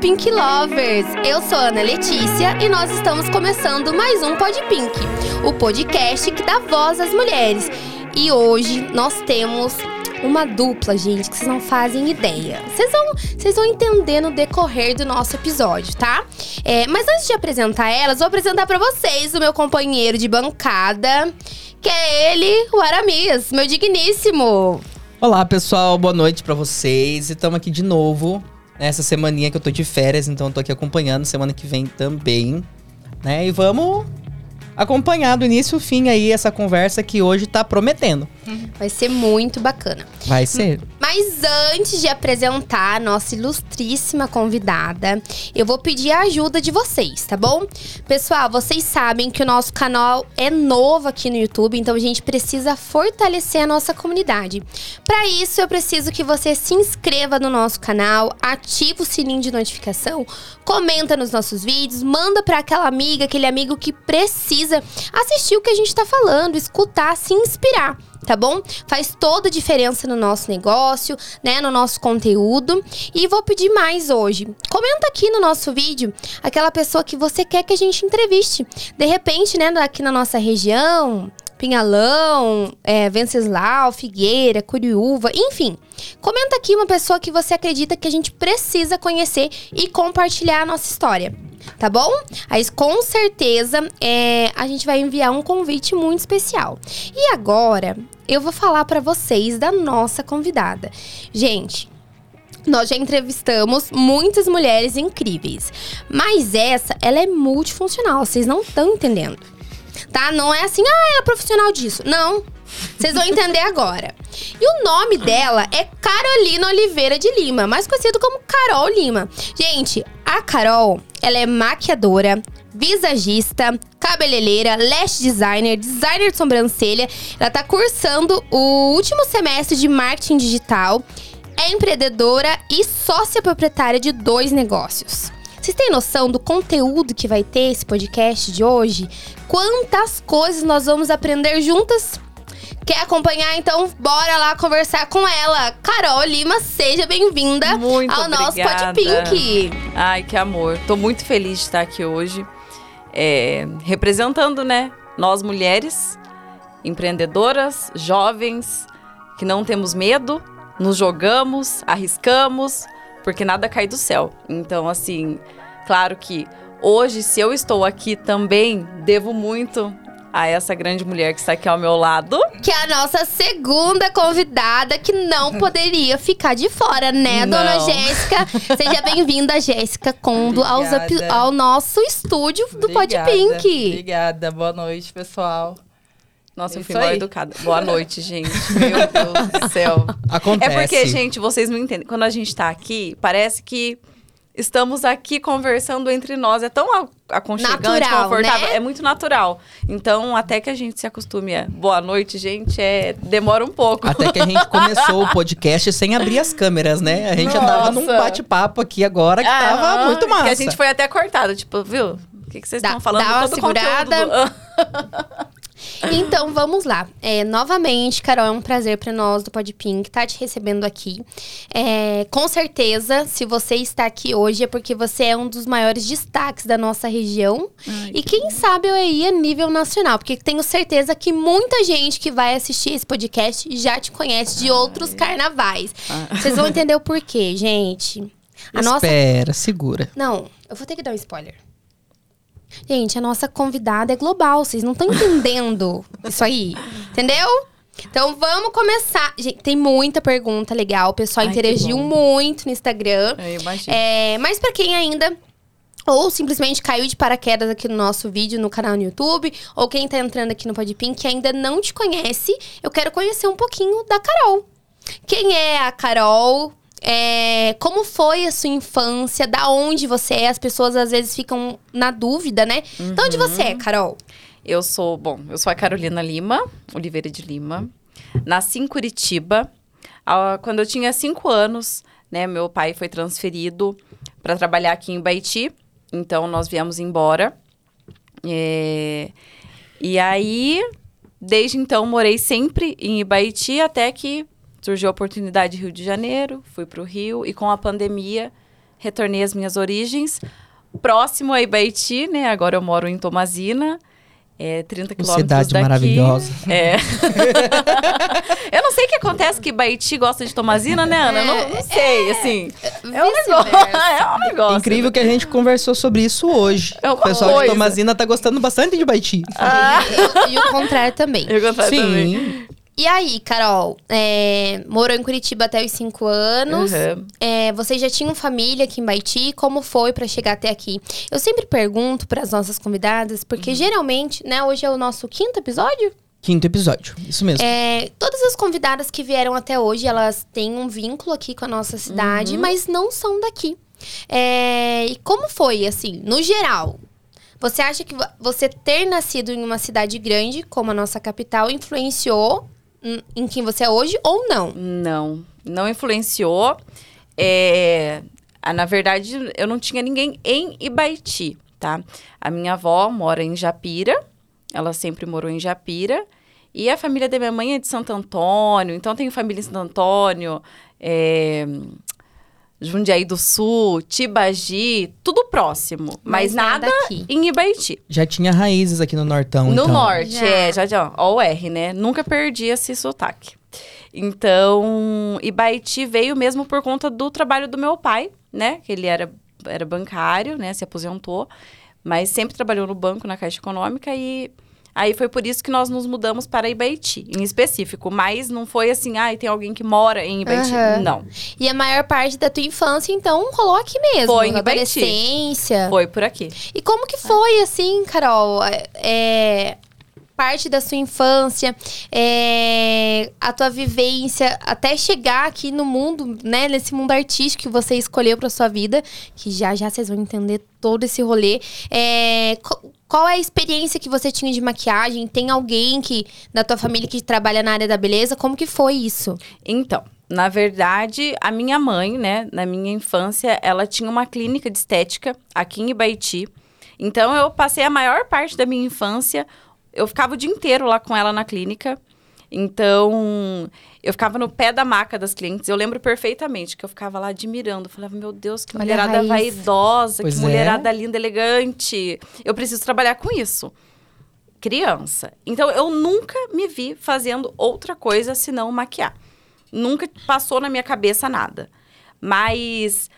Pink Lovers! Eu sou Ana Letícia e nós estamos começando mais um Pod Pink, o podcast que dá voz às mulheres. E hoje nós temos uma dupla, gente, que vocês não fazem ideia. Vocês vão, vocês vão entender no decorrer do nosso episódio, tá? É, mas antes de apresentar elas, vou apresentar para vocês o meu companheiro de bancada, que é ele, o Aramis, meu digníssimo. Olá, pessoal, boa noite para vocês. Estamos aqui de novo nessa semaninha que eu tô de férias, então eu tô aqui acompanhando semana que vem também, né? E vamos acompanhar do início ao fim aí essa conversa que hoje tá prometendo. Vai ser muito bacana. Vai ser. Mas antes de apresentar a nossa ilustríssima convidada, eu vou pedir a ajuda de vocês, tá bom? Pessoal, vocês sabem que o nosso canal é novo aqui no YouTube, então a gente precisa fortalecer a nossa comunidade. Para isso, eu preciso que você se inscreva no nosso canal, ative o sininho de notificação, comenta nos nossos vídeos, manda para aquela amiga, aquele amigo que precisa assistir o que a gente tá falando, escutar, se inspirar tá bom? Faz toda a diferença no nosso negócio, né, no nosso conteúdo. E vou pedir mais hoje. Comenta aqui no nosso vídeo aquela pessoa que você quer que a gente entreviste. De repente, né, aqui na nossa região, Pinhalão, é, Venceslau, Figueira, Curiúva, enfim. Comenta aqui uma pessoa que você acredita que a gente precisa conhecer e compartilhar a nossa história. Tá bom? Aí com certeza é, a gente vai enviar um convite muito especial. E agora eu vou falar para vocês da nossa convidada. Gente, nós já entrevistamos muitas mulheres incríveis, mas essa, ela é multifuncional, vocês não estão entendendo. Tá? Não é assim, ah, ela é profissional disso. Não. Vocês vão entender agora. E o nome dela é Carolina Oliveira de Lima, mais conhecido como Carol Lima. Gente, a Carol, ela é maquiadora, visagista, cabeleireira, lash designer, designer de sobrancelha. Ela tá cursando o último semestre de marketing digital, é empreendedora e sócia proprietária de dois negócios. Vocês têm noção do conteúdo que vai ter esse podcast de hoje? Quantas coisas nós vamos aprender juntas? Quer acompanhar? Então, bora lá conversar com ela. Carol Lima, seja bem-vinda ao obrigada. nosso Pod Pink. Ai, que amor. Tô muito feliz de estar aqui hoje. É, representando, né? Nós mulheres, empreendedoras, jovens, que não temos medo, nos jogamos, arriscamos, porque nada cai do céu. Então, assim, claro que hoje, se eu estou aqui também, devo muito a essa grande mulher que está aqui ao meu lado. Que é a nossa segunda convidada que não poderia ficar de fora, né, Não. dona Jéssica? Seja bem-vinda, Jéssica Condo, aos ao nosso estúdio do Pod Obrigada, Pink. Obrigada, boa noite, pessoal. Nossa, eu Isso fui mal educada. Boa noite, gente. Meu Deus do céu. Acontece. É porque, gente, vocês não entendem. Quando a gente tá aqui, parece que estamos aqui conversando entre nós. É tão a- aconchegante, Natural, confortável. né? É muito natural. Então, até que a gente se acostume a boa noite, gente, é demora um pouco. Até que a gente começou o podcast sem abrir as câmeras, né? A gente já tava num Nossa. bate-papo aqui agora que tava Aham, muito massa. Que a gente foi até cortado, tipo, viu? O que, que vocês estão falando? dá uma Todo segurada. conteúdo. Então, vamos lá. É, novamente, Carol, é um prazer para nós do Pod Pink estar te recebendo aqui. É, com certeza, se você está aqui hoje é porque você é um dos maiores destaques da nossa região. Ai, e quem sabe aí a nível nacional, porque tenho certeza que muita gente que vai assistir esse podcast já te conhece de outros carnavais. Ah. Vocês vão entender o porquê, gente. A nossa Espera, segura. não, eu vou ter que dar um spoiler. Gente, a nossa convidada é global, vocês não estão entendendo isso aí, entendeu? Então vamos começar. Gente, tem muita pergunta legal, o pessoal Ai, interagiu muito no Instagram. Eu imagino. É, mas pra quem ainda ou simplesmente caiu de paraquedas aqui no nosso vídeo no canal no YouTube, ou quem tá entrando aqui no Podpin que ainda não te conhece, eu quero conhecer um pouquinho da Carol. Quem é a Carol? É, como foi a sua infância? Da onde você é? As pessoas às vezes ficam na dúvida, né? De onde você é, Carol? Eu sou, bom, eu sou a Carolina Lima, Oliveira de Lima. Nasci em Curitiba. Ah, Quando eu tinha cinco anos, né, meu pai foi transferido para trabalhar aqui em Baiti. Então, nós viemos embora. É, E aí, desde então, morei sempre em Ibaiti, até que surgiu a oportunidade de Rio de Janeiro, fui para o Rio. E com a pandemia, retornei às minhas origens, próximo a Ibaiti, né? Agora eu moro em Tomazina. É 30 quilômetros Cidade daqui. maravilhosa. É. eu não sei o que acontece que Baiti gosta de Tomazina, né, Ana? Eu não, não sei, assim. É um negócio. É um negócio. Incrível que a gente conversou sobre isso hoje. É o pessoal coisa. de Tomazina tá gostando bastante de Baiti. Ah. E, e o contrário também. Eu gostava também. Sim. E aí, Carol, é, morou em Curitiba até os cinco anos. Uhum. É, vocês já tinham família aqui em Baiti? Como foi pra chegar até aqui? Eu sempre pergunto para as nossas convidadas, porque Uhum. geralmente, né, hoje é o nosso quinto episódio. Quinto episódio. Isso mesmo. É, todas as convidadas que vieram até hoje, elas têm um vínculo aqui com a nossa cidade, Uhum. mas não são daqui. É, e como foi, assim, no geral? Você acha que vo- você ter nascido em uma cidade grande, como a nossa capital, influenciou em- em quem você é hoje ou não? Não, não influenciou. É, na verdade, eu não tinha ninguém em Ibaiti, tá? A minha avó mora em Japira, ela sempre morou em Japira. E a família da minha mãe é de Santo Antônio, então tenho família em Santo Antônio, é, Jundiaí do Sul, Tibagi, tudo próximo, mas, Mas nada nada aqui. em Ibaiti. Já tinha raízes aqui no Nortão, No então. norte, Já. é, já, já. Ó, o R, né? Nunca perdi esse sotaque. Então, Ibaiti veio mesmo por conta do trabalho do meu pai, né? Que ele era, era bancário, né? Se aposentou, mas sempre trabalhou no banco, na Caixa Econômica e aí foi por isso que nós nos mudamos para Ibaiti, em específico. Mas não foi assim, ah, tem alguém que mora em Ibaiti. Aham. Não, E a maior parte da tua infância, então, rolou aqui mesmo. Foi em Ibaiti. Adolescência. foi por aqui. E como que foi, assim, Carol? É, parte da sua infância, é, a tua vivência, até chegar aqui no mundo, né? Nesse mundo artístico que você escolheu pra sua vida, que já já vocês vão entender todo esse rolê. É, qual é a experiência que você tinha de maquiagem? Tem alguém que da tua família que trabalha na área da beleza? Como que foi isso? Então, na verdade, a minha mãe, né, na minha infância, ela tinha uma clínica de estética aqui em Ibaiti. Então, eu passei a maior parte da minha infância, eu ficava o dia inteiro lá com ela na clínica. Então, eu ficava no pé da maca das clientes. Eu lembro perfeitamente que eu ficava lá admirando. Eu falava, meu Deus, que Olha mulherada vaidosa, Pois que é. mulherada linda, elegante. Eu preciso trabalhar com isso criança. Então eu nunca me vi fazendo outra coisa senão maquiar. Nunca passou na minha cabeça nada. Mas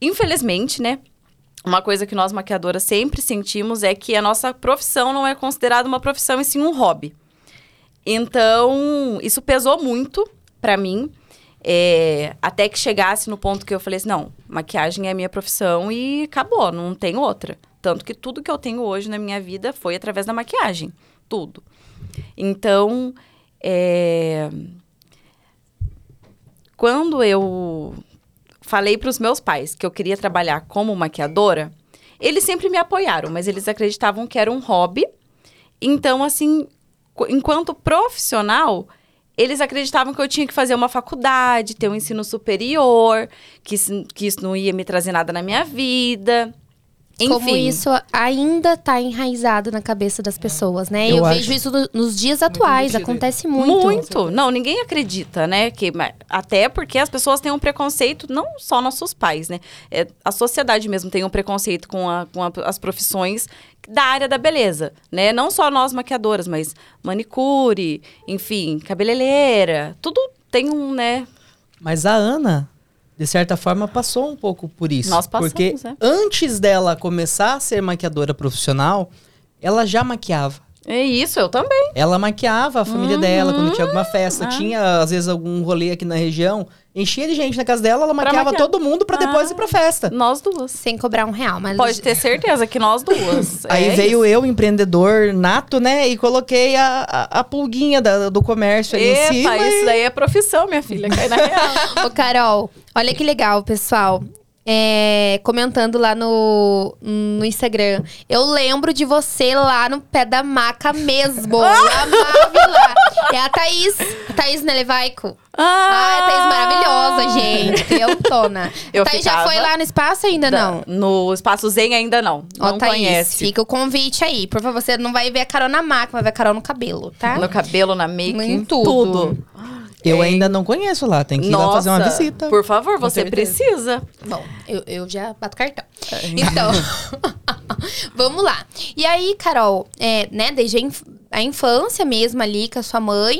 infelizmente, né? Uma coisa que nós maquiadoras sempre sentimos é que a nossa profissão não é considerada uma profissão e sim um hobby. Então, isso pesou muito pra mim. é, até que chegasse no ponto que eu falei assim, não, maquiagem é a minha profissão e acabou, não tem outra. Tanto que tudo que eu tenho hoje na minha vida foi através da maquiagem. Tudo. Então, é, quando eu falei para os meus pais que eu queria trabalhar como maquiadora, eles sempre me apoiaram, mas eles acreditavam que era um hobby. Então, assim, enquanto profissional, eles acreditavam que eu tinha que fazer uma faculdade, ter um ensino superior, que, isso- que isso não ia me trazer nada na minha vida. Enfim. Como isso ainda tá enraizado na cabeça das pessoas, né? Eu Eu, acho- vejo isso no- nos dias atuais, nítido. acontece muito. Muito. Não, ninguém acredita, né? Que, até porque as pessoas têm um preconceito, não só nossos pais, né? É, a sociedade mesmo tem um preconceito com, a- com a- as profissões da área da beleza, né? Não só nós maquiadoras, mas manicure, enfim, cabeleireira. Tudo tem um, né? Mas a Ana, de certa forma, passou um pouco por isso. Nós passamos, Porque é. antes dela começar a ser maquiadora profissional, ela já maquiava. É isso, eu também. Ela maquiava a família dela quando tinha alguma festa. Ah. Tinha, às vezes, algum rolê aqui na região. Enchia de gente na casa dela, ela maquiava todo mundo pra depois Ah. ir pra festa. Nós duas. Sem cobrar um real, mas. Pode ter certeza que nós duas. Aí É veio isso. eu, empreendedor nato, né? E coloquei a, a, a pulguinha da- do comércio ali em Epa, cima. e- isso daí é profissão, minha filha. Cai na real. Ô, Carol, olha que legal, pessoal. É, comentando lá no, no Instagram. Eu lembro de você lá no pé da maca mesmo. Eu amava lá. É a Thaís. A Thaís Nelevaico. Ah, a Thaís maravilhosa, gente. Eu tona. Eu Thaís já foi lá no espaço ainda não? No Espaço Zen ainda não. Ó, Não Thaís, conhece. fica o convite aí. Por favor, você não vai ver a Carol na maca, vai ver a Carol no cabelo, tá? No cabelo, na make. Em tudo. Eu É, ainda não conheço lá, tem que ir lá fazer uma Nossa, visita. Por favor, Com você certeza. precisa. Bom, eu, eu já bato cartão. Então, vamos lá. E aí, Carol, é, né, desde a infância mesmo ali com a sua mãe,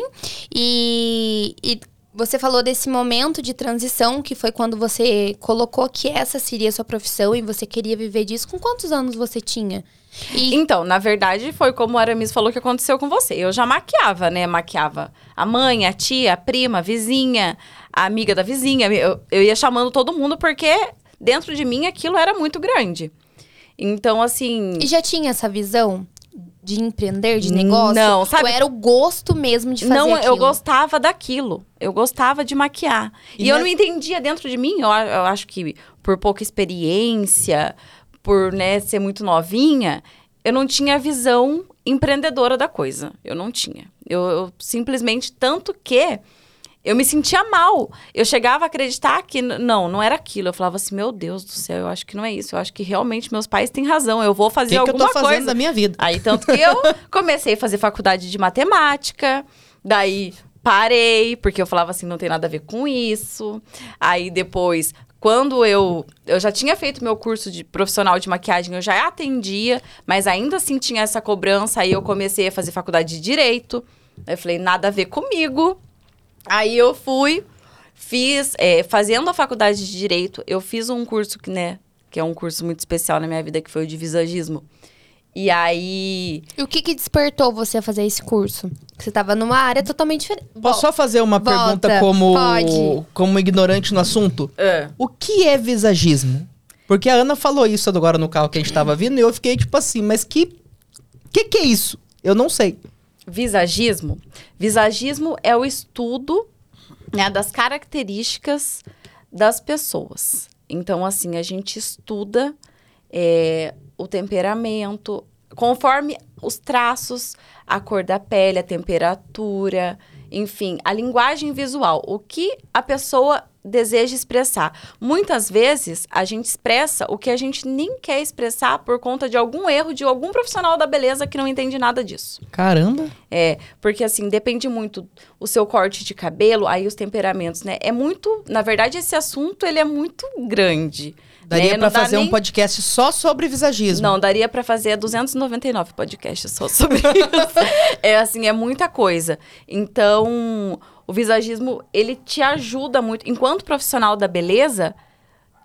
e, e você falou desse momento de transição, que foi quando você colocou que essa seria a sua profissão e você queria viver disso. Com quantos anos você tinha? E Então, na verdade, foi como o Aramis falou que aconteceu com você. Eu já maquiava, né? Maquiava a mãe, a tia, a prima, a vizinha, a amiga da vizinha. Eu, eu ia chamando todo mundo porque dentro de mim aquilo era muito grande. Então, assim. E já tinha essa visão de empreender, de negócio? Não, sabe- Ou era o gosto mesmo de fazer Não, aquilo? eu gostava daquilo. Eu gostava de maquiar. E E, eu não entendia dentro de mim, eu, eu acho que por pouca experiência, por né, ser muito novinha, eu não tinha a visão empreendedora da coisa. Eu não tinha. Eu, eu simplesmente, tanto que eu me sentia mal. Eu chegava a acreditar que não, não era aquilo. Eu falava assim, meu Deus do céu, eu acho que não é isso. Eu acho que realmente meus pais têm razão. Eu vou fazer que, que eu alguma tô fazendo coisa. da minha vida? Aí, tanto que eu comecei a fazer faculdade de matemática, daí parei, porque eu falava assim, não tem nada a ver com isso. Aí, depois, quando eu... Eu já tinha feito meu curso de profissional de maquiagem, eu já atendia, mas ainda assim tinha essa cobrança, aí eu comecei a fazer faculdade de Direito. Aí eu falei, nada a ver comigo. Aí eu fui, fiz... é, fazendo a faculdade de Direito, eu fiz um curso que, né... Que é um curso muito especial na minha vida, que foi o de visagismo. E aí. E o que que despertou você a fazer esse curso? Você tava numa área totalmente diferente. Posso só fazer uma volta, pergunta como, pode. como ignorante no assunto? O que é visagismo? Porque a Ana falou isso agora no carro que a gente tava vindo e eu fiquei tipo assim, mas que. Que que é isso? Eu não sei. Visagismo. Visagismo é o estudo né, das características das pessoas. Então, assim, a gente estuda é, o temperamento, conforme os traços, a cor da pele, a temperatura, enfim, a linguagem visual, o que a pessoa deseja expressar. Muitas vezes a gente expressa o que a gente nem quer expressar por conta de algum erro de algum profissional da beleza que não entende nada disso. Caramba. É, porque assim, depende muito o seu corte de cabelo, aí os temperamentos, né? É muito, na verdade, esse assunto ele é muito grande. Daria né? dá fazer um podcast só sobre visagismo. Não, daria pra fazer 299 podcasts só sobre isso. é assim, é muita coisa. Então, o visagismo, ele te ajuda muito. Enquanto profissional da beleza,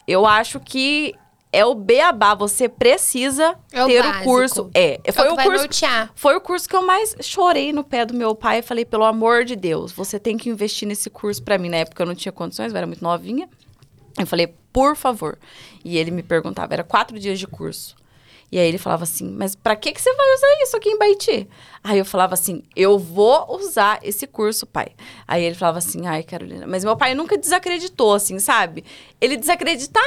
eu acho que é o beabá. Você precisa É o ter básico. o curso. É, É foi o o vai curso nortear. foi o curso que eu mais chorei no pé do meu pai. Falei, pelo amor de Deus, você tem que investir nesse curso pra mim. Na época eu não tinha condições, eu era muito novinha. Eu falei, por favor. E ele me perguntava, era quatro dias de curso. E aí ele falava assim, mas pra que, que você vai usar isso aqui em Baiti? Aí eu falava assim, eu vou usar esse curso, pai. Aí ele falava assim, ai, Carolina. Mas meu pai nunca desacreditou, assim, sabe? Ele desacreditava.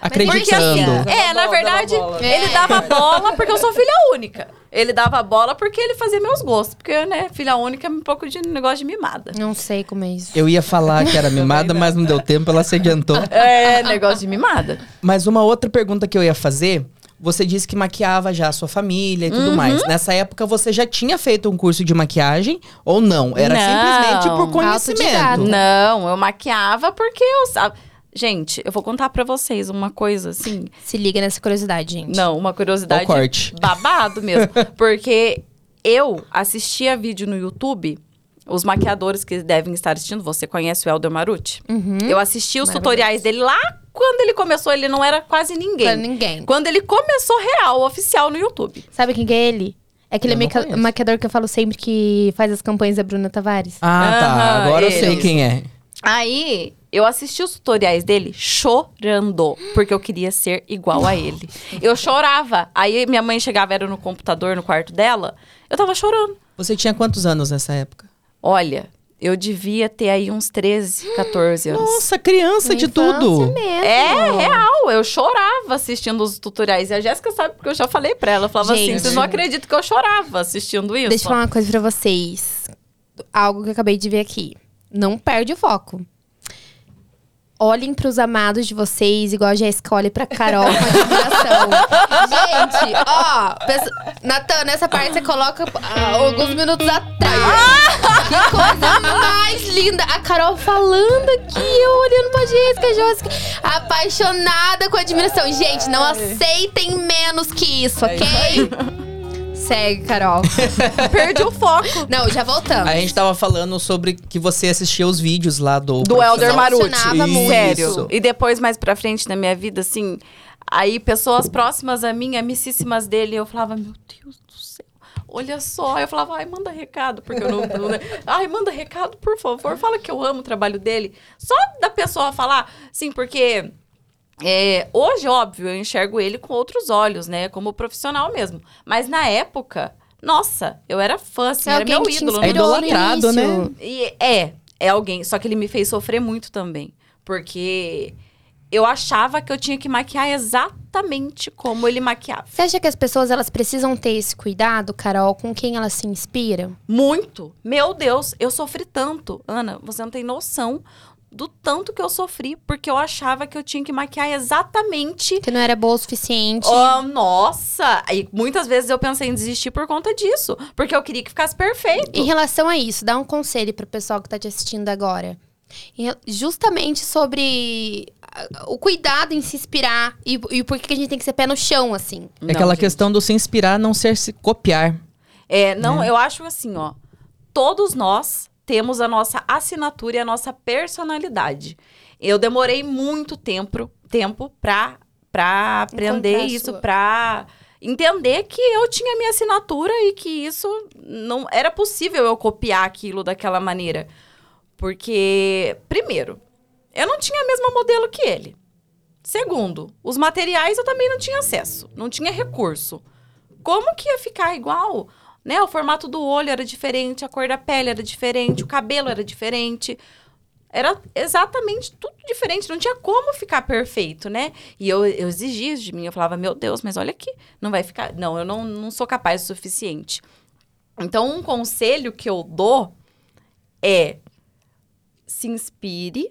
Acreditando. Porque, assim, é, na verdade, ele É. dava bola porque eu sou filha única. Ele dava bola porque ele fazia meus gostos. Porque, né, filha única é um pouco de negócio de mimada. Não sei como é isso. Eu ia falar que era mimada, mas não deu tempo, ela se adiantou. É, negócio de mimada. Mas uma outra pergunta que eu ia fazer, você disse que maquiava já a sua família e Uhum. tudo mais. Nessa época você já tinha feito um curso de maquiagem ou não? Era Não. simplesmente por conhecimento. Não, eu maquiava porque eu sabia. Gente, eu vou contar pra vocês uma coisa assim. Se liga nessa curiosidade, gente. Não, uma curiosidade. O corte. Babado mesmo. porque eu assistia vídeo no YouTube. Os maquiadores que devem estar assistindo, você conhece o Elder Maruti? Uhum. Eu assisti os Maravilhoso. tutoriais dele lá quando ele começou, ele não era quase ninguém. Pra ninguém. Quando ele começou real, oficial no YouTube. Sabe quem que é ele? É aquele maquia- conheço. maquiador que eu falo sempre que faz as campanhas da Bruna Tavares. Ah, tá. Aham, Agora eu sei quem é. Aí, eu assisti os tutoriais dele chorando, porque eu queria ser igual a ele. Eu chorava. Aí minha mãe chegava, era no computador, no quarto dela, eu tava chorando. Você tinha quantos anos nessa época? Olha, eu devia ter aí uns 13, 14 anos. Nossa, criança de tudo. mesmo. É, real. Eu chorava assistindo os tutoriais. E a Jéssica sabe porque eu já falei pra ela. Eu falava assim, Gente. vocês não acreditam que eu chorava assistindo isso. Deixa eu falar uma coisa pra vocês. Algo que eu acabei de ver aqui. Não perde o foco. Olhem pros amados de vocês, igual a Jéssica olha pra Carol com admiração. Gente, ó, pensa- Natan, nessa parte você coloca ah, alguns minutos atrás. Que coisa mais linda! A Carol falando aqui, eu olhando pra Jéssica, Jéssica, apaixonada com admiração. Gente, não aceitem menos que isso, É ok? Segue, Carol. Perdi o foco. Não, já voltamos. A gente tava falando sobre que você assistia os vídeos lá do... Do Elder Maruti. Muito. Sério. Isso. E depois, mais pra frente na minha vida, assim, aí pessoas próximas a mim, amicíssimas dele, eu falava, meu Deus do céu. Olha só, eu falava, ai, manda recado, porque eu não. não né? Ai, manda recado, por favor, fala que eu amo o trabalho dele. Só da pessoa falar, sim, porque é, hoje, óbvio, eu enxergo ele com outros olhos, né? Como profissional mesmo. Mas na época, nossa, eu era fã, assim, É era alguém meu ídolo. É idolatrado, né? e é, é alguém. Só que ele me fez sofrer muito também. Porque eu achava que eu tinha que maquiar exatamente como ele maquiava. Você acha que as pessoas elas precisam ter esse cuidado, Carol, com quem elas se inspiram? Muito. Meu Deus, eu sofri tanto. Ana, você não tem noção do tanto que eu sofri, porque eu achava que eu tinha que maquiar exatamente. Que não era boa o suficiente. Oh, nossa! E muitas vezes eu pensei em desistir por conta disso. Porque eu queria que ficasse perfeito. Em relação a isso, dá um conselho pro pessoal que tá te assistindo agora. Justamente sobre ah, o cuidado em se inspirar e, e por que a gente tem que ser pé no chão, assim. É aquela gente. questão do se inspirar, não ser se copiar. É, não, eu acho assim, ó. Todos nós temos a nossa assinatura e a nossa personalidade. Eu demorei muito tempo, tempo pra, pra aprender isso, sua. pra entender que eu tinha minha assinatura e que isso não era possível eu copiar aquilo daquela maneira. Porque, primeiro, eu não tinha a mesma modelo que ele. Segundo, os materiais eu também não tinha acesso, não tinha recurso. Como que ia ficar igual? Né? O formato do olho era diferente, a cor da pele era diferente, o cabelo era diferente. Era exatamente tudo diferente, não tinha como ficar perfeito, né? E eu, eu exigia de mim, eu falava, meu Deus, mas olha aqui, não vai ficar. Não, eu não, não sou capaz o suficiente. Então, um conselho que eu dou é se inspire,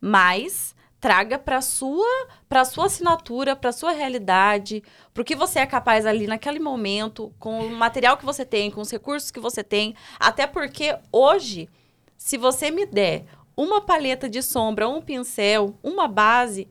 mas traga para sua para sua assinatura, para sua realidade, para o que você é capaz ali naquele momento, com o material que você tem, com os recursos que você tem, até porque hoje, se você me der uma paleta de sombra, um pincel, uma base,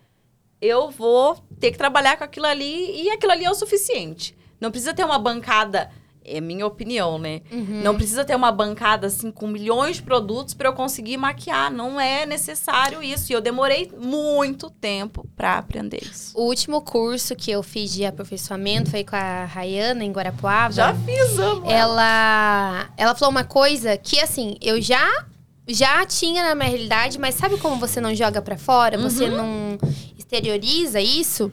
eu vou ter que trabalhar com aquilo ali e aquilo ali é o suficiente. Não precisa ter uma bancada, é minha opinião, né? Não precisa ter uma bancada assim com milhões de produtos para eu conseguir maquiar. Não é necessário isso. E eu demorei muito tempo para aprender isso. O último curso que eu fiz de aperfeiçoamento foi com a Rayana, em Guarapuava. Já fiz, amo. ela ela falou uma coisa que assim, eu já já tinha na minha realidade, mas sabe como você não joga pra fora, você não exterioriza isso,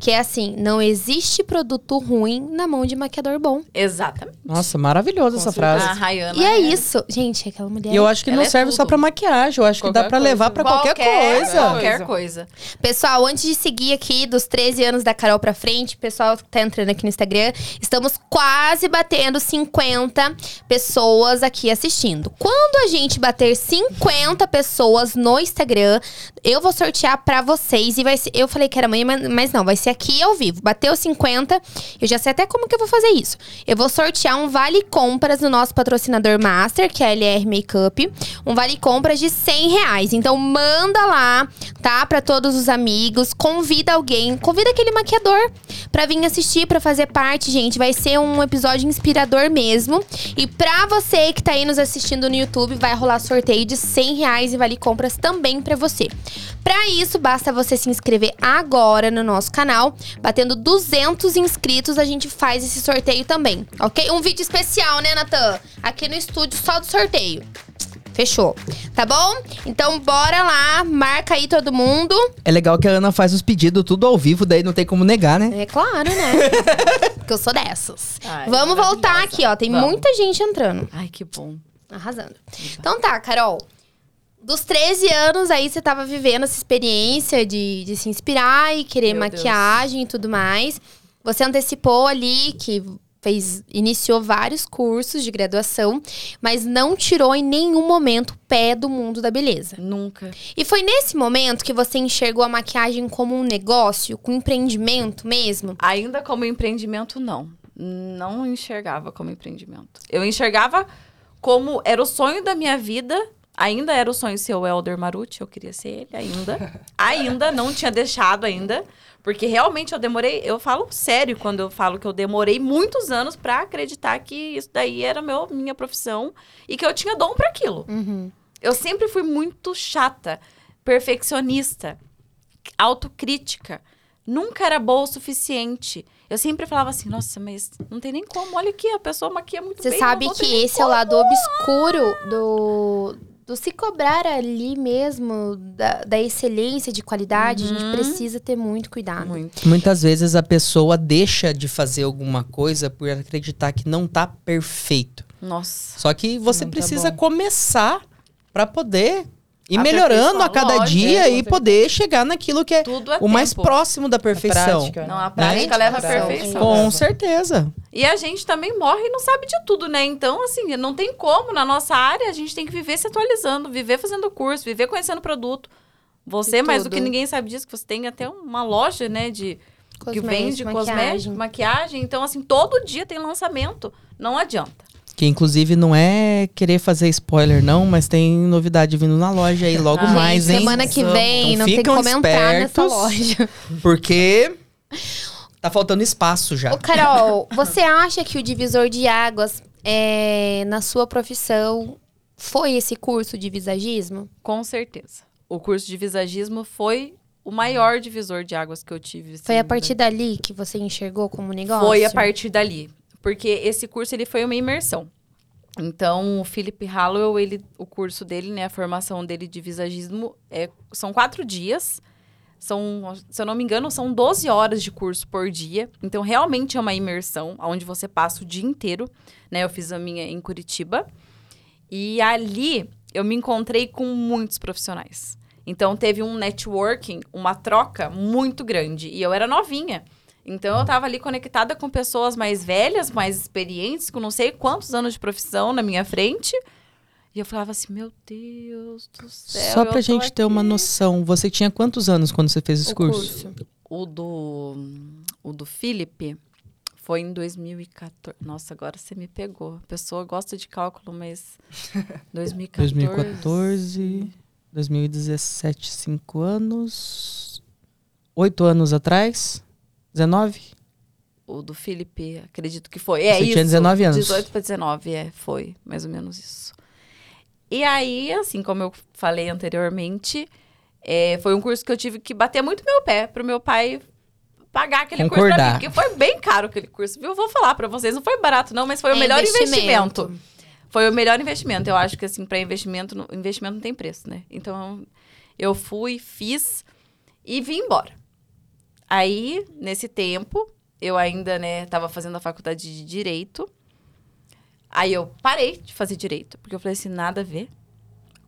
que é assim, não existe produto ruim na mão de maquiador bom. Exatamente. Nossa, maravilhosa essa frase. A Rayana. E é isso, gente, aquela mulher. E eu acho que não é serve só tudo. pra maquiagem, eu acho que dá Qualquer pra coisa. levar pra qualquer, coisa. Qualquer coisa. Pessoal, antes de seguir aqui dos 13 anos da Carol pra frente, pessoal que tá entrando aqui no Instagram, estamos quase batendo 50 pessoas aqui assistindo. Quando a gente bater 50 pessoas no Instagram, eu vou sortear pra vocês e vai ser, eu falei que era amanhã, mas- não, vai ser aqui ao vivo. Bateu 50, eu já sei até como que eu vou fazer isso. Eu vou sortear um vale compras no nosso patrocinador master, que é a LR Makeup, um vale compras de 100 reais. Então manda lá, tá? Pra todos os amigos, convida alguém, convida aquele maquiador pra vir assistir, pra fazer parte, gente. Vai ser um episódio inspirador mesmo. E pra você que tá aí nos assistindo no YouTube, vai rolar sorteio de 100 reais e vale compras também pra você. Pra isso, basta você se inscrever agora no nosso canal. Batendo 200 inscritos, a gente faz esse sorteio também, ok? Um vídeo especial, né, Natan? Aqui no estúdio, só do sorteio. Fechou. Tá bom? Então, bora lá. Marca aí todo mundo. É legal que a Ana faz os pedidos tudo ao vivo, daí não tem como negar, né? É claro, né? Porque eu sou dessas. Ai, Vamos voltar aqui, ó. Tem Vamos. muita gente entrando. Ai, que bom. Arrasando. Então tá, Carol. Dos 13 anos aí você tava vivendo essa experiência de, de se inspirar e querer Meu maquiagem e tudo mais. Você antecipou ali que fez, iniciou vários cursos de graduação, mas não tirou em nenhum momento o pé do mundo da beleza. Nunca. E foi nesse momento que você enxergou a maquiagem como um negócio, com empreendimento mesmo? Ainda como empreendimento, não. Não enxergava como empreendimento. Eu enxergava como era o sonho da minha vida Ainda era o sonho ser o Elder Maruti, eu queria ser ele ainda. ainda, não tinha deixado ainda. Porque realmente eu demorei, eu falo sério quando eu falo que eu demorei muitos anos pra acreditar que isso daí era meu, minha profissão e que eu tinha dom para aquilo. Uhum. Eu sempre fui muito chata, perfeccionista, autocrítica. Nunca era boa o suficiente. Eu sempre falava assim, nossa, mas não tem nem como. Olha aqui, a pessoa maquia muito Você bem. sabe não tem que esse é o lado obscuro do, do se cobrar ali mesmo, da, da excelência de qualidade. A gente Uhum. precisa ter muito cuidado. Muito. Muitas vezes a pessoa deixa de fazer alguma coisa por acreditar que não tá perfeito. Nossa. Só que você tá precisa bom. começar pra poder Aperfeiçoar, melhorando a cada lógico, dia é, e poder chegar naquilo que é Tudo é o mais tempo. próximo da perfeição. prática, Não, a né? prática leva à perfeição. Com certeza. E a gente também morre e não sabe de tudo, né? Então, assim, não tem como. Na nossa área, a gente tem que viver se atualizando, viver fazendo curso, viver conhecendo produto. Você, De mais do que ninguém sabe disso, que você tem até uma loja, né, de que vende Cosmético, cosmético, maquiagem. Então, assim, todo dia tem lançamento. Não adianta. Que inclusive não é querer fazer spoiler, não, mas tem novidade vindo na loja aí logo Ah, mais, hein? Semana que Amo. vem, Então não tem como entrar nessa loja. Porque tá faltando espaço já. Ô, Carol, você acha que o divisor de águas é, na sua profissão foi esse curso de visagismo? Com certeza. O curso de visagismo foi o maior divisor de águas que eu tive. Foi a assim, partir dali que você enxergou como negócio? Foi a partir dali. Porque esse curso ele foi uma imersão. Então, o Philip Hallowell, ele, o curso dele, né, a formação dele de visagismo, é, são quatro dias. São, se eu não me engano, são 12 horas de curso por dia. Então, realmente é uma imersão, onde você passa o dia inteiro. Né? Eu fiz a minha em Curitiba. E ali, eu me encontrei com muitos profissionais. Então, teve um networking, uma troca muito grande. E eu era novinha. Então, eu tava ali conectada com pessoas mais velhas, mais experientes, com não sei quantos anos de profissão na minha frente. E eu falava assim, meu Deus do céu. Só eu pra tô gente ter uma noção, você tinha quantos anos quando você fez esse O curso? curso. O do, o do Felipe foi em 2014. Nossa, agora você me pegou. A pessoa gosta de cálculo, mas 2014. 2014, 2017, 5 anos. 8 anos atrás? 19? O do Felipe, acredito que foi. É Você isso. tinha 19 anos. 18 para 19, é, foi mais ou menos isso. E aí, assim como eu falei anteriormente, é, foi um curso que eu tive que bater muito meu pé pro meu pai pagar aquele curso pra Concordar. mim, porque foi bem caro aquele curso, viu? Vou falar pra vocês, não foi barato não, mas foi o É melhor investimento. Foi o melhor investimento. Eu acho que, assim, para investimento, investimento não tem preço, né? Então, eu fui, fiz e vim embora. Aí, nesse tempo, eu ainda, né, tava fazendo a faculdade de Direito. Aí eu parei de fazer Direito, porque eu falei assim, nada a ver.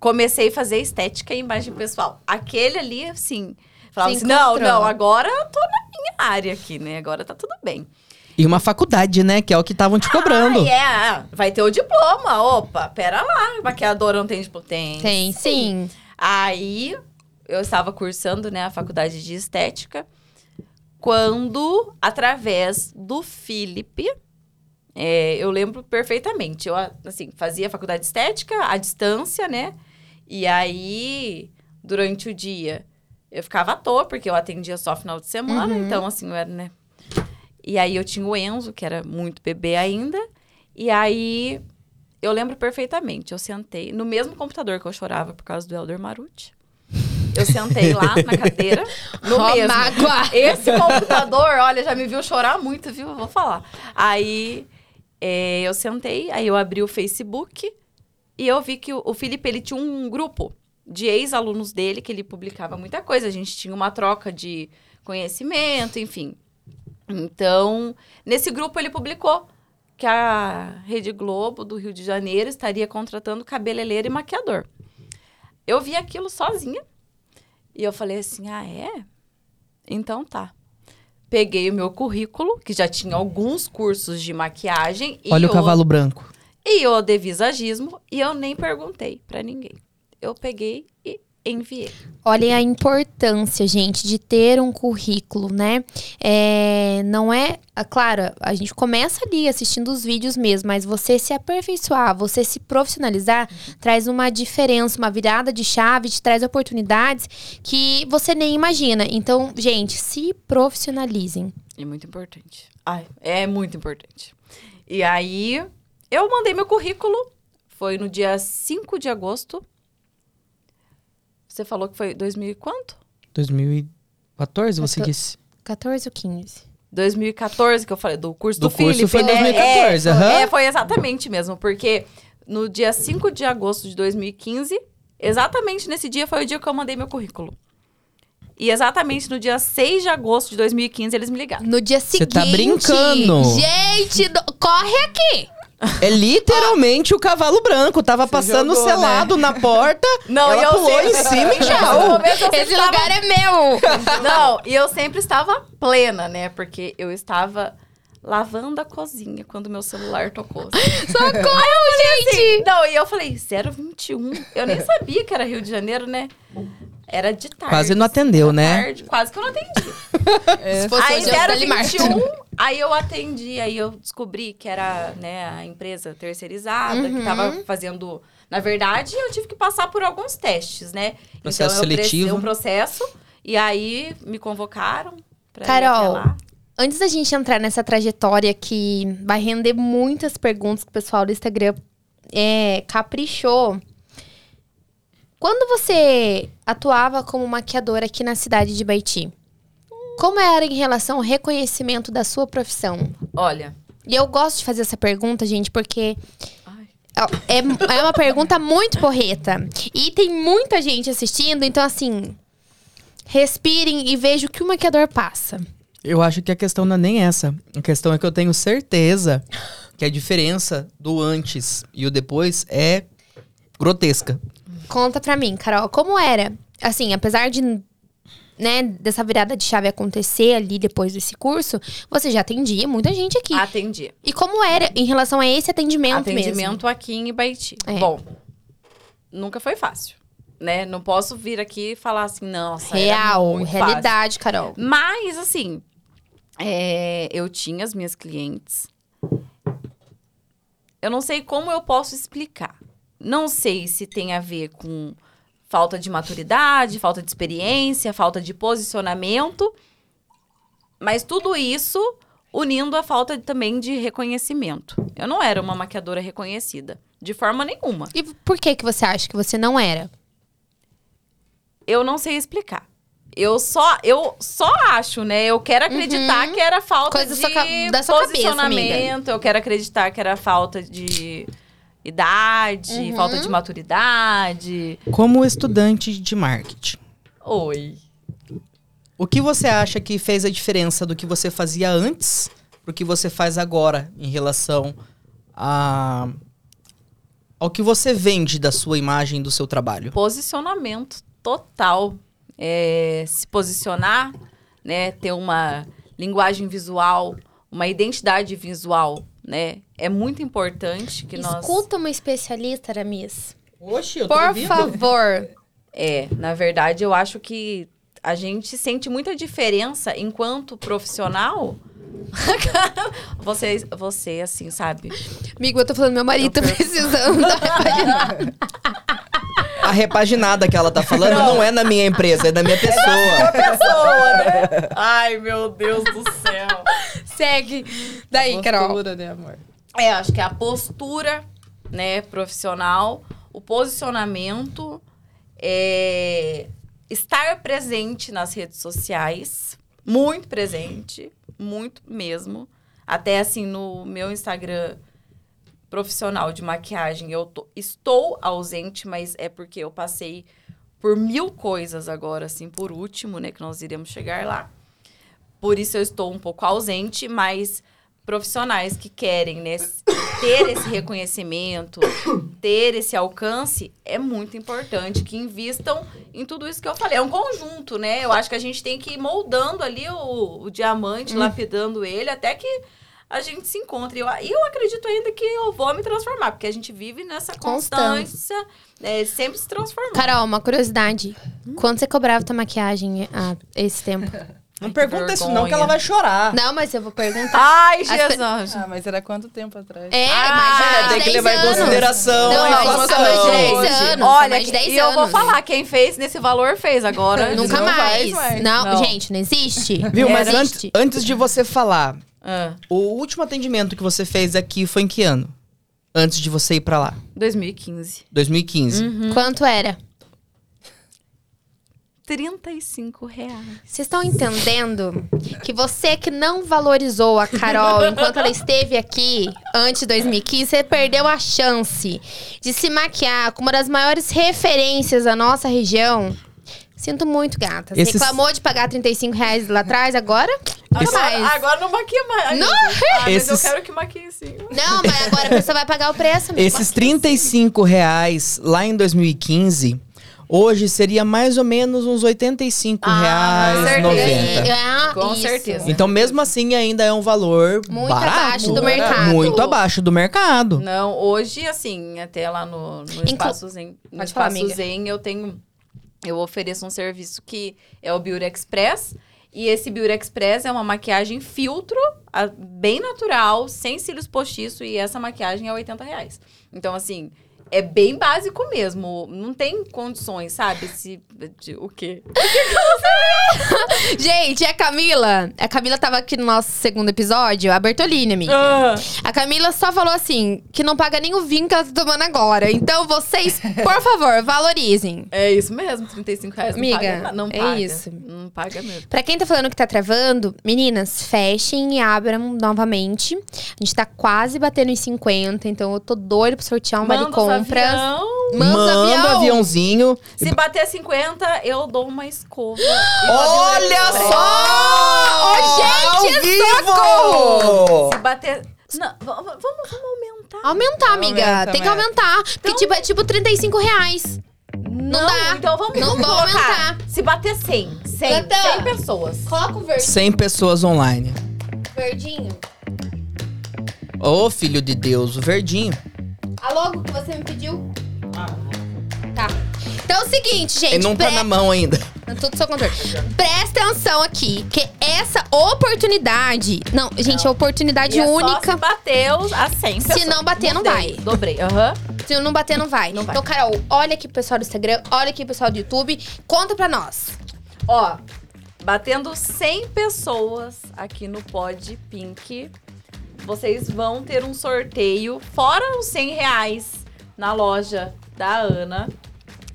Comecei a fazer Estética e Imagem Pessoal. Aquele ali, assim, falava Se assim, não, encontrou. não, agora eu tô na minha área aqui, né? Agora tá tudo bem. E uma faculdade, né? Que é o que estavam te cobrando. Ah, é, ah, vai ter o diploma. Opa, pera lá. Maquiadora não tem diploma? Tem. Tem, sim. Aí, eu estava cursando, né, a faculdade de estética, quando, através do Felipe, é, eu lembro perfeitamente, eu, assim, fazia faculdade de estética à distância, né, e aí, durante o dia, eu ficava à toa, porque eu atendia só final de semana, Uhum. então, assim, eu era, né, e aí eu tinha o Enzo, que era muito bebê ainda, e aí eu lembro perfeitamente. Eu sentei no mesmo computador que eu chorava por causa do Elder Maruti. Eu sentei lá na cadeira, no Ó, mesmo. mágoa. Esse computador, olha, já me viu chorar muito, viu? Eu Vou falar. Aí é, eu sentei, aí eu abri o Facebook e eu vi que o, o Felipe, ele tinha um grupo de ex-alunos dele que ele publicava muita coisa. A gente tinha uma troca de conhecimento, enfim. Então, nesse grupo ele publicou que a Rede Globo do Rio de Janeiro estaria contratando cabeleireiro e maquiador. Eu vi aquilo sozinha e eu falei assim: ah, é? Então tá. Peguei o meu currículo, que já tinha alguns cursos de maquiagem. Olha o o- cavalo branco. E o de visagismo, e eu nem perguntei pra ninguém. Eu peguei e enviei. Olhem a importância, gente, de ter um currículo, né? É, não é. ah, Claro, a gente começa ali assistindo os vídeos mesmo, mas você se aperfeiçoar, você se profissionalizar, traz uma diferença, uma virada de chave, te traz oportunidades que você nem imagina. Então, gente, se profissionalizem. É muito importante. Ai, é muito importante. E aí, eu mandei meu currículo. Foi no dia 5 de agosto. Você falou que foi 2000 e quanto? 2014, você Quator- disse? 14 ou 15? 2014, que eu falei, do curso do, Do curso Felipe, foi né? 2014, é, aham. é, foi exatamente mesmo, porque no dia 5 de agosto de 2015, exatamente nesse dia foi o dia que eu mandei meu currículo. E exatamente no dia 6 de agosto de 2015 eles me ligaram. No dia Você seguinte. tá brincando. Gente, do- corre aqui! É literalmente o cavalo branco. Tava passando jogou, selado na porta. Não, ela e eu pulou sempre- em cima e tchau. Esse tava- lugar é meu! Não, e eu sempre estava plena, né? Porque eu estava lavando a cozinha quando meu celular tocou. Socorro, gente! Não, e eu falei, 021. Eu nem sabia que era Rio de Janeiro, né? Era de tarde. Quase não atendeu, né? Tarde, quase que eu não atendi. Se fosse aí hoje, eu Dali Martin. 021, aí eu atendi, aí eu descobri que era, né, a empresa terceirizada, que tava fazendo... Na verdade, eu tive que passar por alguns testes, né? Processo então, eu prestei seletivo. um processo, e aí me convocaram pra ir Carol, até lá. Antes da gente entrar nessa trajetória que vai render muitas perguntas que o pessoal do Instagram é, caprichou. Quando você atuava como maquiadora aqui na cidade de Baiti, como era em relação ao reconhecimento da sua profissão? Olha... E eu gosto de fazer essa pergunta, gente, porque Ai. é, é uma pergunta muito porreta. E tem muita gente assistindo, então assim, respirem e vejam o que o maquiador passa. Eu acho que a questão não é nem essa. A questão é que eu tenho certeza que a diferença do antes e o depois é grotesca. Conta pra mim, Carol, como era? Assim, apesar de, né, dessa virada de chave acontecer ali depois desse curso, você já atendia muita gente aqui. Atendi. E como era em relação a esse atendimento, mesmo? Atendimento aqui em Ibaiti. É. Bom, nunca foi fácil, né? Não posso vir aqui e falar assim, nossa, era Real, muito fácil. realidade, Carol. Mas, assim, é, eu tinha as minhas clientes. Eu não sei como eu posso explicar. Não sei se tem a ver com falta de maturidade, falta de experiência, falta de posicionamento. Mas tudo isso unindo a falta também de reconhecimento. Eu não era uma maquiadora reconhecida, de forma nenhuma. E por que que você acha que você não era? Eu não sei explicar. Eu só, eu só acho, né? Eu quero acreditar que era falta Uhum. Coisa de sua da sua cabeça, posicionamento. eu quero acreditar que era falta de idade, Uhum. falta de maturidade. Como estudante de marketing, Oi. o que você acha que fez a diferença do que você fazia antes pro que você faz agora em relação a ao que você vende da sua imagem, do seu trabalho? Posicionamento total. É, se posicionar, né? Ter uma linguagem visual, uma identidade visual, né? É muito importante que nós... Escuta uma especialista, Aramis. Oxe, eu Por favor. É, na verdade, eu acho que a gente sente muita diferença enquanto profissional. você, você, assim, sabe? Amigo, eu tô falando, meu marido tá precisando. A repaginada que ela tá falando não, é na minha empresa, é da minha pessoa. Pessoa, né? Ai, meu Deus do céu. Segue. Daí, Carol. Postura, né, amor? É, acho que é a postura, né, profissional, o posicionamento, é, estar presente nas redes sociais, muito presente, muito mesmo. Até assim, no meu Instagram profissional de maquiagem, eu tô- estou ausente, mas é porque eu passei por mil coisas agora, assim, por último, né, que nós iremos chegar lá. Por isso eu estou um pouco ausente, mas profissionais que querem né, ter esse reconhecimento, ter esse alcance, é muito importante que invistam em tudo isso que eu falei. É um conjunto, né? Eu acho que a gente tem que ir moldando ali o, o diamante, lapidando ele, até que a gente se encontra. E eu, eu acredito ainda que eu vou me transformar, porque a gente vive nessa Constância. é, sempre se transformando. Carol, uma curiosidade. Quanto você cobrava tua maquiagem há esse tempo? Não Ai, pergunta isso não, que ela vai chorar. Não, mas eu vou perguntar. Ai, As Jesus. Ah, mas era quanto tempo atrás? É, Ah, mais de É, tem que 10 levar em anos. consideração Não, a inflação. mais de 10 Hoje. anos. Olha, mais de 10 e eu vou anos. falar, quem fez nesse valor fez agora. Nunca Não mais. mais. Não, Não. gente, não existe. Viu, mas antes, existe. antes de você falar, Ah, o último atendimento que você fez aqui foi em que ano? Antes de você ir pra lá? 2015. 2015. Uhum. Quanto era? 35 reais. Vocês estão entendendo que você que não valorizou a Carol enquanto ela esteve aqui antes de 2015, você perdeu a chance de se maquiar com uma das maiores referências da nossa região. Sinto muito, gata. Você Esses- reclamou de pagar 35 reais lá atrás, agora? Agora, mais. agora não maquia mais. Ai, Não. Ah, mas Esses- eu quero que maquie sim. Não, mas agora a pessoa vai pagar o preço. amigo. Esses 35 reais lá em 2015, hoje seria mais ou menos uns 85 Ah, reais, certeza. 90. Ah, Com isso. certeza. Então, mesmo assim, ainda é um valor Muito barato. abaixo do mercado. Muito abaixo do mercado. Não, hoje, assim, até lá no, no Inclu- Espaço Zen, no Pode Espaço. Zen, eu tenho. Eu ofereço um serviço que é o Beauty Express. E esse Beauty Express é uma maquiagem filtro, a- bem natural, sem cílios postiços, e essa maquiagem é 80 reais. Então, assim, é bem básico mesmo. Não tem condições, sabe? Se, de- o quê? Gente, a Camila. A Camila tava aqui no nosso segundo episódio, a Bertolini, amiga. Ah. A Camila só falou assim: que não paga nem o vinho que ela tá tomando agora. Então, vocês, por favor, valorizem. É isso mesmo, 35 reais não Amiga, paga. na- Não é paga. isso. Não paga mesmo. Pra quem tá falando que tá travando, meninas, fechem e abram novamente. A gente tá quase batendo em 50, então eu tô doida pra sortear um Manda os compras. avião. Manda, Manda avião. aviãozinho. Se bater 50, eu dou uma escova. Olha só! Ô, gente, Ao vivo! Se bater. Não, vamos, vamos aumentar. Aumentar, amiga. Aumenta, Tem que aumenta. aumentar. Porque, tipo, é tipo 35 reais. Não, dá. então vamos, Não vamos colocar. aumentar. Se bater 100, 100, Então. 100 pessoas. Coloca o verde, 100 pessoas online. verdinho. Ô, filho de Deus, o verdinho. A logo que você me pediu? Tá. Então é o seguinte, gente. Ele não tá pre- na mão ainda. Tá Tudo sob controle. Presta atenção aqui, que essa oportunidade. Não, gente, é oportunidade E é só única. se bater os- as 100 Se não bater, não vai. Dobrei, aham. Se não bater, não vai. Não vai. Então, Carol, olha aqui pro pessoal do Instagram, olha aqui pro pessoal do YouTube. Conta pra nós. Ó, batendo 100 pessoas aqui no Pod Pink, vocês vão ter um sorteio, fora os 100 reais na loja da Ana.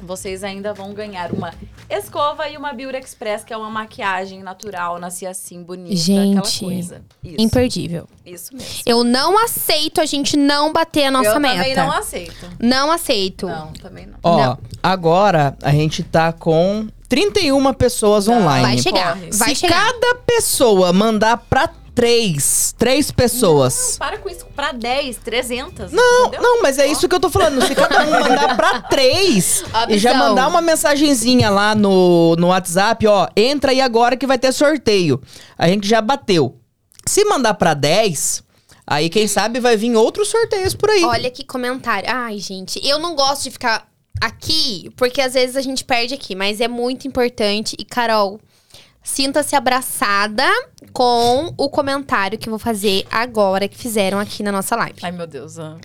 Vocês ainda vão ganhar uma escova e uma Beauty Express, que é uma maquiagem natural, nascia assim, bonita, Gente, aquela coisa. Isso, Imperdível. isso mesmo. Eu não aceito a gente não bater a nossa Eu meta. também não aceito. Não aceito. Não, também não. Ó, Não. agora a gente tá com 31 pessoas online. Vai chegar. corre. Vai Se chegar. cada pessoa mandar pra três, três pessoas. Para com isso, pra 10, 300. Não, entendeu? não, mas é isso que eu tô falando. Se cada um mandar pra três e já mandar uma mensagenzinha lá no, no WhatsApp, ó, entra aí agora que vai ter sorteio. A gente já bateu. Se mandar pra 10, aí quem sabe vai vir outros sorteios por aí. Olha que comentário. Ai, gente, eu não gosto de ficar aqui, porque às vezes a gente perde aqui, mas é muito importante. E, Carol, sinta-se abraçada com o comentário que eu vou fazer agora, que fizeram aqui na nossa live. Ai, meu Deus. ah.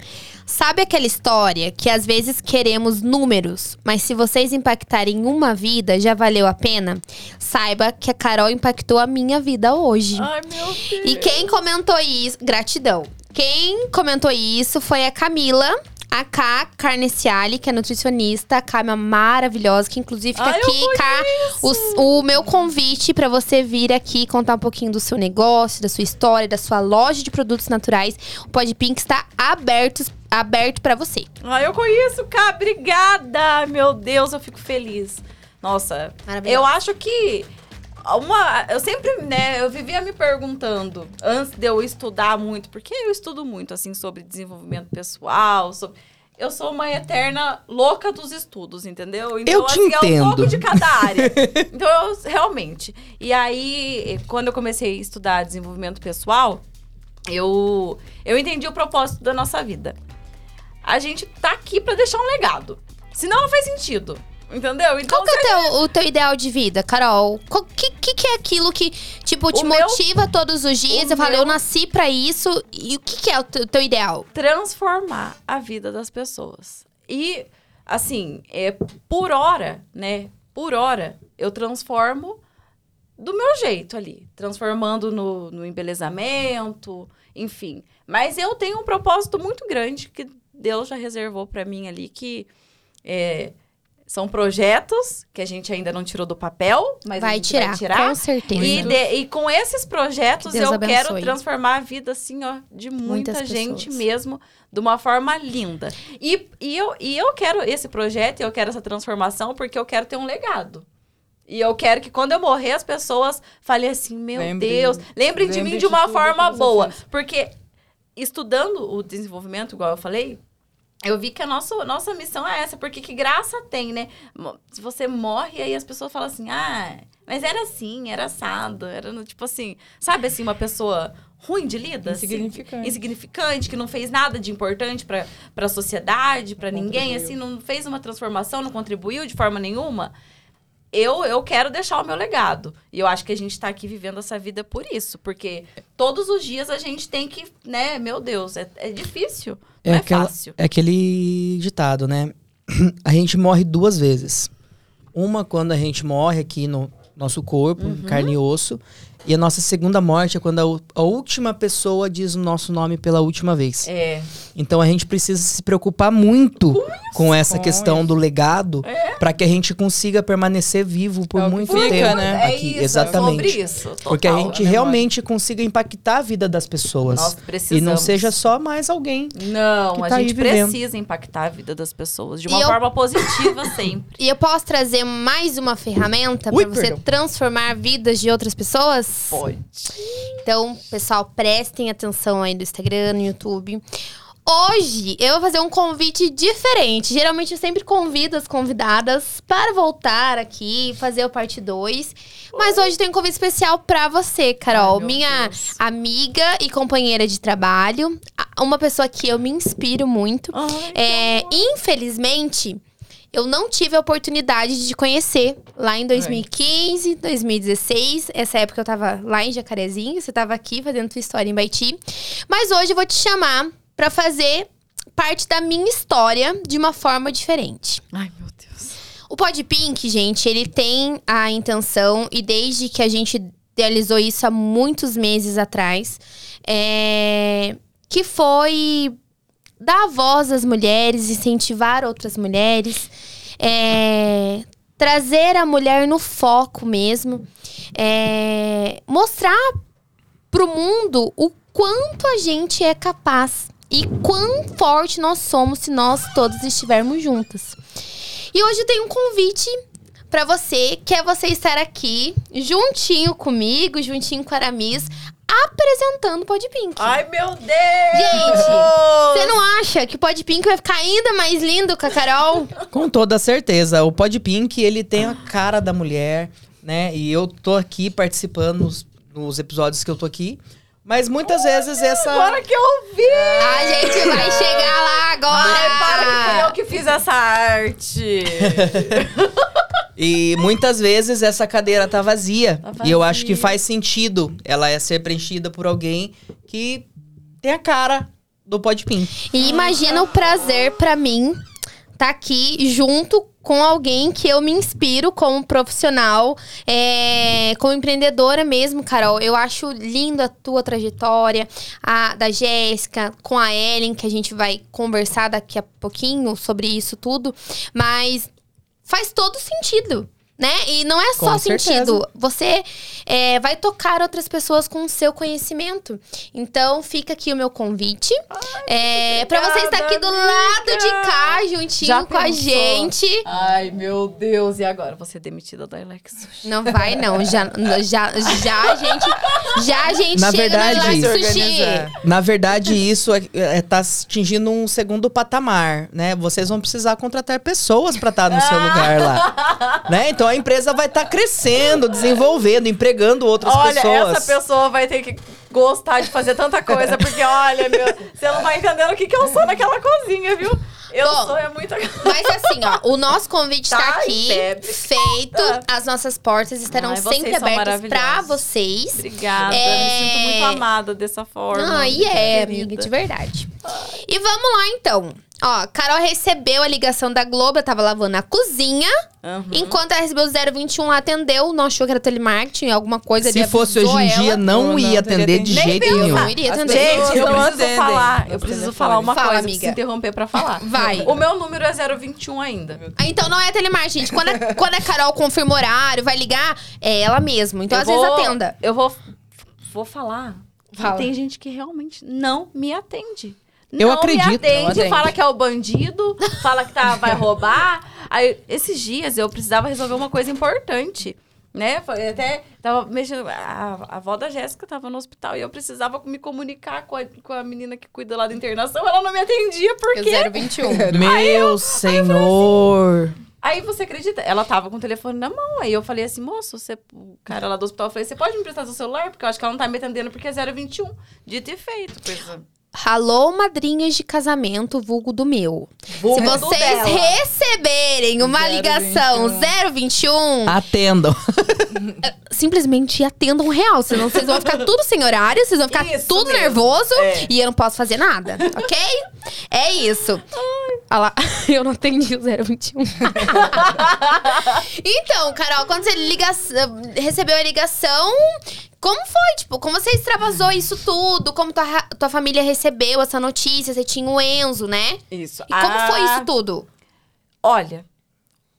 Sabe aquela história que às vezes queremos números, mas se vocês impactarem uma vida, já valeu a pena? Saiba que a Carol impactou a minha vida hoje. Ai, meu Deus. E quem comentou isso, gratidão. Quem comentou isso foi a Camila, a K Carneciali, que é nutricionista, a K é uma maravilhosa, que inclusive fica Ai, aqui, K, o, o meu convite pra você vir aqui contar um pouquinho do seu negócio, da sua história, da sua loja de produtos naturais. O Pod Pink está aberto, aberto para você. Ai, eu conheço, Cá. Obrigada. Meu Deus, eu fico feliz. Nossa, eu acho que uma, eu sempre, né, eu vivia me perguntando antes de eu estudar muito, porque eu estudo muito assim sobre desenvolvimento pessoal, sobre eu sou uma eterna louca dos estudos, entendeu? Então, Eu te assim, é um entendo. pouco de cada área. então, eu realmente. E aí, quando eu comecei a estudar desenvolvimento pessoal, eu, eu entendi o propósito da nossa vida. A gente tá aqui pra deixar um legado. Senão não faz sentido. Entendeu? Então, Qual que é o teu, o teu ideal de vida, Carol? O que, que, que é aquilo que, tipo, te O meu- motiva todos os dias? Eu falo, meu- eu nasci pra isso. E o que, que é o teu, teu ideal? transformar a vida das pessoas. E, assim, é por hora, né? Por hora, eu transformo do meu jeito ali. Transformando no, no embelezamento, enfim. Mas eu tenho um propósito muito grande que Deus já reservou pra mim ali, que é, são projetos que a gente ainda não tirou do papel, mas a vai gente tirar, vai tirar. com certeza. E, de- e com esses projetos Que eu quero abençoe. transformar a vida, assim, ó, de muita Muitas gente pessoas. mesmo, de uma forma linda. E, e, eu, e eu quero esse projeto, eu quero essa transformação, porque eu quero ter um legado. E eu quero que quando eu morrer, as pessoas falem assim, meu Lembre- Deus, lembrem de lembre mim de de uma tudo forma boa. Porque estudando o desenvolvimento, igual eu falei, eu vi que a nossa, nossa missão é essa, porque que graça tem, né? Se você morre, aí as pessoas falam assim, ah, mas era assim, era assado, era no- tipo assim, sabe assim, uma pessoa ruim de lida? assim, Insignificante. insignificante, que não fez nada de importante pra pra sociedade, pra ninguém, Contribuiu. assim, não fez uma transformação, não contribuiu de forma nenhuma. Eu, eu quero deixar o meu legado. E eu acho que a gente tá aqui vivendo essa vida por isso. Porque todos os dias a gente tem que, né, meu Deus, é, é difícil. Não é, aquela- fácil. é aquele ditado, né? A gente morre duas vezes. Uma quando a gente morre aqui no nosso corpo, Uhum. carne e osso. E a nossa segunda morte é quando a, a última pessoa diz o nosso nome pela última vez. É. Então a gente precisa se preocupar muito com essa Com questão do legado para que a gente consiga permanecer vivo por É muito fica, tempo né? É aqui. isso, Exatamente. é sobre isso. total. Porque a gente memória. realmente consiga impactar a vida das pessoas. Nós e precisamos. não seja só mais alguém. Não, que a tá aí gente vivendo. precisa impactar a vida das pessoas de E uma eu- forma positiva sempre. E eu posso trazer mais uma ferramenta pra você perdão. transformar vidas de outras pessoas? Pode. Então, pessoal, prestem atenção aí no Instagram, no YouTube. Hoje eu vou fazer um convite diferente. Geralmente eu sempre convido as convidadas para voltar aqui e fazer o parte 2. Mas hoje tem um convite especial para você, Carol, Ai, minha Deus. amiga e companheira de trabalho, uma pessoa que eu me inspiro muito. Ai, É, infelizmente, eu não tive a oportunidade de te conhecer lá em 2015, 2016. Essa época eu tava lá em Jacarezinho, você tava aqui fazendo tua história em Baiti. Mas hoje eu vou te chamar pra fazer parte da minha história de uma forma diferente. Ai, meu Deus. O Pod Pink, gente, ele tem a intenção, e desde que a gente idealizou isso há muitos meses atrás, é, que foi dar voz às mulheres, incentivar outras mulheres, é, trazer a mulher no foco mesmo, é, mostrar pro mundo o quanto a gente é capaz e quão forte nós somos se nós todas estivermos juntas. E hoje eu tenho um convite pra você, que é você estar aqui juntinho comigo, juntinho com a Aramis, apresentando o Pod Pink. Ai, meu Deus! Gente, Você não acha que o Pod Pink vai ficar ainda mais lindo com a Carol? Com toda certeza. O Pod Pink, ele tem a cara da mulher, né? E eu tô aqui participando nos, nos episódios que eu tô aqui. Mas muitas vezes essa. Agora que eu vi! A gente vai chegar lá agora! Ai, para que foi eu que fiz essa arte! E muitas vezes essa cadeira tá vazia. Tá E eu acho que vazia. faz sentido ela é ser preenchida por alguém que tem a cara do Pod Pink. E imagina o prazer pra mim tá aqui junto com alguém que eu me inspiro como profissional, é, como empreendedora mesmo, Carol. Eu acho linda a tua trajetória, a da Jéssica, com a Ellen, que a gente vai conversar daqui a pouquinho sobre isso tudo. Mas faz todo sentido. Né? E não é só Com certeza. sentido. Você é, vai tocar outras pessoas com o seu conhecimento. Então, fica aqui o meu convite. é, para você estar aqui do obrigada, lado de amiga. cá, juntinho Já com a gente. Ai, meu Deus, e agora? Vou ser demitida da Alex. Não vai, não. Já, já, já a gente, já a gente Na verdade, Sushi. Na verdade, isso é, é, tá atingindo um segundo patamar, né? Vocês vão precisar contratar pessoas para estar no seu lugar lá. né? Então a empresa vai estar crescendo, desenvolvendo, empregando outras Olha, pessoas. essa pessoa vai ter que gostar de fazer tanta coisa, porque olha, meu, você não tá entendendo o que, que eu sou naquela cozinha, viu? Eu Bom, sou é muita Mas assim, ó, o nosso convite tá, Tá, aqui, bebe. feito. As nossas portas estarão Ai, sempre abertas pra vocês. Obrigada, É. me sinto muito amada dessa forma. Ah, e é, querida. amiga, de verdade. E vamos lá, então. Ó, Carol recebeu a ligação da Globo, eu tava lavando a cozinha. Aham. Enquanto ela recebeu o 021, ela atendeu. Não achou que era telemarketing, alguma coisa. Se fosse hoje em dia, não, Não, ia atender de jeito nenhum. Não iria atender. Gente, eu preciso falar. Eu preciso falar uma Fala, coisa. amiga. Preciso interromper pra falar. Vai. O meu número é 021 ainda. Ah, Então não é telemarketing, gente. Quando a, quando a Carol confirma o horário, vai ligar, é ela mesma. Então Eu às vezes vou- atenda. Eu vou, vou falar. que Fala. Tem gente que realmente não me atende. Eu não acredito, me atende, não atende. fala que é o bandido, fala que tá, vai roubar. Aí, esses dias eu precisava resolver uma coisa importante. Né? Foi Até tava mexendo. A, a avó da Jéssica tava no hospital e eu precisava me comunicar com a, com a menina que cuida lá da internação. Ela não me atendia, por quê? 021. Meu senhor. Aí você acredita? Ela tava com o telefone na mão. Aí eu falei assim, moço, você, o cara lá do hospital, eu falei, você pode me emprestar seu celular? Porque eu acho que ela não tá me atendendo porque é 021. Dito e feito. Coisa. Alô, madrinhas de casamento, vulgo do meu. Vulgo Se vocês dela. receberem uma 021. ligação 021, Atendam. simplesmente atendam real. Senão vocês vão ficar tudo sem horário, vocês vão ficar Isso tudo mesmo. nervoso É. e eu não posso fazer nada, ok? É isso. Olha lá, eu não atendi o 021. então, Carol, quando você liga, recebeu a ligação, como foi? Tipo, como você extravasou isso tudo? Como tua, tua família recebeu essa notícia? Você tinha o Enzo, né? Isso. E como foi Ah, isso tudo? Olha,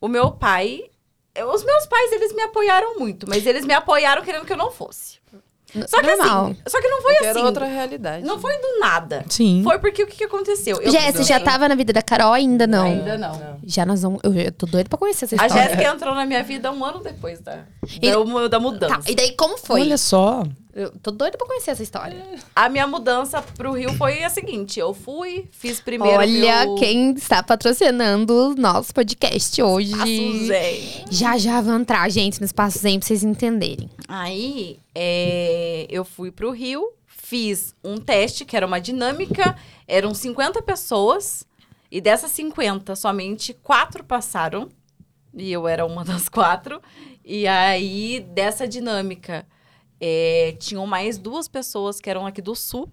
o meu pai. eu- Os meus pais, eles me apoiaram muito, mas eles me apoiaram querendo que eu não fosse. Só que Normal. assim. Só que não foi Porque assim. era outra realidade. Não foi do nada. Sim. Foi porque o que, que aconteceu? Eu Jéssica, já tava na vida da Carol ainda não? Ainda não. Já nós vamos. Eu, eu tô doida pra conhecer essa A história. Jéssica entrou na minha vida um ano depois da, E- da, da mudança. Tá, e daí como foi? Olha só. Eu tô doida pra conhecer essa história. A minha mudança pro Rio foi a seguinte: eu fui, fiz primeiro. Olha meu... quem está patrocinando o nosso podcast hoje. Suzane. Já já vão entrar, gente, no espaço Zen pra vocês entenderem. Aí, é, eu fui pro Rio, fiz um teste, que era uma dinâmica. Eram 50 pessoas. E dessas 50, somente quatro passaram. E eu era uma das quatro. E aí, dessa dinâmica, é, tinham mais duas pessoas que eram aqui do Sul.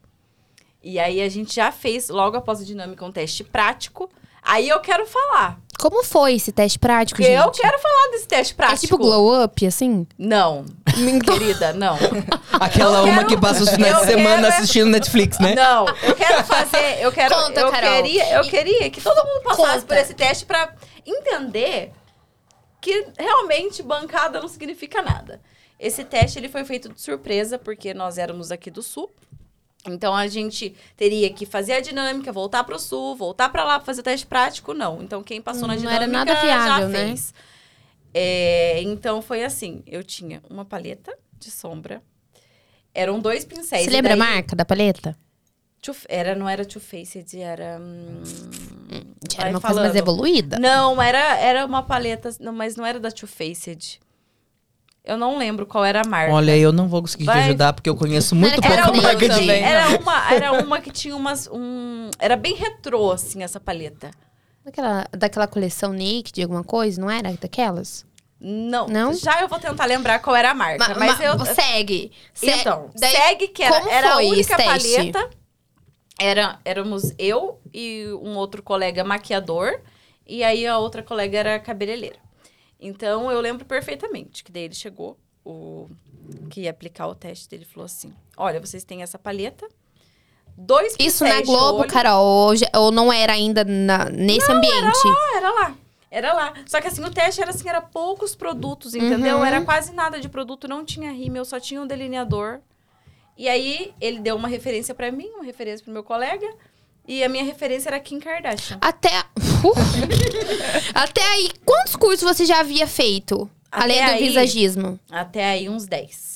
E aí, a gente já fez, logo após a dinâmica, um teste prático. Aí, eu quero falar. Como foi esse teste prático, gente? eu quero falar desse teste É prático. tipo glow up, assim? Não, querida, não. Aquela Eu uma quero- que passa os finais de semana quero é- assistindo Netflix, né? Não, eu quero fazer, eu quero, Conta, eu Carol. queria, eu E- queria que todo mundo passasse Conta. por esse teste pra entender que realmente bancada não significa nada. Esse teste ele foi feito de surpresa porque nós éramos aqui do sul. Então a gente teria que fazer a dinâmica, voltar pro sul, voltar pra lá pra fazer o teste prático, não. Então quem passou na Não dinâmica era nada viável, já né? fez. É, então foi assim, eu tinha uma paleta de sombra, eram dois pincéis. Você lembra a daí- marca da paleta? Era, não era Too Faced, era. hum, vai era uma coisa mais falando. evoluída. Não, era, era uma paleta, não, mas não era da Too Faced. Eu não lembro qual era a marca. Olha, eu não vou conseguir te Vai. ajudar porque eu conheço muito Era pouco a marca de. também. Era uma, era uma que tinha umas. Um, era bem retrô, assim, essa paleta. Daquela, daquela coleção Nick, de alguma coisa, não era? Daquelas? Não, Não? Já eu vou tentar lembrar qual era a marca. Ma- mas ma- eu. Segue. Se- Então, daí- segue que era, era a única paleta. Era, éramos eu e um outro colega maquiador. E aí a outra colega era cabeleireira. Então eu lembro perfeitamente que daí ele chegou, o que ia aplicar o teste dele falou assim: Olha, vocês têm essa paleta. Dois Isso na Globo. Carol, ou, ou não era ainda na- nesse ambiente? Ah, era lá. Era lá. Só que assim, o teste era assim, era poucos produtos, entendeu? Uhum. Era quase nada de produto, não tinha rímel, só tinha um delineador. E aí, ele deu uma referência pra mim, uma referência pro meu colega. E a minha referência era Kim Kardashian. Até. Até aí, quantos cursos você já havia feito? Até além do aí- visagismo? Até aí, uns 10.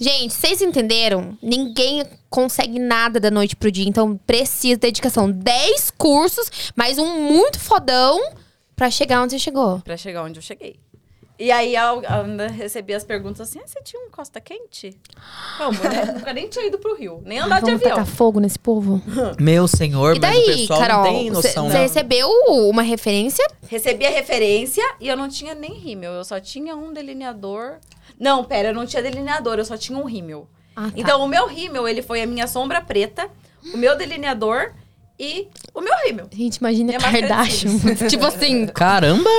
Gente, vocês entenderam? Ninguém consegue nada da noite pro dia, então precisa de dedicação. 10 cursos, mais um muito fodão pra chegar onde você chegou. Pra chegar onde eu cheguei. E aí eu ainda recebi as perguntas assim: ah, você tinha um Costa Quente? Como, né? Nunca nem tinha ido pro Rio, nem andar de Vamos avião. tacar fogo nesse povo? Meu senhor, E mas o daí, pessoal Carol? não tem Você noção. você né? recebeu uma referência? Recebi a referência e eu não tinha nem rímel, eu só tinha um delineador. Não, pera, eu não tinha delineador, eu só tinha um rímel. Ah, tá. Então, o meu rímel, ele foi a minha sombra preta, o meu delineador e o meu rímel. Gente, imagina Kardashian. tipo assim, Caramba!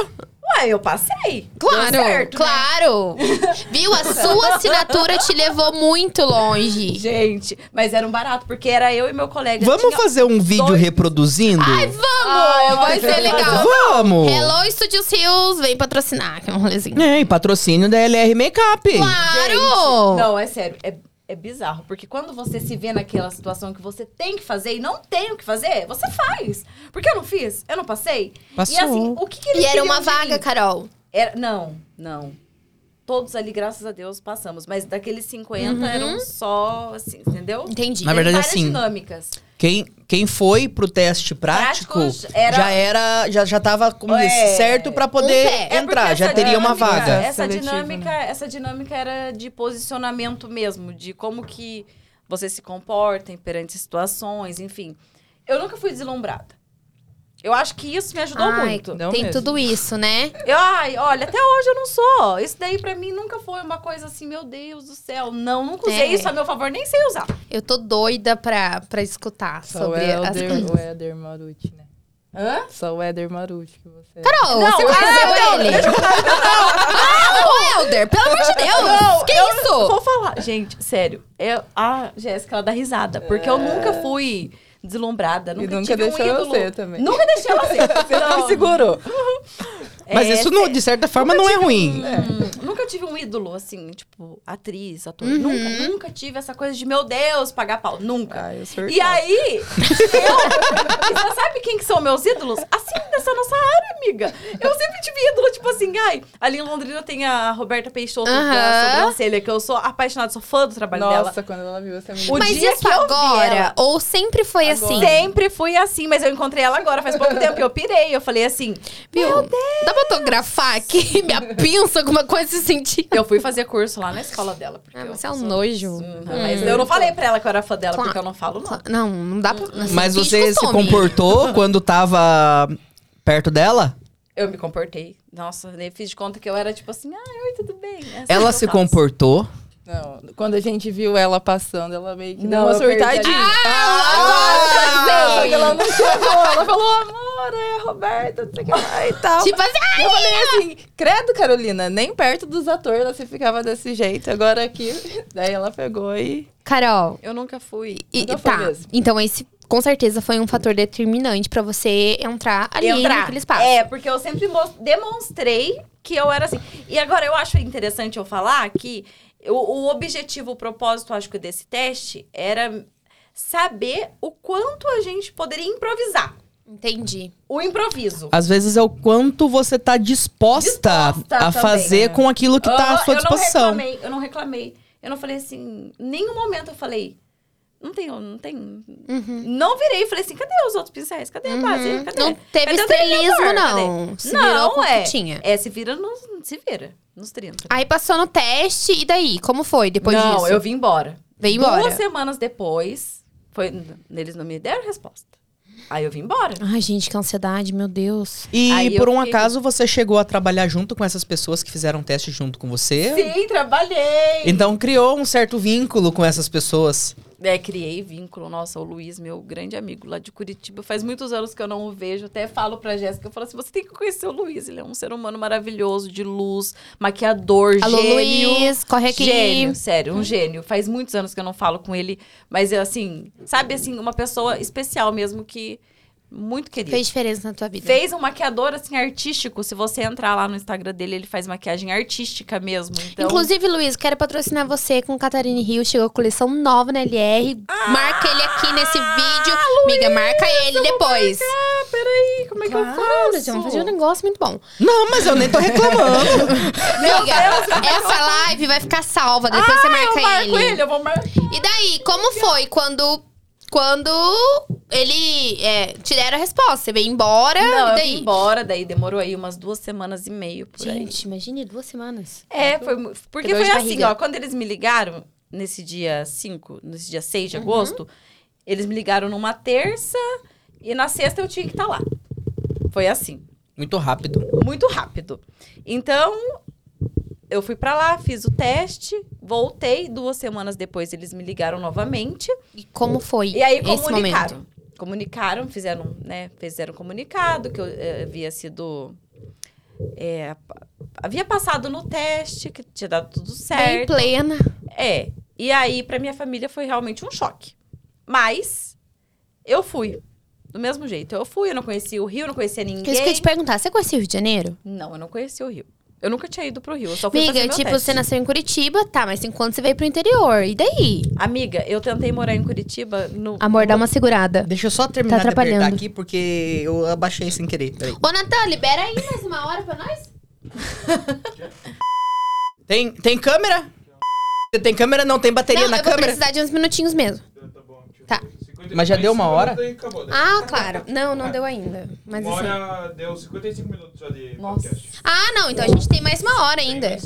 Ué, eu passei. claro, Deu certo, né? claro. Viu? A sua assinatura te levou muito longe. Gente, mas era um barato, porque era eu e meu colega. Vamos fazer um vídeo dois- reproduzindo? Vamos! Ai, vai vai ser legal. Vamos! Hello Studios Hills, vem patrocinar, que é um rolezinho. É, e patrocínio da LR Makeup. Claro! Gente, não, é sério. É, é bizarro. Porque quando você se vê naquela situação que você tem que fazer e não tem o que fazer, você faz. Porque eu não fiz, eu não passei. Passou. E assim, o que, que eles E era uma vaga? Carol. Era, não, não. Todos ali, graças a Deus, passamos. Mas daqueles 50 eram só, assim, entendeu? Entendi. Na verdade, várias assim, dinâmicas. Quem, quem foi pro teste prático era- já era, já, já tava como É. certo Um poder pé. É entrar, já teria uma dinâmica- vaga. Essa Seletivo, dinâmica, essa dinâmica era de posicionamento mesmo, de como que você se comporta perante situações, enfim. Eu nunca fui deslumbrada. Eu acho que isso me ajudou Ai, muito. Não tem mesmo. tudo isso, né? Eu, ai, olha, até hoje eu não sou. Isso daí pra mim nunca foi uma coisa assim, meu Deus do céu. Não, nunca usei É. isso a meu favor, nem sei usar. Eu tô doida pra, pra escutar Só o sobre as coisas. o Éder Maruti, né? Hã? Só o Éder Maruti que você... Carol, Não, você ah, conheceu não, ele? Ah, ô Helder, pelo amor de Deus! Não, que eu isso? Vou falar. Gente, sério. Eu, a Jéssica, ela dá risada. Porque eu nunca fui deslumbrada. Nunca, E nunca deixou um eu ídolo. ser também. Nunca deixei ela ser. Você Não. me segurou. Mas É, isso, não- sé- de certa forma, não é ruim. Hum, nunca tive um ídolo, assim, tipo, atriz, ator. Uhum. Nunca, nunca tive essa coisa de, meu Deus, pagar pau. Nunca. Ah, eu sou E aí, eu. E você sabe quem que são meus ídolos? Assim, dessa nossa área, amiga. Eu sempre tive ídolo, tipo assim, ai, ali em Londrina tem a Roberta Peixoto Aham. da sobrancelha, que eu sou apaixonada, sou fã do trabalho dela. Nossa, quando ela viu você me O Mas dia isso que eu vi agora? ela- Ou sempre foi Agora. assim? Sempre fui assim, mas eu encontrei ela agora, faz pouco tempo, e eu pirei. Eu falei assim, Viu? Dá pra autografar aqui minha pinça, alguma coisa se sentir? eu fui fazer curso lá na escola dela. Porque Ah, eu você é um nojo. Uhum, Mas eu não falei pra ela que eu era fã dela, Claro. porque eu não falo, não. Não, não dá pra. assim, Mas você se comportou quando tava perto dela? Eu me comportei. Nossa, eu fiz de conta que eu era tipo assim, ah, oi, tudo bem. É assim Ela se faço. comportou? Não, quando a gente viu ela passando, ela meio que deu Não, uma eu perdi a surtadinha. Ah, Só que ela não chegou. Ela falou, amor, é Roberta, não sei o que lá e tal. Tipo assim, Eu falei assim, credo, Carolina, nem perto dos atores você ficava desse jeito. Agora aqui, daí ela pegou e... Carol, Eu nunca fui. e, Nunca tá. mesmo. Então, esse com certeza foi um fator determinante pra você entrar ali entrar. naquele espaço. É, porque eu sempre demonstrei que eu era assim. E agora eu acho interessante eu falar que o, o objetivo, o propósito, acho que desse teste era saber o quanto a gente poderia improvisar. Entendi. O improviso. Às vezes é o quanto você tá disposta, Disposta a também, fazer né? com aquilo que tá à sua eu disposição. Não reclamei, eu não reclamei. Eu não falei assim, em nenhum momento eu falei. Não tem, não tem. Uhum. Não virei e falei assim, cadê os outros pincéis? Cadê a base? Cadê? Não teve Cadê o estrelismo, não. Cadê? Se virou com o é. É, se vira nos. Se vira. Nos 30. Aí passou no teste, e daí? Como foi depois não, disso? eu vim embora. Veio Duas embora. semanas depois, foi, eles não me deram resposta. Aí eu vim embora. Ai, gente, que ansiedade, meu Deus. E Aí por um fiquei- acaso você chegou a trabalhar junto com essas pessoas que fizeram teste junto com você? Sim, trabalhei. Então criou um certo vínculo com essas pessoas. É, criei vínculo. Nossa, o Luiz, meu grande amigo lá de Curitiba, faz muitos anos que eu não o vejo. Até falo pra Jéssica, eu falo assim, você tem que conhecer o Luiz. Ele é um ser humano maravilhoso, de luz, maquiador, Alô, gênio. Luiz, corre aqui. Gênio, sério, um gênio. Faz muitos anos que eu não falo com ele, mas é assim, sabe assim, uma pessoa especial mesmo que muito querida. Fez diferença na tua vida. Fez um maquiador assim artístico. Se você entrar lá no Instagram dele, ele faz maquiagem artística mesmo. Então, Inclusive, Luiz, quero patrocinar você com Catarine Rio. Chegou a coleção nova na LR. marca ele aqui nesse vídeo. Amiga, marca ele depois. ah, peraí, como é que eu Claro, faço? gente, vamos fazer um negócio muito bom. Não, mas eu nem tô reclamando. Amiga, essa live vai ficar salva. Depois você Ah, marca eu marco ele. ele, eu vou marcar. E daí, como foi quando quando ele é, te deram a resposta. Você veio embora, Não, e eu daí? vim embora, daí demorou aí umas duas semanas e meio por aí. Gente, imagine duas semanas. É, foi mu- porque foi assim, ó, quando eles me ligaram nesse dia 5, nesse dia 6 de Uhum. agosto, eles me ligaram numa terça e na sexta eu tinha que estar lá. Foi assim, Muito rápido. muito rápido. Então, eu fui pra lá, fiz o teste, voltei, duas semanas depois eles me ligaram novamente. E como foi E aí comunicaram. momento? Comunicaram, fizeram, né, fizeram um comunicado que eu eh, havia sido é, havia passado no teste, que tinha dado tudo Bem certo. plena. É. E aí, pra minha família, foi realmente um choque. Mas, eu fui. Do mesmo jeito. Eu fui, eu não conhecia o Rio, não conhecia ninguém. Isso que eu ia te perguntar, você conhecia o Rio de Janeiro? Não, eu não conhecia o Rio. Eu nunca tinha ido pro Rio, eu só fui Amiga, fazer meu tipo, teste. você nasceu em Curitiba, tá, mas enquanto você veio pro interior, e daí? Amiga, eu tentei morar em Curitiba no... Amor, dá uma segurada. Deixa eu só terminar Tá de apertar atrapalhando. aqui, porque eu abaixei sem querer. Peraí. Ô, Natan, libera aí mais uma hora pra nós. Tem, tem câmera? Tem câmera? Não tem bateria Não, na eu vou câmera? precisar de uns minutinhos mesmo. Tá bom. deixa eu ver. 50 Mas já deu uma hora? acabou. Ah, claro. Não, não deu ainda. Mas Uma assim. hora deu 55 minutos já de Nossa. podcast. Ah, não, então a gente tem mais uma hora ainda.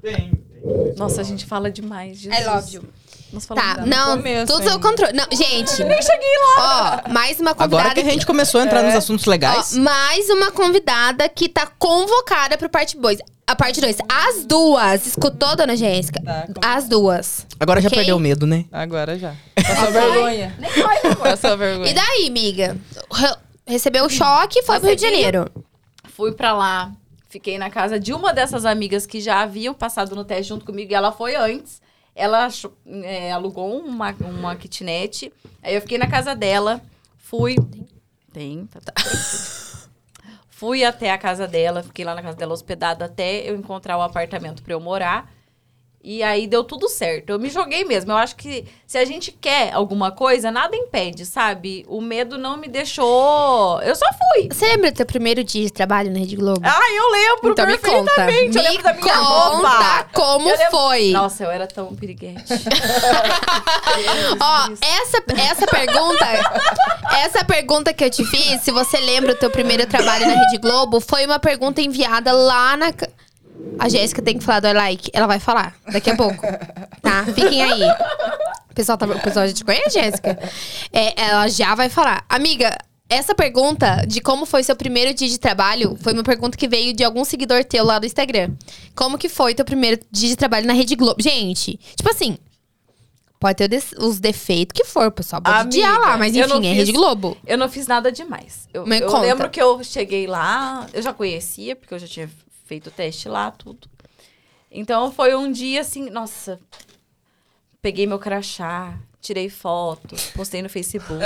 Tem, tem. Nossa, a gente fala demais, Jesus. I love you. Nós falamos Tá, não, começo tudo ainda. controle. Não, gente. Nem cheguei lá. Ó, mais uma convidada. Agora que a gente começou a entrar nos assuntos legais. Ó, mais uma convidada que tá convocada pro parte 2. A parte 2. As duas. Escutou, dona Jéssica? Tá, como- As duas. Agora já ok. perdeu o medo, né? Agora já. Passou vergonha. Nem vai, amor. Passou vergonha. E daí, amiga? Re- Recebeu o choque e foi pro Rio de Recebi. Janeiro. Fui pra lá, fiquei na casa de uma dessas amigas que já haviam passado no teste junto comigo e ela foi antes. Ela é, alugou uma, uma kitnet. Aí eu fiquei na casa dela. Fui. Tem, tá, tá. Fui até a casa dela, fiquei lá na casa dela hospedada até eu encontrar o apartamento pra eu morar. E aí deu tudo certo. Eu me joguei mesmo. Eu acho que se a gente quer alguma coisa, nada impede, sabe? O medo não me deixou. Eu só fui. Você lembra do teu primeiro dia de trabalho na Rede Globo? Ah, eu lembro então me conta. perfeitamente. Eu Me lembro da minha conta roupa. como lembro- foi. Nossa, eu era tão piriguete. Ó, essa, essa pergunta, essa pergunta que eu te fiz, se você lembra o teu primeiro trabalho na Rede Globo, foi uma pergunta enviada lá na. A Jéssica tem que falar do like. Ela vai falar daqui a pouco. Tá? Fiquem aí. O pessoal, tá, o pessoal já te conhece, Jéssica? É, ela já vai falar. Amiga, essa pergunta de como foi seu primeiro dia de trabalho foi uma pergunta que veio de algum seguidor teu lá do Instagram. Como que foi teu primeiro dia de trabalho na Rede Globo? Gente, tipo assim, Pode ter os defeitos que for, pessoal. Pode Amiga, odiar lá, mas enfim, é fiz- Rede Globo. Eu não fiz nada demais. Eu, eu lembro que eu cheguei lá, eu já conhecia, porque eu já tinha feito o teste lá, tudo. Então foi um dia assim, nossa. Peguei meu crachá, tirei foto, postei no Facebook.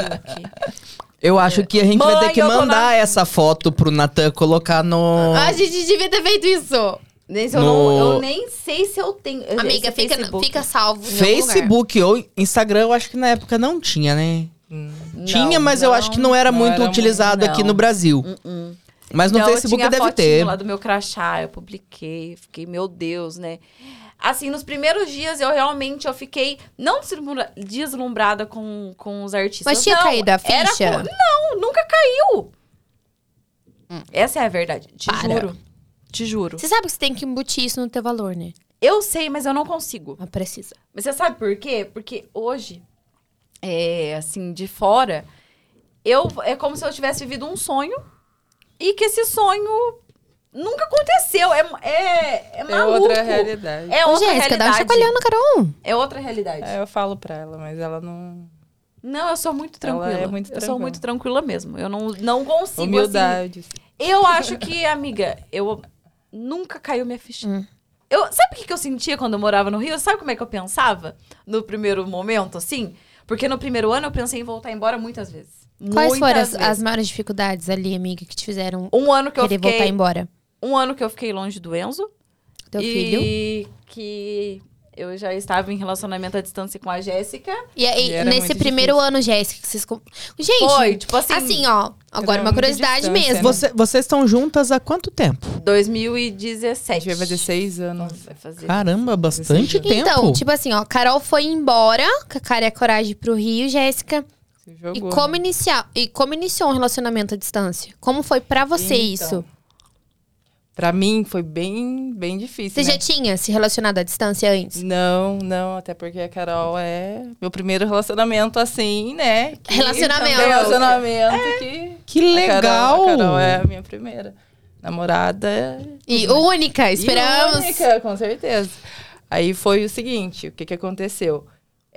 Eu acho que a gente vai Mãe, ter que mandar na- essa foto pro Natan colocar no. A gente devia ter feito isso. Se eu, No- não, eu nem sei se eu tenho. Amiga, fica, Facebook. fica salvo. em algum lugar. Facebook ou Instagram, eu acho que na época não tinha, né? Não, tinha, mas eu acho que não era não muito era muito, utilizado aqui não. no Brasil. Uh-uh. Mas no Então, eu Facebook tinha deve ter. lá do meu crachá, eu publiquei, fiquei, meu Deus, né? Assim, nos primeiros dias eu realmente eu fiquei não deslumbra- deslumbrada com, com os artistas. Mas tinha não, caído a era ficha? com- não, nunca caiu. Essa é a verdade, te Para. juro. Te juro. Você sabe que você tem que embutir isso no teu valor, né? Eu sei, mas eu não consigo. Mas precisa. Mas você sabe por quê? Porque hoje, é, assim, de fora, eu é como se eu tivesse vivido um sonho e que esse sonho nunca aconteceu. É, é, é É maluco. outra realidade. É outra Jéssica, dá um realidade. chacoalhão na Carol. É outra realidade. É, eu falo pra ela, mas ela não. Não, eu sou muito Ela tranquila. é muito eu sou tranquila. muito tranquila mesmo. Eu não, não consigo, assim, Humildade. Eu acho que, amiga, eu nunca caiu minha ficha. Hum. Eu, sabe o que, que eu sentia quando eu morava no Rio? Sabe como é que eu pensava no primeiro momento, assim? Porque no primeiro ano eu pensei em voltar embora muitas vezes. Quais foram as, as maiores dificuldades ali, amiga, que te fizeram Um ano que eu querer voltar fiquei. embora? Um ano que eu fiquei longe do Enzo. Teu e filho? que eu já estava em relacionamento à distância com a Jéssica. E aí, E nesse primeiro difícil. ano, Jéssica, que vocês. Gente, Foi, tipo assim, assim, ó. Agora, uma curiosidade mesmo. né? Você- vocês estão juntas há quanto tempo? 2017. A gente vai fazer seis anos. Vai fazer. Caramba, bastante tempo. Então, tipo assim, ó, Carol foi embora com a cara e a coragem pro Rio, Jéssica. E como, iniciar, e como iniciou um relacionamento à distância? Como foi pra você Então, isso? Pra mim foi bem, bem difícil. Você né? já tinha se relacionado à distância antes? Não, não, até porque a Carol é meu primeiro relacionamento assim, né? que- Relacionamento. Relacionamento que. Que A Carol, legal! a Carol é a minha primeira namorada. E única, E esperamos. única, com certeza. Aí foi o seguinte, o que que aconteceu?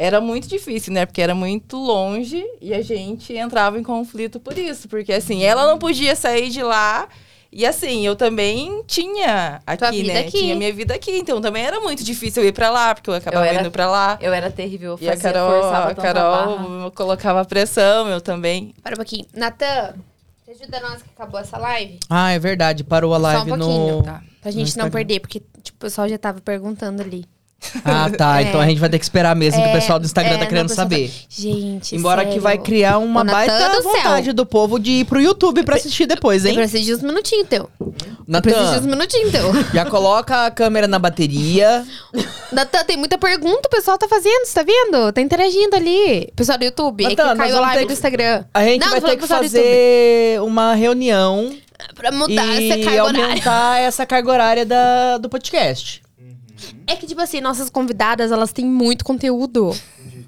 Era muito difícil, né? Porque era muito longe e a gente entrava em conflito por isso. Porque, assim, ela não podia sair de lá e, assim, eu também tinha aqui, né? aqui. Tinha minha vida aqui. Então, também era muito difícil eu ir pra lá, porque eu acabava Eu era- indo pra lá. Eu era terrível, eu E a fazia, Carol, forçava a Carol colocava pressão, eu também. Para um pouquinho. Natan, você ajuda nós que acabou essa live? Ah, é verdade. Parou a Só um live pouquinho, no. tá. Pra no gente não perder, porque tipo, o pessoal já tava perguntando ali. Ah, tá. É. Então a gente vai ter que esperar mesmo, que o É, pessoal do Instagram é, tá querendo saber. tá- Gente, Embora que sério. vai criar uma Ô, Natan baita do céu. vontade do povo de ir pro YouTube pra assistir depois, Eu hein? preciso de uns minutinhos, teu. Eu preciso de uns Natan, minutinhos, teu. já coloca a câmera na bateria. Natan, tem muita pergunta o pessoal tá fazendo, você tá vendo? Tá interagindo ali. Pessoal do YouTube, é Natan, que nós caiu a live do que- Instagram. A gente Não, vai ter que fazer uma reunião Pra mudar e essa carga horária. aumentar essa carga horária da, do podcast. É que, tipo assim, nossas convidadas, elas têm muito conteúdo. Entendi.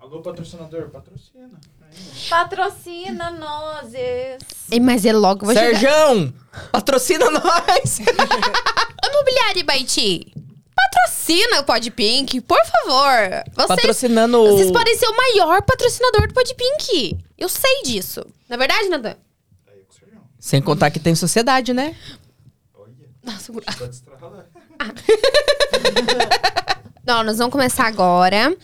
Alô, patrocinador, patrocina. Patrocina nós. E, Mas é logo, vai chegar. Serjão, patrocina nós! Imobiliária Baiti, patrocina o Podpink, por favor. Vocês, Patrocinando. vocês podem ser o maior patrocinador do Podpink. Eu sei disso. Na é verdade, Natan? aí com o Sérgio. Sem contar que tem sociedade, né? Olha, Nossa, Não, nós vamos começar agora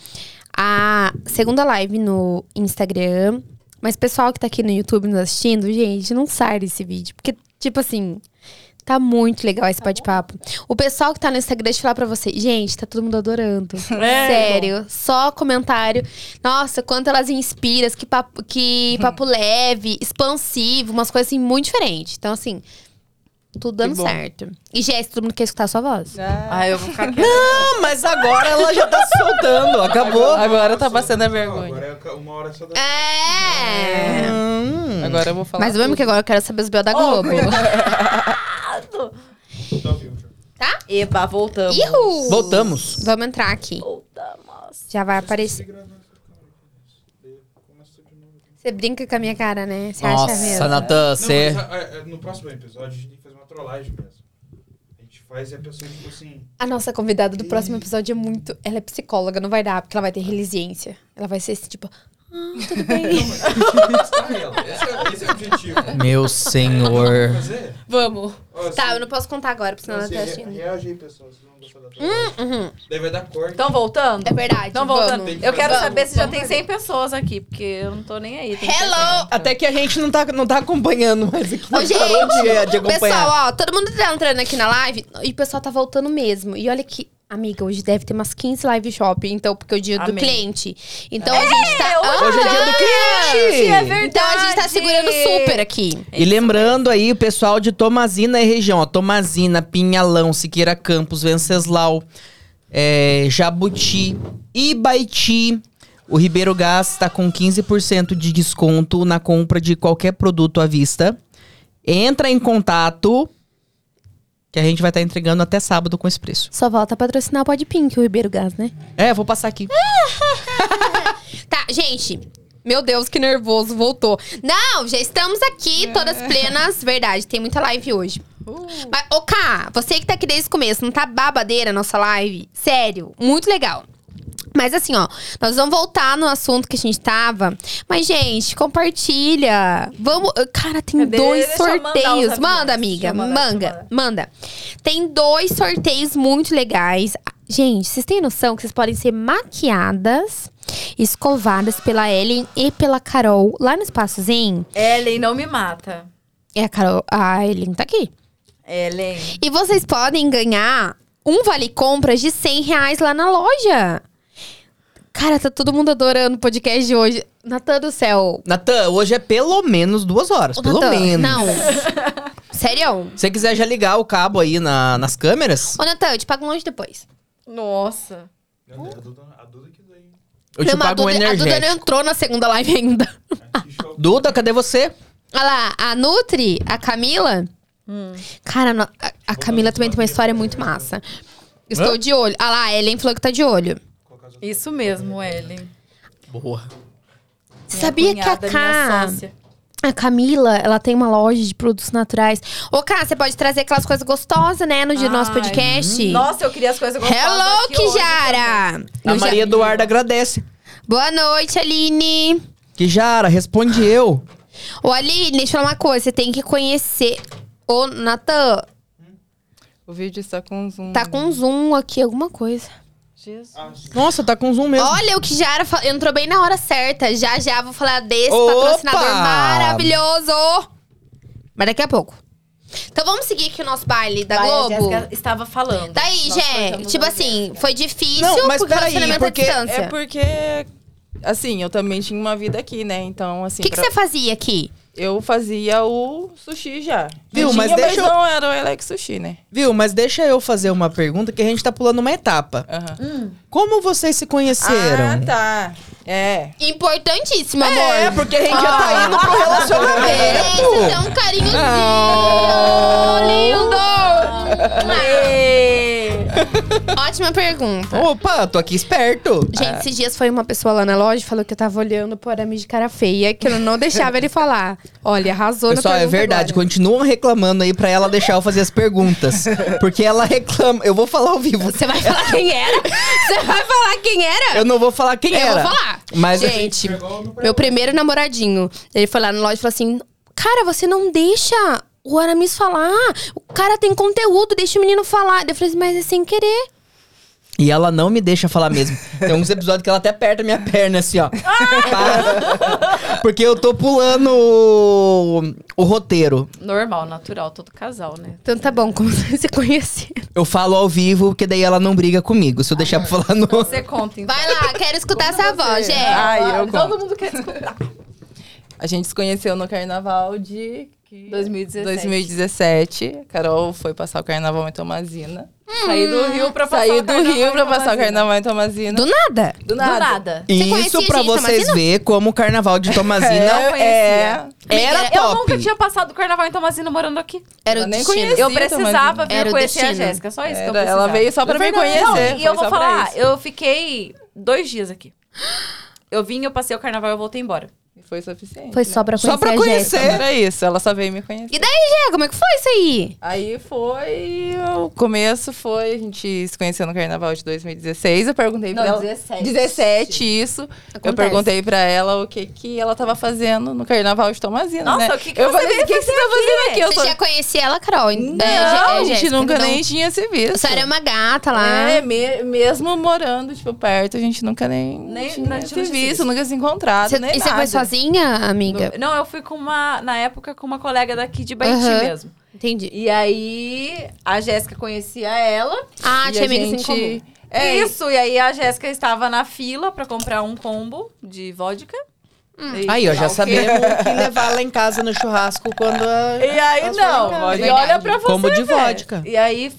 a segunda live no Instagram. Mas pessoal que tá aqui no YouTube nos assistindo, gente, não sai desse vídeo. Porque, tipo assim, tá muito legal esse bate-papo. O pessoal que tá no Instagram, deixa eu falar pra vocês. Gente, tá todo mundo adorando. Sério. Só comentário. Nossa, quanto elas inspiram, que papo, que papo leve, expansivo, umas coisas assim muito diferentes. Então, assim, tudo dando certo. E, Jéssica, todo mundo quer escutar a sua voz. Ah, Ah, eu vou ficar quieta. Ah, mas agora ela já tá se soltando. Acabou. Agora tá passando a Não, vergonha. Agora é uma hora só da. É. Hum. Agora eu vou falar. Mas vamos que agora eu quero saber os B.O. da Globo. Tá tá? Eba, voltamos. Ihu! Voltamos. Vamos entrar aqui. Voltamos. Já vai aparecer. Você brinca com a minha cara, né? Você acha Nossa, mesmo? Natan, Não, você. no próximo episódio a gente trollagem mesmo. A gente faz e a pessoa, tipo assim. A nossa convidada do próximo episódio é muito. Ela é psicóloga, não vai dar, porque ela vai ter resiliência. Ela vai ser esse tipo. Ah, tudo bem. testar ela. Esse é, é o objetivo. Meu senhor. Vamos. Ó, Tá, eu não posso contar agora, porque senão ela tá assistindo. Reage aí, pessoal. Vocês vão gostar da trollagem. Uhum. Daí vai dar corte. Então, voltando? É verdade. Então, voltando. vamos. Eu quero saber se já Vamos tem 100 pessoas aqui, porque eu não tô nem aí. Tem Hello! Até que a gente não tá, não tá acompanhando mais aqui. Ô, Não gente, parou de, de acompanhar. pessoal, ó, todo mundo tá entrando aqui na live e o pessoal tá voltando mesmo. E olha que, amiga, hoje deve ter umas 15 live shopping, então, porque é o dia do Amém. cliente. Então a gente tá. Hoje é dia do cliente. é verdade. Então a gente tá segurando super aqui. E lembrando aí o pessoal de Tomazina e região, ó, Tomazina, Pinhalão, Siqueira Campos, Venceslau, é, Jabuti, Ibaiti. O Ribeiro Gás está com 15% de desconto na compra de qualquer produto à vista. Entra em contato que a gente vai estar entregando até sábado com esse preço. Só volta a patrocinar o Podpink, o Ribeiro Gás, né? É, vou passar aqui. Tá, gente. Meu Deus, que nervoso, voltou. Não, já estamos aqui, todas plenas. Verdade, tem muita live hoje. Mas, ô, Ká, você que tá aqui desde o começo, não tá babadeira a nossa live? Sério, muito legal. Mas assim, ó, nós vamos voltar no assunto que a gente tava. Mas, gente, compartilha. Vamos. Cara, tem Cadê? dois Deixa sorteios. Manda, amiga. Mandar, manga. Manda. Tem dois sorteios muito legais. Gente, vocês têm noção que vocês podem ser maquiadas, escovadas pela Ellen e pela Carol lá no Espaço Zen? Ellen, não me mata. É a Carol. A Ellen tá aqui. Ellen. E vocês podem ganhar um vale compras de 100 reais lá na loja. Cara, tá todo mundo adorando o podcast de hoje. Natan do céu. Natan, hoje é pelo menos duas horas. Ô, pelo Natan, menos. Não. Sério? Se você quiser já ligar o cabo aí na- nas câmeras, Ô, Natan, eu te pago longe depois. Nossa. A Duda, a Duda que daí. Eu te Não, mas a pago um Duda, a Duda não energético. entrou na segunda live ainda. Duda, cadê você? Olha lá, a Nutri, a Camila. Cara, no- a, a Camila também tem uma história muito massa. Estou Hã? de olho. Olha lá, a Ellen falou que tá de olho. Isso mesmo, Ellen. Boa. Você sabia que a minha sócia. a Camila, ela tem uma loja de produtos naturais. Ô, Cá, você pode trazer aquelas coisas gostosas, né, no dia do nosso Ai, podcast? Nossa, eu queria as coisas gostosas Hello, aqui hoje Kijara! A Eu já- Maria Eduarda agradece. Boa noite, Aline. Que Jara, responde eu. Ô, Aline, deixa eu falar uma coisa. Você tem que conhecer. Ô, Natan, O vídeo está com zoom. tá com zoom aqui, alguma coisa. Jesus. Nossa, tá com zoom mesmo. Olha, o Kijara fa- entrou bem na hora certa. Já já vou falar desse Opa! patrocinador maravilhoso. Mas daqui a pouco. Então vamos seguir aqui o nosso baile da Vai, a Globo. Jéssica estava falando. Daí, Nós Jé, cortamos tipo a assim, foi difícil Não, mas porque o peraí, relacionamento porque à distância. É porque, assim, eu também tinha uma vida aqui, né? Então, assim. O que, que pra- você fazia aqui? Eu fazia o sushi já. Viu, mas deixa eu- não era o Alex Sushi, né? Viu, mas deixa eu fazer uma pergunta que a gente tá pulando uma etapa. Aham. Como vocês se conheceram? Ah, tá. É. Importantíssimo, amor. É, porque a gente já tá indo pro relacionamento. ter um carinhozinho. Ah. Lindo! Ê! Ótima pergunta. Opa, tô aqui esperto. Gente, esses dias foi uma pessoa lá na loja e falou que eu tava olhando por arame de cara feia, que eu não deixava ele falar. Olha, arrasou Pessoal, na é pergunta verdade. agora. Continuam reclamando aí pra ela deixar eu fazer as perguntas. Porque ela reclama. Eu vou falar ao vivo. Você vai falar quem era? Você vai falar quem era? Eu não vou falar quem Eu era. vou falar. Mas Gente, meu primeiro namoradinho, ele foi lá na loja e falou assim: Cara, você não deixa o Aramis falar. O cara tem conteúdo, deixa o menino falar. Eu falei assim, mas é sem querer. E ela não me deixa falar mesmo. Tem uns episódios que ela até aperta minha perna, assim, ó. Para. Porque eu tô pulando o, o roteiro. Normal, natural, todo casal, né? Então tá bom, como vocês se conheceram. Eu falo ao vivo, porque daí ela não briga comigo. Se eu deixar pra falar no. Você conta, então. Vai lá, quero escutar essa voz, Gé. Ai, eu Todo conto. mundo quer escutar. A gente se conheceu no carnaval de. Que- 2017. 2017. A Carol foi passar o carnaval em Tomazina. Saí do Rio pra passar Saí o do carnaval Rio em pra passar o Tomazina. carnaval em Tomazina. Do nada. Do Do nada. nada. Você Isso pra vocês ver como o carnaval de Tomazina Não É, conhecia. era Amiga, Eu top. nunca tinha passado o carnaval em Tomazina morando aqui. Era Eu o nem destino. conhecia. Eu precisava vir Era o conhecer a destino. Jéssica, só isso que eu Era- precisava. ela veio só pra me É conhecer. Não, e eu vou falar, eu fiquei dois dias aqui. Eu vim, eu passei o carnaval e eu voltei embora. Foi suficiente. Foi só pra conhecer Só pra a conhecer. Era isso, ela só veio me conhecer. E daí, Gé, como é que foi isso aí? Aí foi. O começo foi. A gente se conheceu no carnaval de 2016. Eu perguntei Não, pra ela. 17. 17, isso. Eu Acontece. perguntei pra ela o que, que ela tava fazendo no carnaval de Tomazina. Nossa, né? o que que eu você falei, o que, que você tá fazendo aqui? Eu Você só... já conhecia ela, Carol? Não, É, a gente Jéssica, nunca não. nem tinha se visto. Você era uma gata lá. É, me- mesmo morando, tipo, perto, a gente nunca nem, Nem- tinha não, se não tinha se visto, visto. nunca se encontrado, Você- nem e você foi sozinha, amiga? Não, eu fui com uma, na época, com uma colega daqui de Baiti Aham. mesmo. Entendi. E aí, a Jéssica conhecia ela. Ah, tinha amigos em gente- comum. É, Isso, e aí a Jéssica estava na fila pra comprar um combo de vodka. E Aí, lá já sabemos o que levar lá em casa no churrasco quando a. E aí, em não, e olha pra você Combo de ver. vodka. E aí,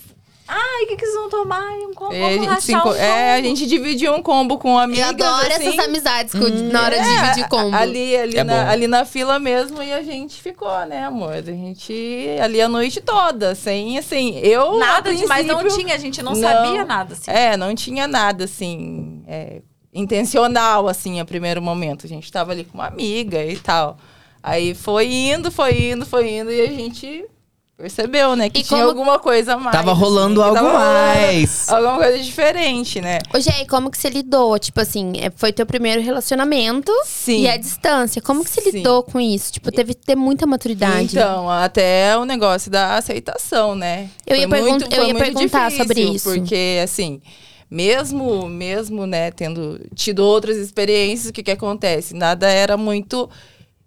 ai, o que, que vocês vão tomar? Um combo, É, a gente, um é, a combo. gente dividiu um combo com amigas, Eu adoro assim. essas amizades com- na hora de É, dividir combo. Ali, ali, É na, ali na fila mesmo, e a gente ficou, né, amor? A gente ali a noite toda, sem, assim, eu... Nada demais não tinha, a gente não, não. sabia nada, assim. É, não tinha nada, assim, é, intencional, assim, a primeiro momento. A gente tava ali com uma amiga e tal. Aí foi indo, foi indo, foi indo, e a gente percebeu, né, que E tinha como- alguma coisa a mais. Tava assim, rolando que algo tava rolando mais. Alguma coisa diferente, né? Ô, e como que você lidou? Tipo assim, é, foi teu primeiro relacionamento Sim. e a distância. Como que você Sim. lidou com isso? Tipo, teve que ter muita maturidade. Então, até o negócio da aceitação, né? Eu ia pergun- muito- eu foi ia muito perguntar difícil, sobre isso. Porque, assim, mesmo, mesmo, né, tendo tido outras experiências, o que que acontece? Nada era muito...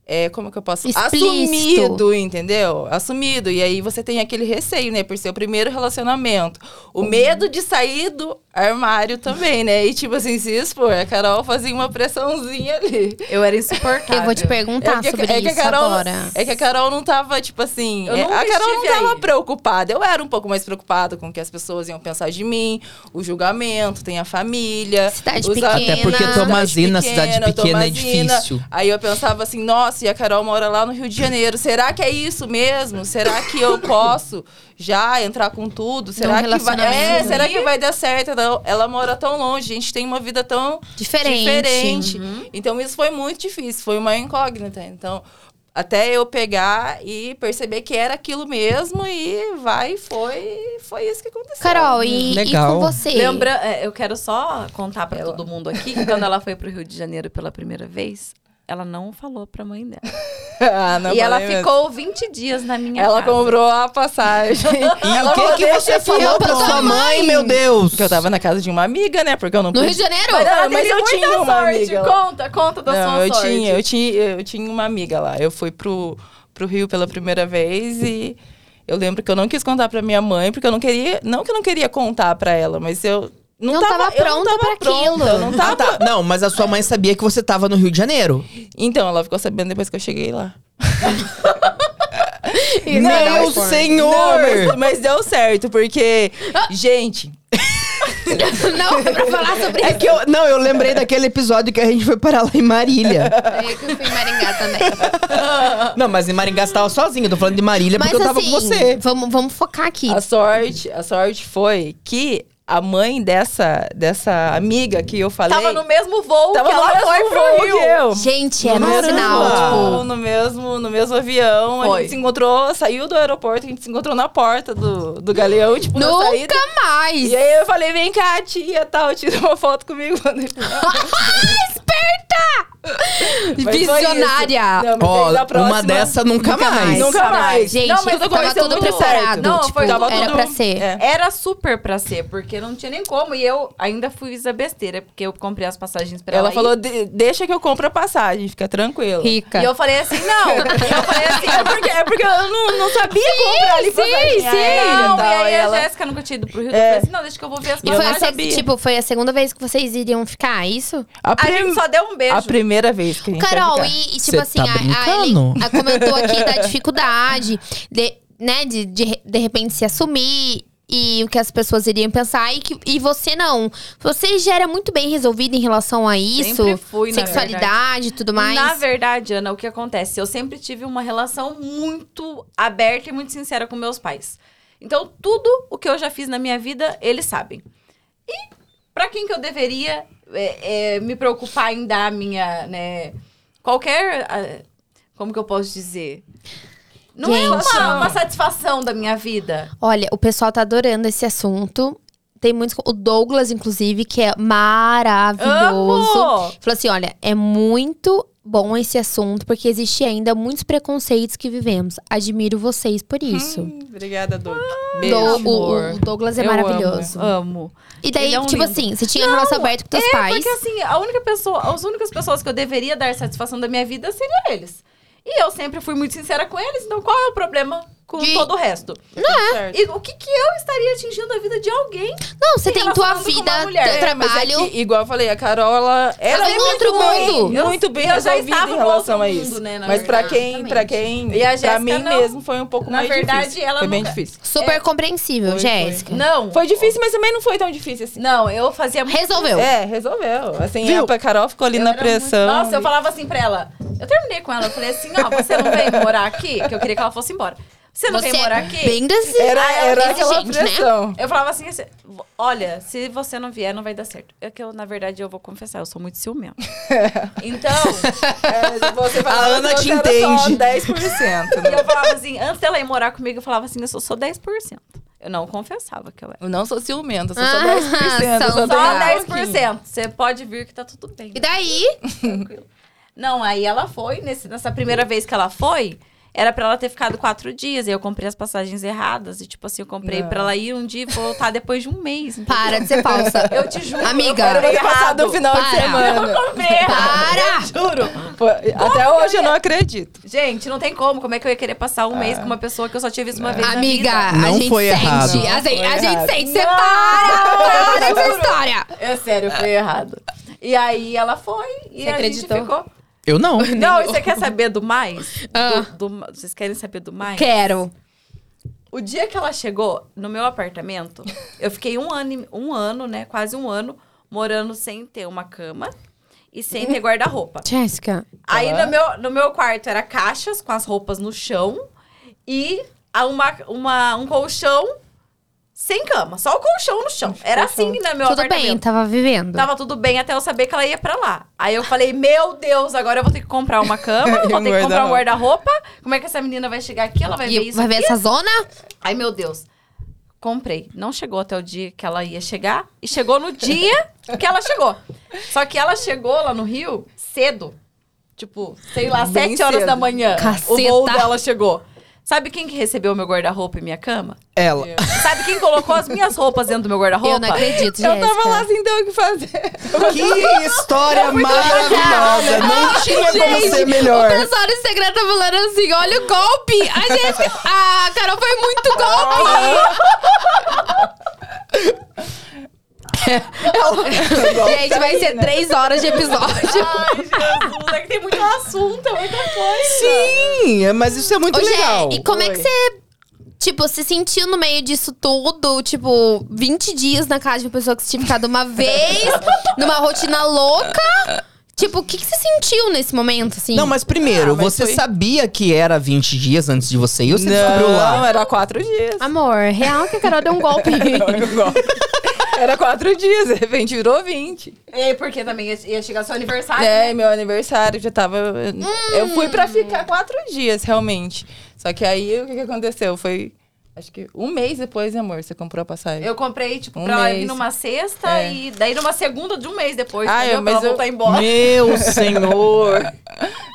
É, como que eu posso... Explícito. Assumido, entendeu? Assumido. E aí você tem aquele receio, né? Por ser o primeiro relacionamento. O medo de sair do... armário também, né? E tipo assim, se expor, a Carol fazia uma pressãozinha ali. Eu era insuportável. Eu vou te perguntar que, sobre é que a isso Carol, agora. É que a Carol não tava, tipo assim. Eu é, a Carol não tava aí. preocupada. Eu era um pouco mais preocupada com o que as pessoas iam pensar de mim, o julgamento, tem a família. Cidade os pequena. Até porque Tomazina, cidade pequena, é Tomazina. difícil. Aí eu pensava assim, nossa, e a Carol mora lá no Rio de Janeiro. Será que é isso mesmo? Será que eu posso já entrar com tudo? Será que vai. É, será que vai dar certo? Ela, ela mora tão longe, a gente tem uma vida tão Diferente. diferente. Uhum. Então isso foi muito difícil, foi uma incógnita. Então, até eu pegar e perceber que era aquilo mesmo e vai, foi, foi isso que aconteceu. Carol, e, e Legal. com você? Lembra, é, eu quero só contar pra Ela- todo mundo aqui que quando ela foi pro Rio de Janeiro pela primeira vez, ela não falou pra mãe dela. Ah, não e ela mesmo. ficou 20 dias na minha Ela casa. comprou a passagem. E o que, que você falou pra sua mãe, meu Deus? Porque eu tava na casa de uma amiga, né? Porque eu não No Rio pude- de Janeiro? Mas, Ela não, mas eu tinha uma sorte. amiga. lá. Conta, conta da Não, sua eu sorte. tinha, eu tinha, eu tinha uma amiga lá. Eu fui pro, pro Rio pela primeira vez e eu lembro que eu não quis contar pra minha mãe, porque eu não queria. Não que eu não queria contar pra ela, mas eu. Não, Não tava, tava pronta pronta, aquilo. eu não Ah, tava. tá. Não, mas a sua mãe sabia que você tava no Rio de Janeiro. Então, ela ficou sabendo depois que eu cheguei lá. Meu senhor! Não, mas, deu certo, porque. Gente, Não, foi pra falar sobre É isso. que eu. Não, eu lembrei daquele episódio que a gente foi parar lá em Marília. É que eu fui em Maringá também. Não, mas em Maringá você tava sozinho. Eu tô falando de Marília Mas porque eu tava assim, com você. Vamos, vamos focar aqui. a sorte, a sorte foi que a mãe dessa, dessa amiga que eu falei. Tava no mesmo voo tava que no ela foi voo pro que Rio. eu. Gente, era no um mesmo sinal, tipo... no mesmo, no mesmo avião. A Foi. gente se encontrou, saiu do aeroporto, a gente se encontrou na porta do, do galeão, tipo, na saída. Nunca mais! E aí eu falei, vem cá, tia, tal, tira uma foto comigo. Foi Visionária! Ó, da próxima- uma dessa nunca, Nunca mais. mais. Nunca mais. Gente, Não, mas tava tudo preparado. Não, tipo, foi- Tava era tudo- pra ser. É. Era super pra ser, porque não tinha nem como. E eu ainda fiz a besteira, porque eu comprei as passagens pra ela. Ela falou, "De- deixa que eu compro a passagem, fica tranquila. Rica. E eu falei assim, não. E eu falei assim, É porque, é porque eu não, não sabia comprar ali passagem sim. aérea Não, e e aí e a ela- Jéssica nunca tinha ido pro Rio. É. Eu falei assim, não, deixa que eu vou ver as E eu foi a, passagens. tipo, foi a segunda vez que vocês iriam ficar, é isso? A, A gente só deu um beijo. a primeira vez que a gente Carol, ficar. e, e, tipo Cê assim, tá a, a? Ellen a comentou aqui da dificuldade, de, né, de, de de repente se assumir e o que as pessoas iriam pensar e, que, e você não. Você já era muito bem resolvida em relação a isso, Sempre fui, na sexualidade e tudo mais. Na verdade, Ana, o que acontece? Eu sempre tive uma relação muito aberta e muito sincera com meus pais. Então, tudo o que eu já fiz na minha vida, eles sabem. E pra quem que eu deveria é, é, me preocupar em dar a minha, né, qualquer, ah, como que eu posso dizer? Não é Gente. uma, uma satisfação da minha vida. Olha, o pessoal tá adorando esse assunto. Tem muitos. O Douglas, inclusive, que é maravilhoso. Amo! Falou assim: olha, é muito bom esse assunto, porque existe ainda muitos preconceitos que vivemos. Admiro vocês por isso. Hum, obrigada, Doug. Do- Beijo, o, amor. o Douglas é Eu maravilhoso. Amo. E daí, é um tipo lindo. assim, você tinha relação aberta com teus É, pais. porque assim, a única pessoa, as únicas pessoas que eu deveria dar satisfação da minha vida seriam eles. E eu sempre fui muito sincera com eles, então qual é o problema com De- todo o resto? Certo. E o que que eu estaria atingindo a vida de alguém? Não, você tem tua vida, teu É, é trabalho. que, igual eu falei, a Carol, ela era em muito outro bem, mundo. Eu- muito bem eu já resolvida estava em no relação a isso. mundo, né, Mas pra verdade. quem, pra quem, E a pra Jéssica mim não. mesmo foi um pouco Na mais verdade, difícil. ela foi bem nunca- difícil. Super compreensível, Foi, foi. Jéssica. Não. Foi difícil, mas também não foi tão difícil assim. Não, eu fazia muito. Resolveu. É, resolveu. Assim, Viu? a Carol ficou ali Eu na muito- pressão. Nossa, eu falava assim pra ela. Eu terminei com ela. Eu falei assim: ó, você não vem morar aqui? Que eu queria que ela fosse embora. Você não Você vem morar aqui? bem desse... Era, era aquela exigente, né? pressão. Eu falava assim, assim, olha, se você não vier, não vai dar certo. É que eu, na verdade, eu vou confessar, eu sou muito ciumenta. Então, É, você falava Ana que te entende. 10%. e Né? eu falava assim, antes dela ir morar comigo, eu falava assim, eu sou só 10%. Eu não confessava que eu era. Eu não sou ciumenta, eu sou só Ah, 10%. eu são só Só tenho um pouquinho. 10%. Você pode vir que tá tudo bem. E daí? Tranquilo. Não, aí ela foi, nesse, nessa primeira vez que ela foi, era pra ela ter ficado quatro dias. E eu comprei as passagens erradas. E, tipo assim, eu comprei Não. pra ela ir um dia e voltar depois de um mês. entendeu? Para de ser falsa. Eu te juro. Amiga. eu comprei errado. o final de Para. semana. Eu comprei errado. Para! Juro. Pô, Até hoje eu não acredito. Gente, não tem como. Como é que eu ia querer passar um mês com uma pessoa que eu só tinha visto uma vez Amiga, na vida? a Não gente foi sente. errado. A, gente- a gente sente. Você para! Para essa história. É sério, foi errado. E aí ela foi e Você a acreditou? gente ficou. Eu não. Não, e você quer saber do mais? Ah. Do- do- vocês querem saber do mais? Quero. O dia que ela chegou no meu apartamento, eu fiquei um ano, um ano, né? Quase um ano, morando sem ter uma cama e sem ter guarda-roupa. Jéssica. Aí Tá. no meu, no meu quarto era caixas com as roupas no chão e a uma, uma, um colchão sem cama, só o colchão no chão. Era assim no meu Tudo bem, apartamento. tava vivendo. Tava tudo bem até eu saber que ela ia pra lá. Aí eu falei, meu Deus, agora eu vou ter que comprar uma cama, vou ter que comprar um guarda-roupa. Como é que essa menina vai chegar aqui? Ela vai ver E isso vai ver aqui? essa zona? Ai, meu Deus. Comprei. Não chegou até o dia que ela ia chegar. E chegou no dia que ela chegou. Só que ela chegou lá no Rio cedo. Tipo, sei lá, Bem sete horas da manhã. Caceta. O voo dela chegou. Sabe quem que recebeu meu guarda-roupa e minha cama? Ela. Sabe quem colocou as minhas roupas dentro do meu guarda-roupa? Eu não acredito, Eu Jéssica. tava lá sem ter o que fazer. Que história maravilhosa! Não tinha como ser O melhor. pessoal do Instagram tá falando assim: olha o golpe! A Jéssica. A Carol foi muito golpe! Gente, vai ser três horas de episódio. Ai, Jesus, é que tem muito assunto, é muita coisa. Sim, mas isso é muito Ô, Gé, legal. e como é que Oi. você, tipo, se sentiu no meio disso tudo? Tipo, 20 dias na casa de uma pessoa que você tinha ficado uma vez, numa rotina louca? Tipo, o que, que você sentiu nesse momento, assim? Não, mas primeiro, Ah, mas você foi- sabia que era 20 dias antes de você ir ou você descobriu Não, lá? era quatro dias. Amor, real que a Carol deu um golpe. Era quatro dias, de repente virou 20. É, porque também ia, ia chegar seu aniversário. É, né? meu aniversário já tava. Eu fui pra ficar quatro dias, realmente. Só que aí o que, que aconteceu? Foi. Acho que um mês depois, amor, você comprou a passagem. Eu comprei, tipo, Um pra mês. numa sexta É. e daí numa segunda de um mês depois, Ah, entendeu? eu- pra mas ela eu- voltar embora. Meu senhor!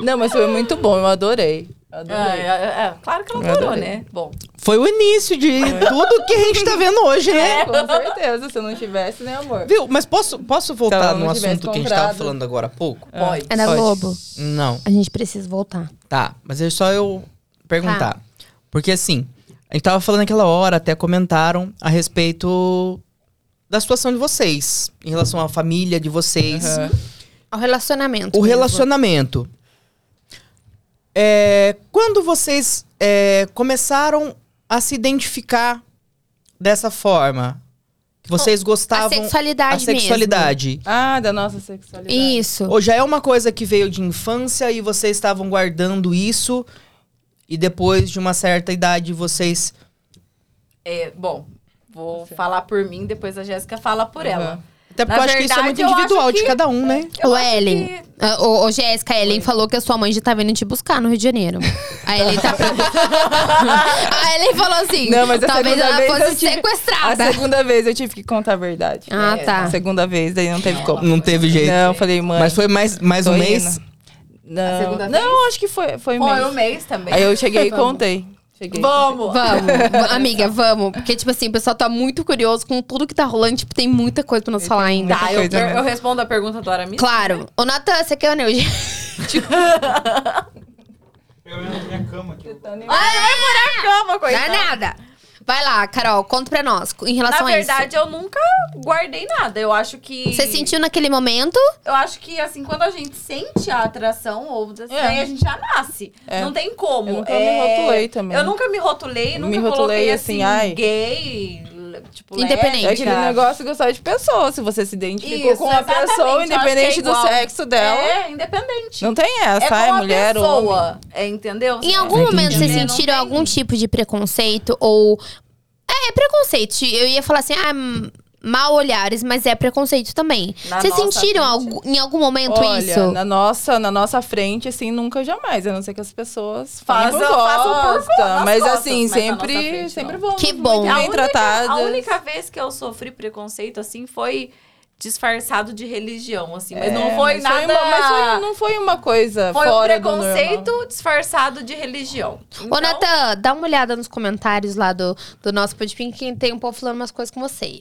Não, mas foi muito bom, eu adorei. Adorei. É, é, é, claro que ela adorou, adorei. né? Bom. Foi o início de tudo que a gente tá vendo hoje, né? Com certeza, se eu não tivesse, né, amor? Viu? Mas posso, posso voltar ela no não tivesse assunto que a gente tava comprado. falando agora há pouco? Pode. É da Pode. Globo. Não. A gente precisa voltar. Tá, mas é só eu perguntar. Tá. Porque assim, a gente tava falando naquela hora, até comentaram a respeito da situação de vocês, em relação à família de vocês, Aham. O relacionamento. o mesmo. relacionamento. É, quando vocês é, começaram a se identificar dessa forma, que vocês A gostavam sexualidade a sexualidade. Ah, da nossa sexualidade. mesmo. Isso. Ou já é uma coisa que veio de infância e vocês estavam guardando isso e depois de uma certa idade vocês É, bom, vou falar por mim, depois a Jéssica fala por Uhum. ela. Até porque Na eu acho que isso é muito verdade, eu individual de que- cada um, né? O acho Ellen. que- Ô, ô, Jéssica, a Ellen falou que a sua mãe já tá vindo te buscar no Rio de Janeiro. A Ellen tá. a Ellen falou assim: Não, mas a talvez segunda ela vez fosse eu tive- A sequestrada. segunda vez eu tive que contar a verdade. Ah, É, tá. A segunda vez, daí não teve como. Não teve jeito. Não, eu falei, mãe. Mas foi mais, mais um tô mês? indo. Não, segunda não acho que foi, foi Foi mês. um mês também. Aí eu cheguei e contei. Cheguei. Vamos! Vamos, va- amiga, vamos. Porque, tipo assim, o pessoal tá muito curioso com tudo que tá rolando. Tipo, tem muita coisa pra nós falar ainda. Tá, eu, eu, mesmo. eu respondo a pergunta do Aramis? Claro. Ô, Natan, você quer o Neuge? Pega minha, minha cama aqui. Calma, Não coitada. é nada. Vai lá, Carol, conta pra nós. Em relação Na a isso. verdade, eu nunca guardei nada. Eu acho que. Você sentiu naquele momento? Eu acho que, assim, quando a gente sente a atração, ou daí É. a gente já nasce. É. Não tem como. Eu nunca É, me rotulei também. Eu nunca me rotulei, Me nunca rotulei coloquei assim, assim, ai. gay, tipo, Independente. É aquele negócio de gostar de pessoa. Se você se identificou Isso, com uma exatamente, pessoa, é independente do igual. sexo dela, É, independente. não tem é essa. com ai, a mulher ou homem. pessoa, é, entendeu? Em algum Entendi. momento vocês É, sentiram algum tipo de preconceito ou. É, preconceito. Eu ia falar assim, ah, m- mal olhares, mas é preconceito também. Na Vocês sentiram algu- em algum momento Olha, isso? na nossa, na nossa frente, assim, nunca jamais. A não ser que as pessoas Façam- por façam por gosta. co- nas Mas costas, assim, mas sempre, frente, sempre não. vamos Que bom. muito A bem única, tratadas. a única vez que eu sofri preconceito, assim, foi disfarçado de religião, assim. Mas É, não foi mas nada... uma- mas foi- não foi uma coisa Foi um fora do preconceito disfarçado de religião. Ô, Então, Natan, dá uma olhada nos comentários lá do, do nosso podcast, que tem um povo falando umas coisas com você.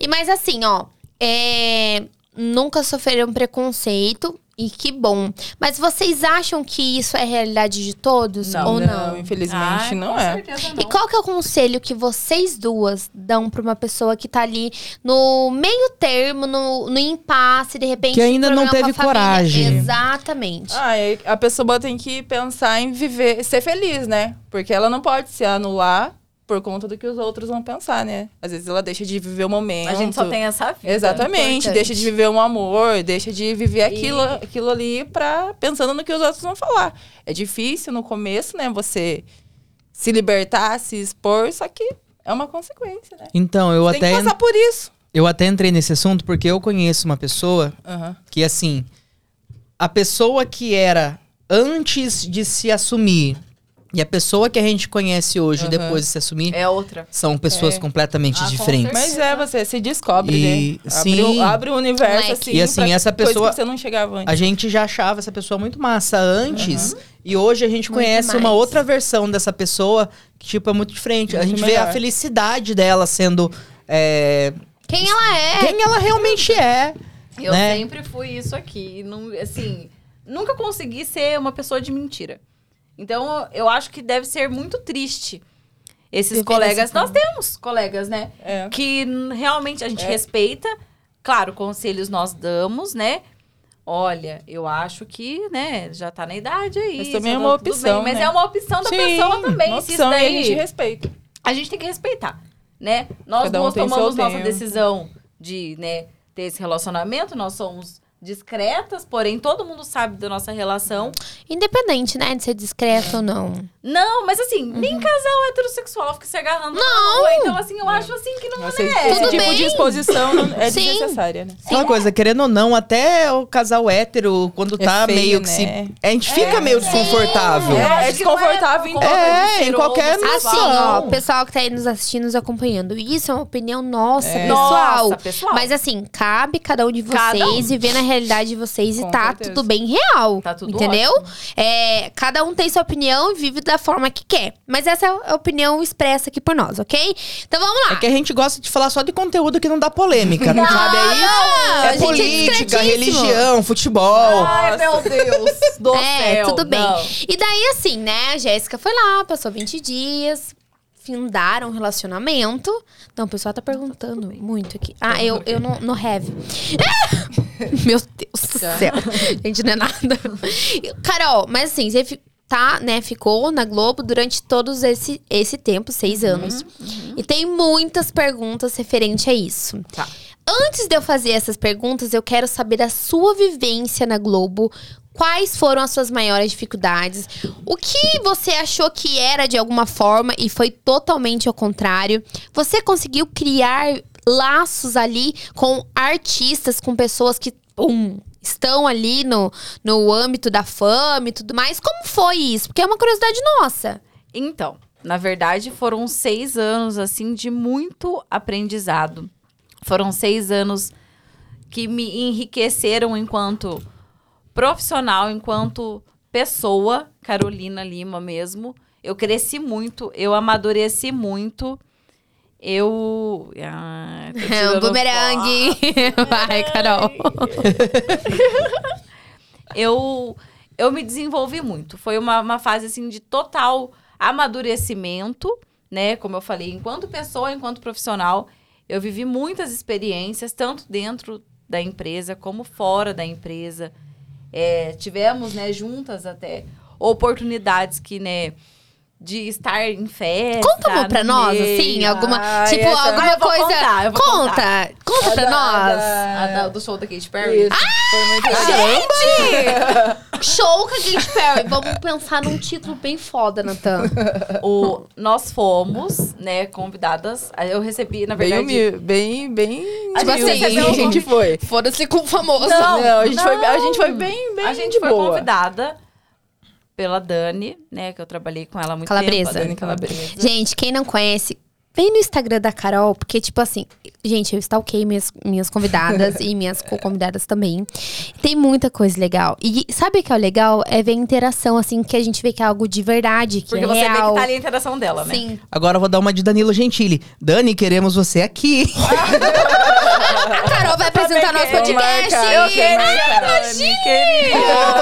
E mais assim, ó, é, nunca sofreram preconceito. E que bom. Mas vocês acham que isso é realidade de todos Não. ou não? infelizmente Ai, não com é. certeza E não. qual que é o conselho que vocês duas dão pra uma pessoa que tá ali no meio termo, no, no impasse, de repente. Que ainda não teve coragem. Exatamente. Ah, a pessoa tem que pensar em viver, ser feliz, né? Porque ela não pode se anular por conta do que os outros vão pensar, né? Às vezes ela deixa de viver o momento. A gente só tem essa vida. Exatamente, Importante. deixa de viver um amor, deixa de viver aquilo, E- aquilo ali pra, pensando no que os outros vão falar. É difícil no começo, né? Você se libertar, se expor, só que é uma consequência, né? Então, eu Tem até, que passar por isso. eu até entrei nesse assunto porque eu conheço uma pessoa Aham. que, assim, a pessoa que era antes de se assumir e a pessoa que a gente conhece hoje Aham. depois de se assumir É outra. são pessoas É. completamente Ah, diferentes. Mas é, você se descobre, E- né? sim. Abre, o- abre o universo, assim, E, assim, essa pessoa- que você não chegava antes. A gente já achava essa pessoa muito massa antes. E hoje a gente Muito conhece uma mais. outra versão dessa pessoa que, tipo, é muito diferente. a Muito gente vê a melhor. felicidade dela sendo. é, Quem ela é? Quem ela realmente é. Eu né? sempre fui isso aqui. Não, assim, nunca consegui ser uma pessoa de mentira. Então, eu acho que deve ser muito triste esses Viver colegas. Nós temos colegas, né? É. Que realmente a gente É. respeita. Claro, conselhos nós damos, né? Olha, eu acho que, né, já tá na idade aí. Mas também é tá uma opção, Mas né? é uma opção da Sim, pessoa também. Uma opção isso e a daí, gente respeita. a gente tem que respeitar, né? Nós Cada um tomamos nossa tempo. decisão de, né, ter esse relacionamento, nós somos discretas, porém todo mundo sabe da nossa relação. Independente, né? De ser discreto ou não. Não, mas assim, Uhum. nem casal heterossexual fica se agarrando não. rua, então assim, eu acho assim que não Nossa, é. esse Tudo tipo bem. de exposição é Sim. desnecessária, né? Aquela coisa, querendo ou não, até o casal hétero, quando É tá feio, meio que né? se. A gente fica meio desconfortável. É, é não desconfortável em conta É, em qualquer. Assim, ó, o pessoal que tá aí nos assistindo, nos acompanhando. Isso é uma opinião nossa, É. pessoal. Nossa, pessoal. Mas assim, cabe cada um de vocês um. e ver na realidade de vocês Com e tá certeza. tudo bem real. Tá tudo Entendeu? É, cada um tem sua opinião e vive da forma que quer. Mas essa é a opinião expressa aqui por nós, ok? Então vamos lá. É que a gente gosta de falar só de conteúdo que não dá polêmica, não, sabe? Aí não, a é é política, discretíssimo. religião, futebol. Ai, meu Deus do É, céu. tudo bem. não. E daí, assim, né? A Jéssica foi lá, passou 20 dias, findaram um relacionamento. Não, o pessoal tá perguntando muito aqui. Ah, eu, eu não, no have. Meu Deus do céu. Gente, não é nada. Carol, mas assim, você tá, né, ficou na Globo durante todos esse, esse tempo, seis anos. E tem muitas perguntas referente a isso. Tá. Antes de eu fazer essas perguntas, eu quero saber a sua vivência na Globo. Quais foram as suas maiores dificuldades? O que você achou que era de alguma forma e foi totalmente ao contrário? Você conseguiu criar laços ali com artistas, com pessoas que estão ali no, no âmbito da fama e tudo mais? Como foi isso? Porque é uma curiosidade nossa. Então, na verdade, foram seis anos, assim, de muito aprendizado. Foram seis anos que me enriqueceram enquanto profissional, enquanto pessoa, Carolina Lima mesmo. Eu cresci muito, eu amadureci muito. Eu. Ah, É um bumerangue. Vai, Carol. eu, eu me desenvolvi muito. Foi uma, uma fase, assim, de total amadurecimento, né? Como eu falei, enquanto pessoa, enquanto profissional, eu vivi muitas experiências, tanto dentro da empresa como fora da empresa. É, tivemos, né, juntas até, oportunidades que, né, de estar em festa. Conta uma pra nós, meio. assim, alguma. Ai, tipo, essa- alguma Ah, eu vou coisa. contar, eu vou conta! Conta pra A da- nós! a A da- do show da Katy Perry. Isso, foi muito Gente! Show com a Katy Perry. Vamos pensar num título bem foda, Natan. O, nós fomos, né, convidadas. Eu recebi, na Bem verdade. bem, bem A humilde recebeu que a gente foi. Foda-se com o famoso. Não, Não, a gente, não. Foi, a gente foi bem, bem a gente foi boa. convidada pela Dani, né, que eu trabalhei com ela muito Calabresa. tempo. Dani Calabresa. Gente, quem não conhece, vem no Instagram da Carol, porque, tipo assim, gente, eu stalkei minhas, minhas convidadas e minhas co-convidadas também. Tem muita coisa legal. E sabe o que é o legal? É ver a interação, assim, que a gente vê que é algo de verdade, que Porque é você vê real. que tá ali a interação dela, né? Sim. Agora eu vou dar uma de Danilo Gentili. Dani, queremos você aqui. A Carol vai apresentar nosso Vou podcast. Eu.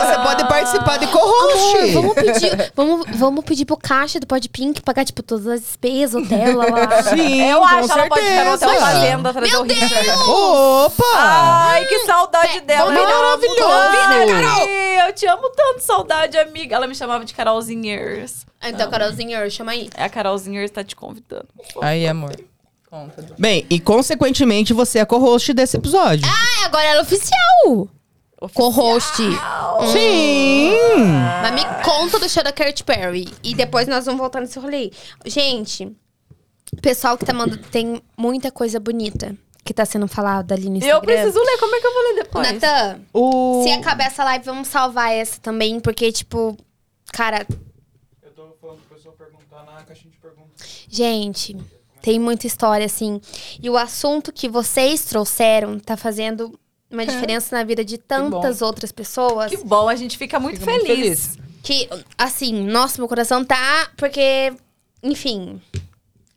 Você pode participar de co-host. Vamos pedir, vamos, vamos pedir pro caixa do Podpink pagar, tipo, todas as despesas, hotel, lá, lá. Sim, Eu com acho, ela pode ficar no hotel certeza. fazenda trazer Meu o Richard. Opa! Ai, que saudade dela. Maravilhoso. Convida, Carol. Eu te amo tanto, saudade, amiga. Ela me chamava de Carolzinhers. Então, Carolzinha, chama aí. É a Carolzinhers tá te convidando. Aí, amor. Conta. Bem, e consequentemente você é co-host desse episódio. Ah, agora ela é oficial. Co-host. Sim! Mas me conta do show da Katy Perry. E depois nós vamos voltar nesse rolê. Gente, pessoal que tá mandando. Tem muita coisa bonita que tá sendo falada ali no Instagram. Eu preciso ler, como é que eu vou ler depois? Natan, O... se acabar essa live, vamos salvar essa também. Porque, tipo, cara, Eu tô falando pro pessoal perguntar na caixinha de perguntas. gente, tem muita história, assim. E o assunto que vocês trouxeram tá fazendo uma diferença na vida de tantas outras pessoas. Que bom, a gente fica muito Fico muito feliz. Que, assim, nossa, meu coração tá. Porque, enfim.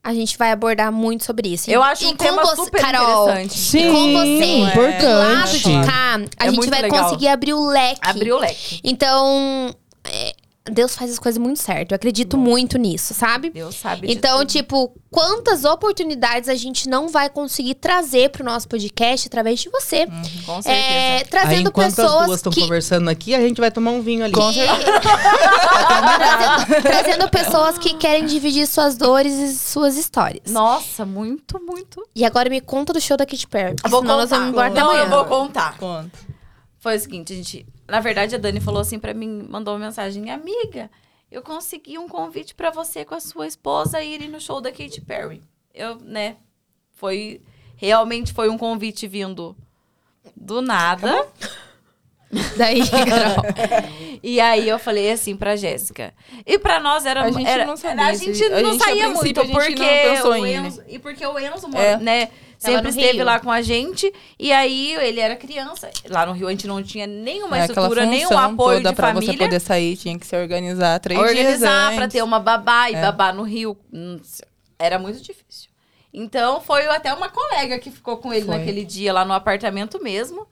A gente vai abordar muito sobre isso. Eu acho e um com tema você, super Carol, interessante. Sim, com você, do lado importante. de cá, a É gente vai legal. conseguir abrir o leque. Abrir o leque. Então, é, Deus faz as coisas muito certo. Eu acredito muito nisso, sabe? Deus sabe de Então, tudo. tipo, quantas oportunidades a gente não vai conseguir trazer pro nosso podcast através de você? Com certeza. É, Aí, trazendo enquanto as pessoas duas estão que conversando aqui, a gente vai tomar um vinho ali. trazendo, trazendo pessoas que querem dividir suas dores e suas histórias. Nossa, muito, muito. E agora me conta do show da Katy Perry. vou senão nós contar. vamos embora Não, amanhã. eu vou contar. Conta. Foi o seguinte, gente. Na verdade, a Dani falou assim pra mim, mandou uma mensagem, amiga, eu consegui um convite pra você com a sua esposa irem no show da Katy Perry. Eu, né? Foi realmente foi um convite vindo do nada. Daí, Carol. E aí eu falei assim pra Jéssica. E pra nós era A gente era- não sabia A se- gente a não gente, a saía muito a gente porque não pensou o? Enzo, e porque o Enzo, É. né, sempre esteve Rio. lá com a gente e aí ele era criança. Lá no Rio a gente não tinha nenhuma É estrutura, nenhum apoio toda de pra família. você poder sair, tinha que se organizar três dias organizar pra ter uma babá e É. babá no Rio. hum, Era muito difícil. Então foi até uma colega que ficou com ele Foi. naquele dia lá no apartamento mesmo.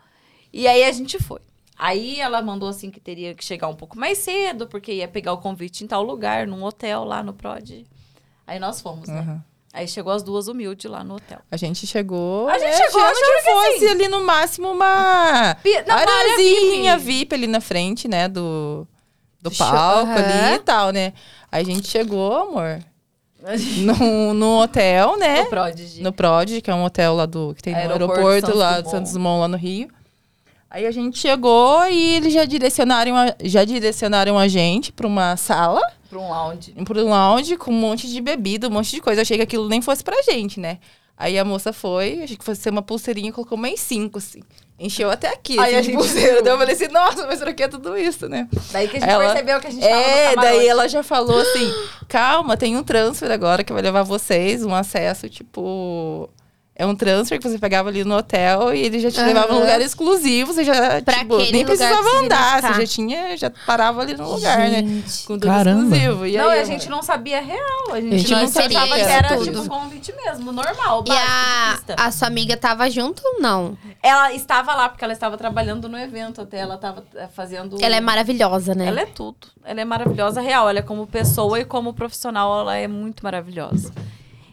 E aí a gente foi. Aí ela mandou assim que teria que chegar um pouco mais cedo, porque ia pegar o convite em tal lugar, num hotel lá no Prod. Aí nós fomos, né? Uhum. Aí chegou as duas humildes lá no hotel. A gente chegou. A gente né, chegou achando que que fosse assim. ali no máximo uma areazinha VIP. VIP ali na frente, né? Do, do Do palco aham. ali e tal, né? Aí a gente chegou, amor, no, no hotel, né? No Prodigy. No Prod, que é um hotel lá do. que tem no Aeroporto aeroporto, Santos lá Dumont. de Santos Dumont, lá no Rio. Aí a gente chegou e eles já direcionaram a, já direcionaram a gente pra uma sala, Pra um lounge. pra um lounge com um monte de bebida, um monte de coisa. Eu achei que aquilo nem fosse pra gente, né? Aí a moça foi, achei que fosse ser uma pulseirinha, colocou mais cinco, assim. Encheu até aqui, Aí assim, a gente pulseira. Daí eu falei assim, nossa, mas será que é tudo isso, né? Daí que a gente Ela- percebeu que a gente tava É, camarote. daí ela já falou assim: calma, tem um transfer agora que vai levar vocês, um acesso, tipo. É um transfer que você pegava ali no hotel e ele já te Aham. levava num lugar exclusivo, você já Pra tipo, nem precisava andar, você já tinha, já parava ali no lugar, né? Gente. Com tudo Caramba. exclusivo. E não, aí, a gente não sabia real. A gente, A gente não sabia que era tudo. tipo um convite mesmo, normal, E básico, a, a sua amiga tava junto ou não? Ela estava lá porque ela estava trabalhando no evento até, ela estava eh, fazendo... Ela é maravilhosa, né? Ela é tudo. Ela é maravilhosa, real. Ela é como pessoa e como profissional, ela é muito maravilhosa.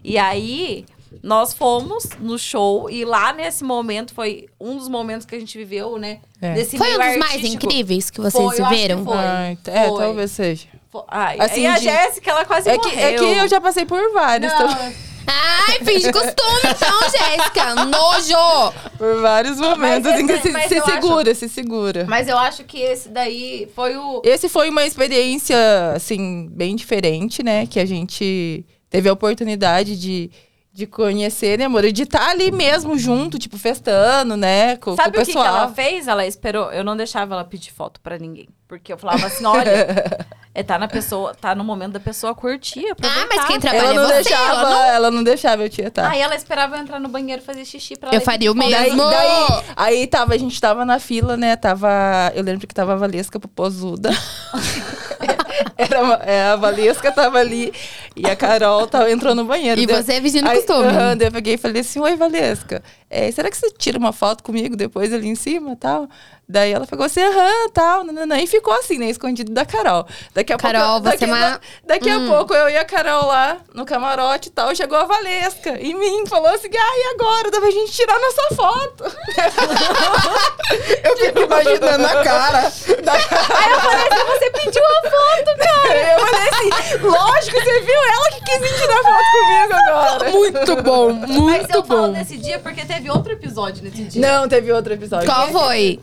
E aí, nós fomos no show e lá nesse momento foi um dos momentos que a gente viveu, né? É. Desse Foi um dos mais artístico. incríveis que vocês Foi, eu acho que foi. Ai, é, Foi. talvez seja. Ai, Assim, e a de- Jéssica, ela quase É que, morreu. é que eu já passei por vários, Não, também. Ai, finge costume então, Jéssica. Nojo! por vários momentos, Mas assim, se, se eu acho- segura, se segura. mas eu acho que esse daí foi o... Esse foi uma experiência, assim, bem diferente, né? Que a gente teve a oportunidade de, de conhecer, né, amor? E de estar ali mesmo junto, tipo, festando, né? Com, Sabe com o que, que pessoal. ela fez? Ela esperou. Eu não deixava ela pedir foto pra ninguém. Porque eu falava assim: olha, é, tá na pessoa, tá no momento da pessoa curtir. Ah, aproveitar. mas quem trabalha Ela não, é você, deixava, ela não... ela não deixava eu tietar. Aí ela esperava eu entrar no banheiro fazer xixi pra Eu ela ir faria o mesmo. Daí, daí, aí tava, a gente tava na fila, né? Tava. Eu lembro que tava a Valesca Popozuda. Era, uma- é, a Valesca tava ali e a Carol tava, entrou no banheiro. E Daí- você é vizinho do Aí, costume. aham, daí eu peguei e falei assim, oi, Valesca, é, será que você tira uma foto comigo depois ali em cima tal? Daí ela pegou assim, aham, tal, nananã, e ficou assim, né, escondido da Carol. Daqui a Carol, pouco... você é daqui, uma- daqui Hum. a pouco eu e a Carol lá no camarote e tal, chegou a Valesca em mim, falou assim, ah, e agora? Dá pra gente tirar nossa foto. Eu fico imaginando a cara. Aí eu falei assim, você pediu a foto, cara. Eu falei assim, lógico, você viu ela que quis vir tirar foto comigo agora. Muito bom, Mas muito eu falo bom. desse dia porque teve outro episódio nesse dia. Não, teve outro episódio. Qual foi?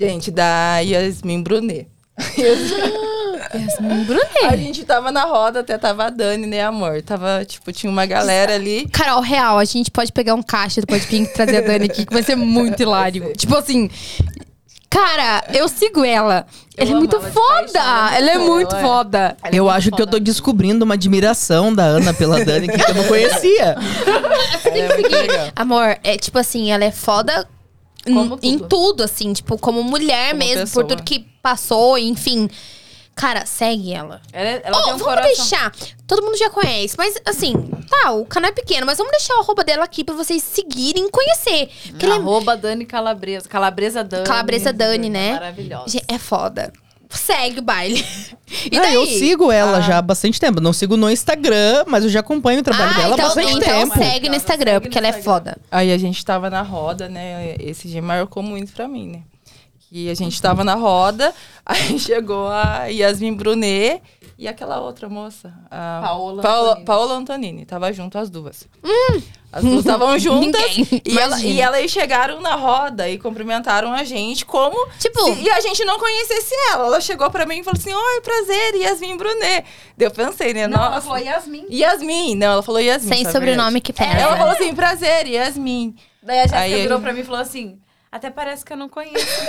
Gente, da Yasmin Brunet. Yasmin A Brunet. gente tava na roda, até tava a Dani, né, amor? Tava, tipo, tinha uma galera ali. Carol, real, a gente pode pegar um caixa do Podpink e trazer a Dani aqui, que vai ser muito hilário. Tipo assim, cara, eu sigo ela. Eu ela é muito ela foda. paixão, ela é ela é muito muito foda, foda. Ela é Eu muito acho que eu foda. tô descobrindo uma admiração da Ana pela Dani que eu não conhecia. Você tem que seguir. Amor, é tipo assim, ela é foda Como em, em tudo. tudo, assim, tipo, como mulher Como mesmo, pessoa. por tudo que passou, enfim. Cara, segue ela. Ela, ela Oh, tem um vamos coração. deixar. Todo mundo já conhece, mas assim, tá, o canal é pequeno, mas vamos deixar o arroba dela aqui pra vocês seguirem e conhecer. É Arroba Dani Calabresa. Calabresa Dani. Calabresa Dani, né? Maravilhosa. É foda. Segue o baile. E Ah, daí? eu sigo ela já há bastante tempo. Não sigo no Instagram, mas eu já acompanho o trabalho ah, dela há então, bastante então tempo. segue no Instagram, Segue porque no ela é Instagram. foda. Aí a gente tava na roda, né? Esse dia marcou muito pra mim, né? E a gente tava na roda, aí chegou a Yasmin Brunet e aquela outra moça. A Paola Paola, Antonini. Paola Antonini. Tava junto as duas. As duas estavam juntas Ninguém, e, ela, e elas chegaram na roda e cumprimentaram a gente como Tipo- se- e a gente não conhecesse ela. Ela chegou pra mim e falou assim: Oi, prazer, Yasmin Brunet. Daí eu pensei, né? Não, ela Nossa. falou Yasmin. Yasmin. Não, ela falou Yasmin. Sem sobrenome verdade. que pesa. Ela falou assim: prazer, Yasmin. Daí a Jéssica virou gente- pra mim e falou assim... Até parece que eu não conheço.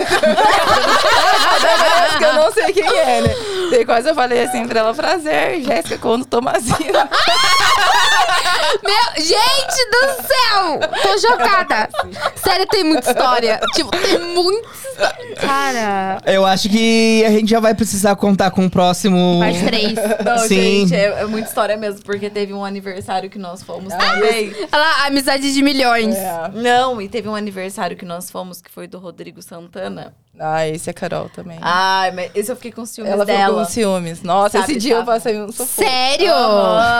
Parece que eu não sei quem é, né? Daí quase eu falei assim pra ela, prazer, Jéssica Conto Tomazina. Meu, gente do céu! Tô chocada. Sério, tem muita história. Tipo, tem muita história. Cara, Eu acho que a gente já vai precisar contar com o próximo. parte 3. Não, Sim. gente, é, é muita história mesmo, porque teve um aniversário que nós fomos também. Olha lá, amizade de milhões. É. Não, e teve um aniversário que nós fomos, que foi do Rodrigo Santana. Ah, esse é Carol também. Ai, mas esse eu fiquei com ciúmes ela ficou dela. com ciúmes. Nossa, Sabe, esse dia eu sabe. passei um sufoco. Sério?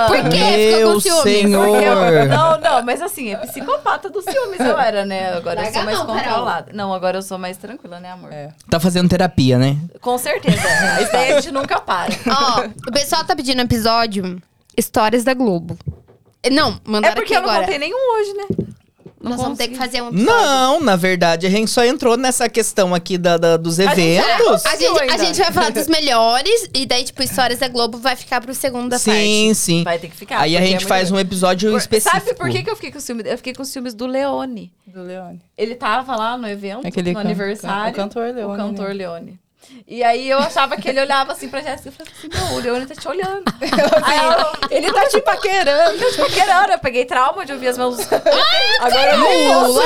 Por quê? Ficou com ciúmes? senhor. Porque eu- não, não, mas assim, é psicopata dos ciúmes eu era, né? Agora eu Larga sou mais a mão, Carol. controlada. Não, agora eu sou mais tranquila, né, amor? É. Tá fazendo terapia, né? Com certeza. Isso daí a gente nunca para. Ó, o pessoal tá pedindo episódio Histórias da Globo. Não, É mandaram porque aqui eu não agora. contei nenhum hoje, né? Nós vamos ter que fazer um episódio. Não, na verdade, a gente só entrou nessa questão aqui da, da- dos eventos. A gente, a gente vai falar dos melhores e daí, tipo, Histórias da Globo vai ficar pro segunda Sim, parte. sim. Vai ter que ficar. Aí a gente é faz um episódio Por- específico. Sabe por que, que eu fiquei com ciúmes? Eu fiquei com ciúmes do Leone. Do Leone. Ele tava lá no evento, Aquele no can- aniversário. o cantor Leone, O cantor né? E aí eu achava que ele olhava assim pra Jéssica e falava assim, não, o Leone tá te olhando. aí eu, Ele tá te paquerando. eu tipo, querendo, eu peguei trauma de ouvir as meus... Agora eu não mão.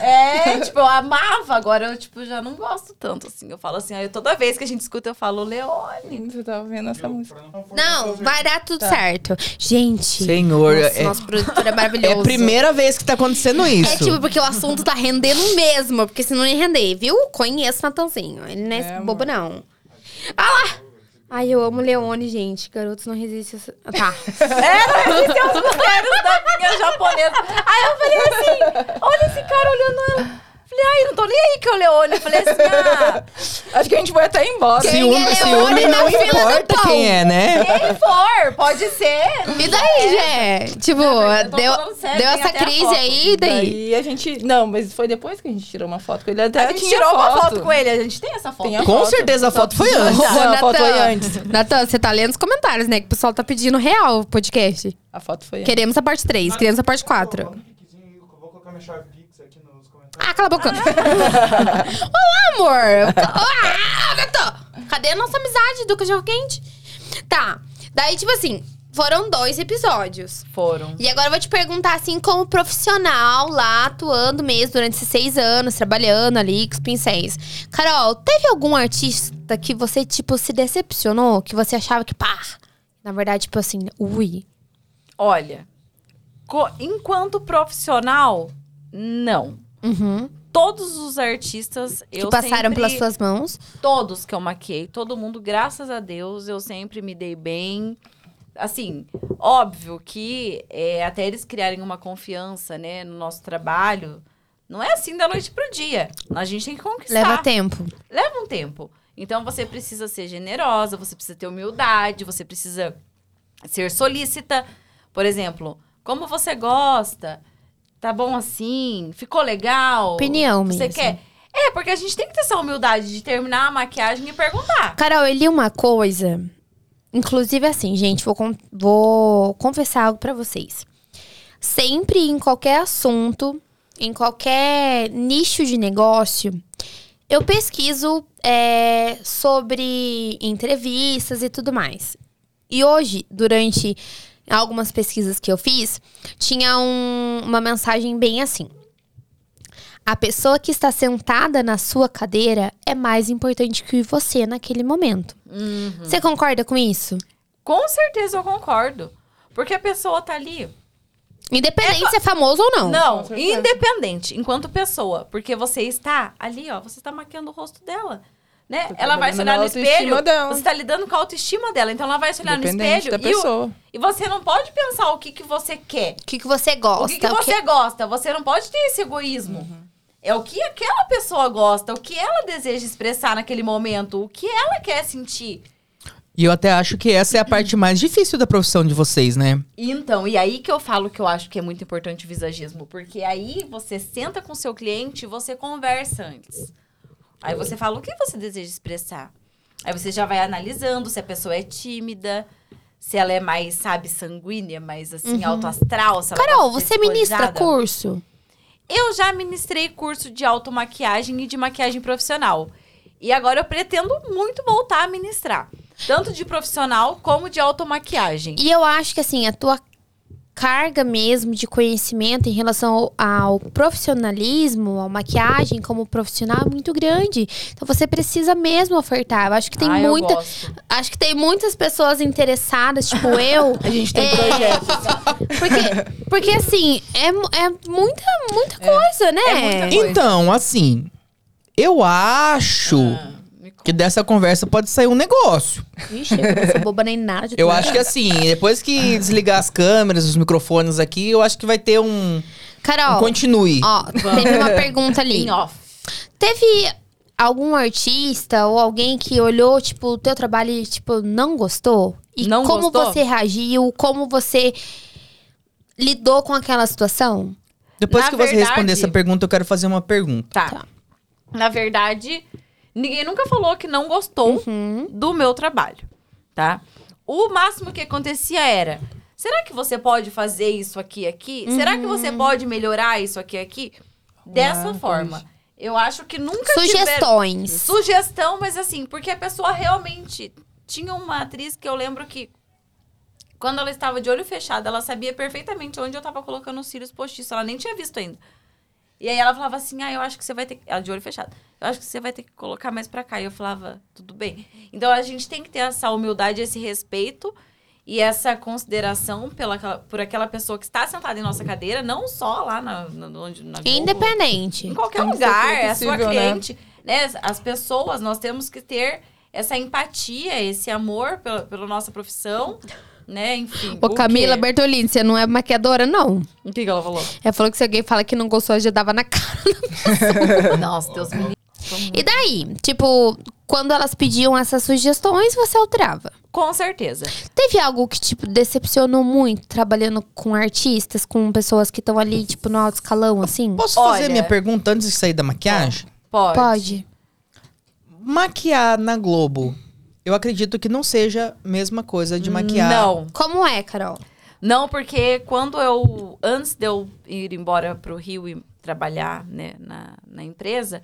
É, tipo, eu amava, agora eu, tipo, já não gosto tanto, assim. Eu falo assim, aí toda vez que a gente escuta, eu falo Leone. Você tá vendo essa música? Não, vai dar tudo certo. Gente. Senhor, nossa, é- nosso produtor é É maravilhoso. a primeira vez que tá acontecendo isso. É tipo, porque o assunto tá rendendo mesmo. Porque senão não ia render, viu? Conheço o Natanzinho. Ele não é, É, bobo, não. Ah lá! Ai, eu amo Leone, gente. Garotos não resistem. a- Tá. É, não existem os mistérios da minha japonesa. Aí eu falei assim, olha esse cara olhando ela. Falei, ai, não tô nem aí que é o Leone. Eu falei assim, ah, Acho que a gente vai até embora. Quem ciúme, é ciúme não importa quem é, né? quem for, pode ser. E daí, Jé? Tipo, tô deu, sério, deu essa crise foto. aí, e daí? Daí a gente. Não, mas foi depois que a gente tirou uma foto com ele. Até A gente tinha tirou uma foto com ele, a gente tem essa foto. Tem Com foto. certeza a foto foi antes. Não, a foto foi antes. Natan, você tá lendo os comentários, né? Que o pessoal tá pedindo real o podcast. A foto foi antes. Queremos a parte 3, queremos a parte 4. Manda um piquezinho, eu vou colocar minha chave Pix aqui nos comentários. Ah, cala a boca. Olá, amor. Ah, Natan. Cadê a nossa amizade do cachorro quente? Tá. Daí, tipo assim, Foram dois episódios. Foram. E agora eu vou te perguntar, assim, como profissional lá, atuando mesmo durante esses seis anos, trabalhando ali com os pincéis. Carol, teve algum artista que você, tipo, se decepcionou? Que você achava que, pá, na verdade, tipo assim, ui. Olha, enquanto profissional, não. Uhum. Todos os artistas Que eu passaram sempre, pelas suas mãos. todos que eu maquiei, todo mundo, graças a Deus, eu sempre me dei bem. Assim, óbvio que é, até eles criarem uma confiança, né, no nosso trabalho, não é assim da noite pro dia. A gente tem que conquistar. Leva tempo. leva um tempo. Então você precisa ser generosa, você precisa ter humildade, você precisa ser solícita. Por exemplo, como você gosta? Tá bom assim? Ficou legal? Opinião Você mesmo. quer? É, porque a gente tem que ter essa humildade de terminar a maquiagem e perguntar. Carol, eu li uma coisa. Inclusive, assim, gente, vou, vou confessar algo pra vocês. Sempre em qualquer assunto, em qualquer nicho de negócio, eu pesquiso é, sobre entrevistas e tudo mais. E hoje, durante algumas pesquisas que eu fiz, tinha um- uma mensagem bem assim. A pessoa que está sentada na sua cadeira é mais importante que você naquele momento. Uhum. Você concorda com isso? Com certeza eu concordo. Porque a pessoa tá ali. Independente se é famoso ou não. Não, independente, enquanto pessoa. Porque você está ali, ó, você está maquiando o rosto dela. Né? Tá Ela vai se olhar no espelho. dela. Você tá lidando com a autoestima dela. Então ela vai se olhar no espelho da e, pessoa. e você não pode pensar o que, que você quer. O que, que você gosta? o que, que o você gosta. Você não pode ter esse egoísmo. Uhum. É o que aquela pessoa gosta, o que ela deseja expressar naquele momento, o que ela quer sentir. E eu até acho que essa é a parte mais difícil da profissão de vocês, né? Então, e aí que eu falo que eu acho que é muito importante o visagismo, porque aí você senta com o seu cliente e você conversa antes. Aí você fala o que você deseja expressar. Aí você já vai analisando se a pessoa é tímida, se ela é mais, sabe, sanguínea, mais assim, alto astral. Se ela Carol, você ministra curso? Eu já ministrei curso de automaquiagem e de maquiagem profissional. E agora eu pretendo muito voltar a ministrar. Tanto de profissional como de automaquiagem. E eu acho que, assim, a tua carga mesmo de conhecimento em relação ao, ao profissionalismo, à maquiagem como profissional é muito grande. Então você precisa mesmo ofertar. Eu acho que tem Ah, muita. Acho que tem muitas pessoas interessadas, tipo eu. A gente tem É. projetos. Porque, porque assim, é, é muita, muita coisa, né? é muita coisa. Então, assim, eu acho Ah. Que dessa conversa pode sair um negócio. Vixe, eu não sou boba nem nada. de Eu acho que assim, depois que desligar as câmeras, os microfones aqui, eu acho que vai ter um, um Carol, continue. ó, teve uma pergunta ali. Teve algum artista ou alguém que olhou, tipo, o teu trabalho e, tipo, não gostou? E Não como gostou? você reagiu? Como você lidou com aquela situação? Depois na que você verdade- responder essa pergunta, eu quero fazer uma pergunta. Tá. Tá. Na verdade, ninguém nunca falou que não gostou Uhum. do meu trabalho, tá? O máximo que acontecia era: será que você pode fazer isso aqui aqui? Será que você Uhum. pode melhorar isso aqui aqui? Dessa Ah, forma. Eu acho que nunca Sugestões. Sugestão, mas assim, porque a pessoa realmente tinha uma atriz que eu lembro que quando ela estava de olho fechado, ela sabia perfeitamente onde eu estava colocando os cílios postiços, ela nem tinha visto ainda. E aí ela falava assim: "Ah, eu acho que você vai ter que, ela de olho fechado. Eu acho que você vai ter que colocar mais pra cá". E eu falava: "Tudo bem". Então a gente tem que ter essa humildade, esse respeito e essa consideração pela, por aquela pessoa que está sentada em nossa cadeira, não só lá na, na, onde- na Globo, Independente. em qualquer Tem lugar, é a sua né? cliente. Né? As pessoas, nós temos que ter essa empatia, esse amor pela, pela nossa profissão, né? Enfim. Ô, o Camila quê? Bertolini, você não é maquiadora, não. O que, que ela falou? Ela falou que se alguém fala que não gostou, já dava na cara. Nossa, Deus me livre. E daí? Tipo, quando elas pediam essas sugestões, você alterava. Com certeza. Teve algo que, tipo, decepcionou muito trabalhando com artistas, com pessoas que estão ali, tipo, no alto escalão, assim? Posso fazer Olha- minha pergunta antes de sair da maquiagem? Pode. Pode. Maquiar na Globo, eu acredito que não seja a mesma coisa de maquiar. Não. Como é, Carol? Não, porque quando eu. Antes de eu ir embora pro Rio e trabalhar né, na, na empresa,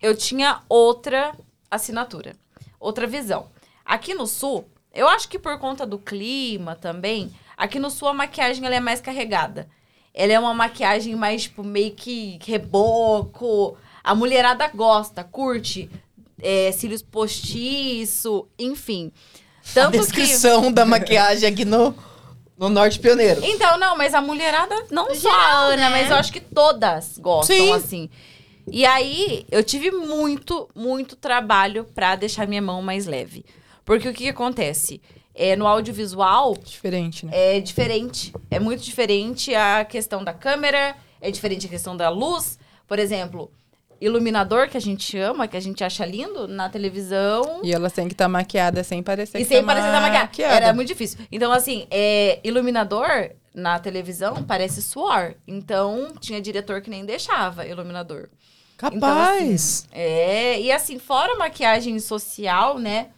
eu tinha outra assinatura, outra visão. Aqui no Sul, Eu acho que por conta do clima também, aqui no sul a maquiagem ela é mais carregada. Ela é uma maquiagem mais, tipo, meio que reboco. A mulherada gosta, curte. É, cílios postiço, enfim. A Tanto que. descrição da maquiagem aqui no, no Norte Pioneiro. Então, não, mas a mulherada, não só a Geral, Ana, né? mas eu acho que todas gostam, Sim. assim. E aí, eu tive muito, muito trabalho pra deixar minha mão mais leve. Porque o que, que acontece? É, no audiovisual, Diferente, né? é diferente. É muito diferente a questão da câmera, é diferente a questão da luz. Por exemplo, iluminador que a gente ama, que a gente acha lindo, na televisão. E elas têm que estar maquiadas sem parecer E que sem tá parecer da maquiagem. maquiada. Era muito difícil. Então, assim, é, iluminador na televisão parece suor. Então, tinha diretor que nem deixava iluminador. Capaz. É, e assim, fora maquiagem social, né?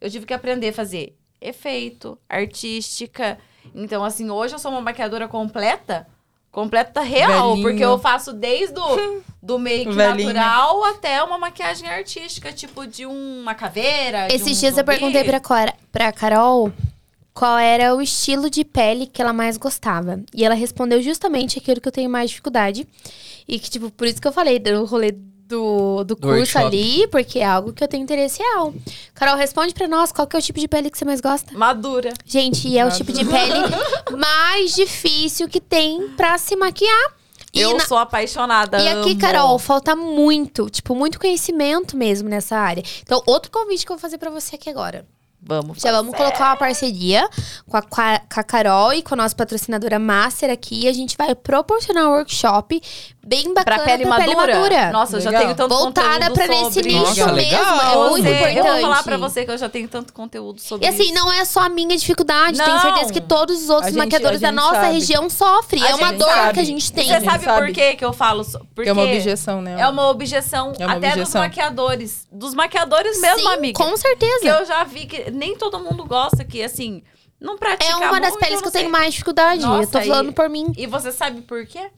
Eu tive que aprender a fazer efeito, artística. Então, assim, hoje eu sou uma maquiadora completa. Completa real, Velhinho. porque eu faço desde o do make Velhinho. natural até uma maquiagem artística, tipo de uma caveira. Esses um dias eu perguntei pra, Cora, pra Carol qual era o estilo de pele que ela mais gostava. E ela respondeu justamente aquilo que eu tenho mais dificuldade. E que, tipo, por isso que eu falei do rolê do, do curso workshop. ali, porque é algo que eu tenho interesse real. Carol, responde pra nós qual que é o tipo de pele que você mais gosta. Madura. Gente, e é o tipo de pele mais difícil que tem pra se maquiar. E eu na- sou apaixonada. E aqui, amo. Carol, falta muito, tipo, muito conhecimento mesmo nessa área. Então, outro convite que eu vou fazer pra você aqui agora. Vamos. Já vamos colocar uma parceria com a, com a- Carol e com a nossa patrocinadora Master aqui. A gente vai proporcionar um workshop bem Pra bacana pele, pra pele madura? madura. Nossa, eu já Legal. tenho tanto Voltada conteúdo pra nesse nicho Nossa, mesmo. legal. É muito Você- importante. Eu vou falar pra você que eu já tenho tanto conteúdo sobre E assim, isso. não é só a minha dificuldade. Tenho Não. certeza que todos os outros gente- maquiadores da nossa sabe. região sofrem. A É uma dor sabe. que a gente tem. Você sabe, sabe. por quê que eu falo? Porque É uma objeção, né? É uma objeção É uma até dos objeção. maquiadores. Dos maquiadores mesmo, Sim, amiga. com certeza. Que eu já vi que nem todo mundo gosta, que assim, não pratica É uma das peles eu que eu tenho mais dificuldade. eu Nossa, tô falando e- por mim. E você sabe por quê?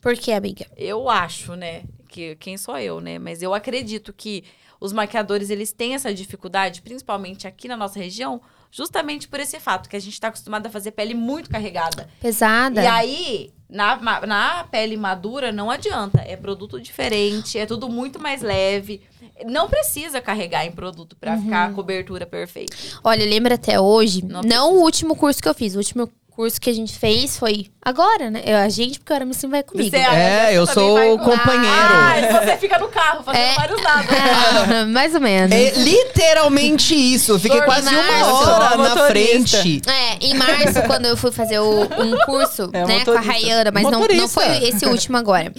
Por quê, amiga? Eu acho, né? Que quem sou eu, né? Mas eu acredito que os maquiadores, eles têm essa dificuldade, principalmente aqui na nossa região, justamente por esse fato, que a gente tá acostumado a fazer pele muito carregada. Pesada. E aí, na, na pele madura, não adianta. É produto diferente, é tudo muito mais leve. Não precisa carregar em produto pra ficar a cobertura perfeita. Olha, lembra até hoje, Não não, o último curso que eu fiz. O último curso que a gente fez foi agora, né? Eu- a gente, porque o Aramis vai comigo. Você- É, eu sou vai o com- companheiro. Ah, você fica no carro fazendo É. vários dados. Ah, mais ou menos. É literalmente isso. Eu fiquei quase na uma hora na Motorista. frente. É, em março, quando eu fui fazer o- um curso, É, né, com a. Rayana, mas não, não foi esse último agora.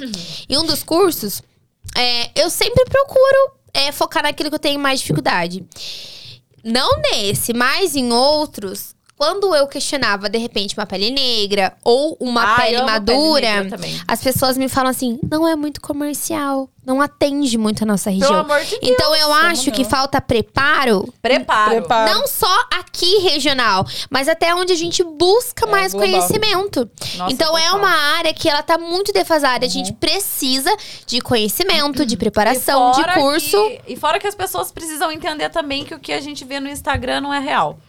Em um dos cursos, é, eu sempre procuro é, focar naquilo que eu tenho mais dificuldade. Não nesse, mas em outros, quando eu questionava, de repente, uma pele negra ou uma Ah, pele madura, as pessoas me falam assim: não é muito comercial, não atende muito a nossa região. Pelo amor de Deus. Então eu acho que falta preparo Preparo. Preparo. não só aqui regional, mas até onde a gente busca É, mais global. conhecimento. Nossa, então é uma área que ela tá muito defasada. A gente precisa de conhecimento, de preparação, de curso. que- e fora que as pessoas precisam entender também que o que a gente vê no Instagram não é real.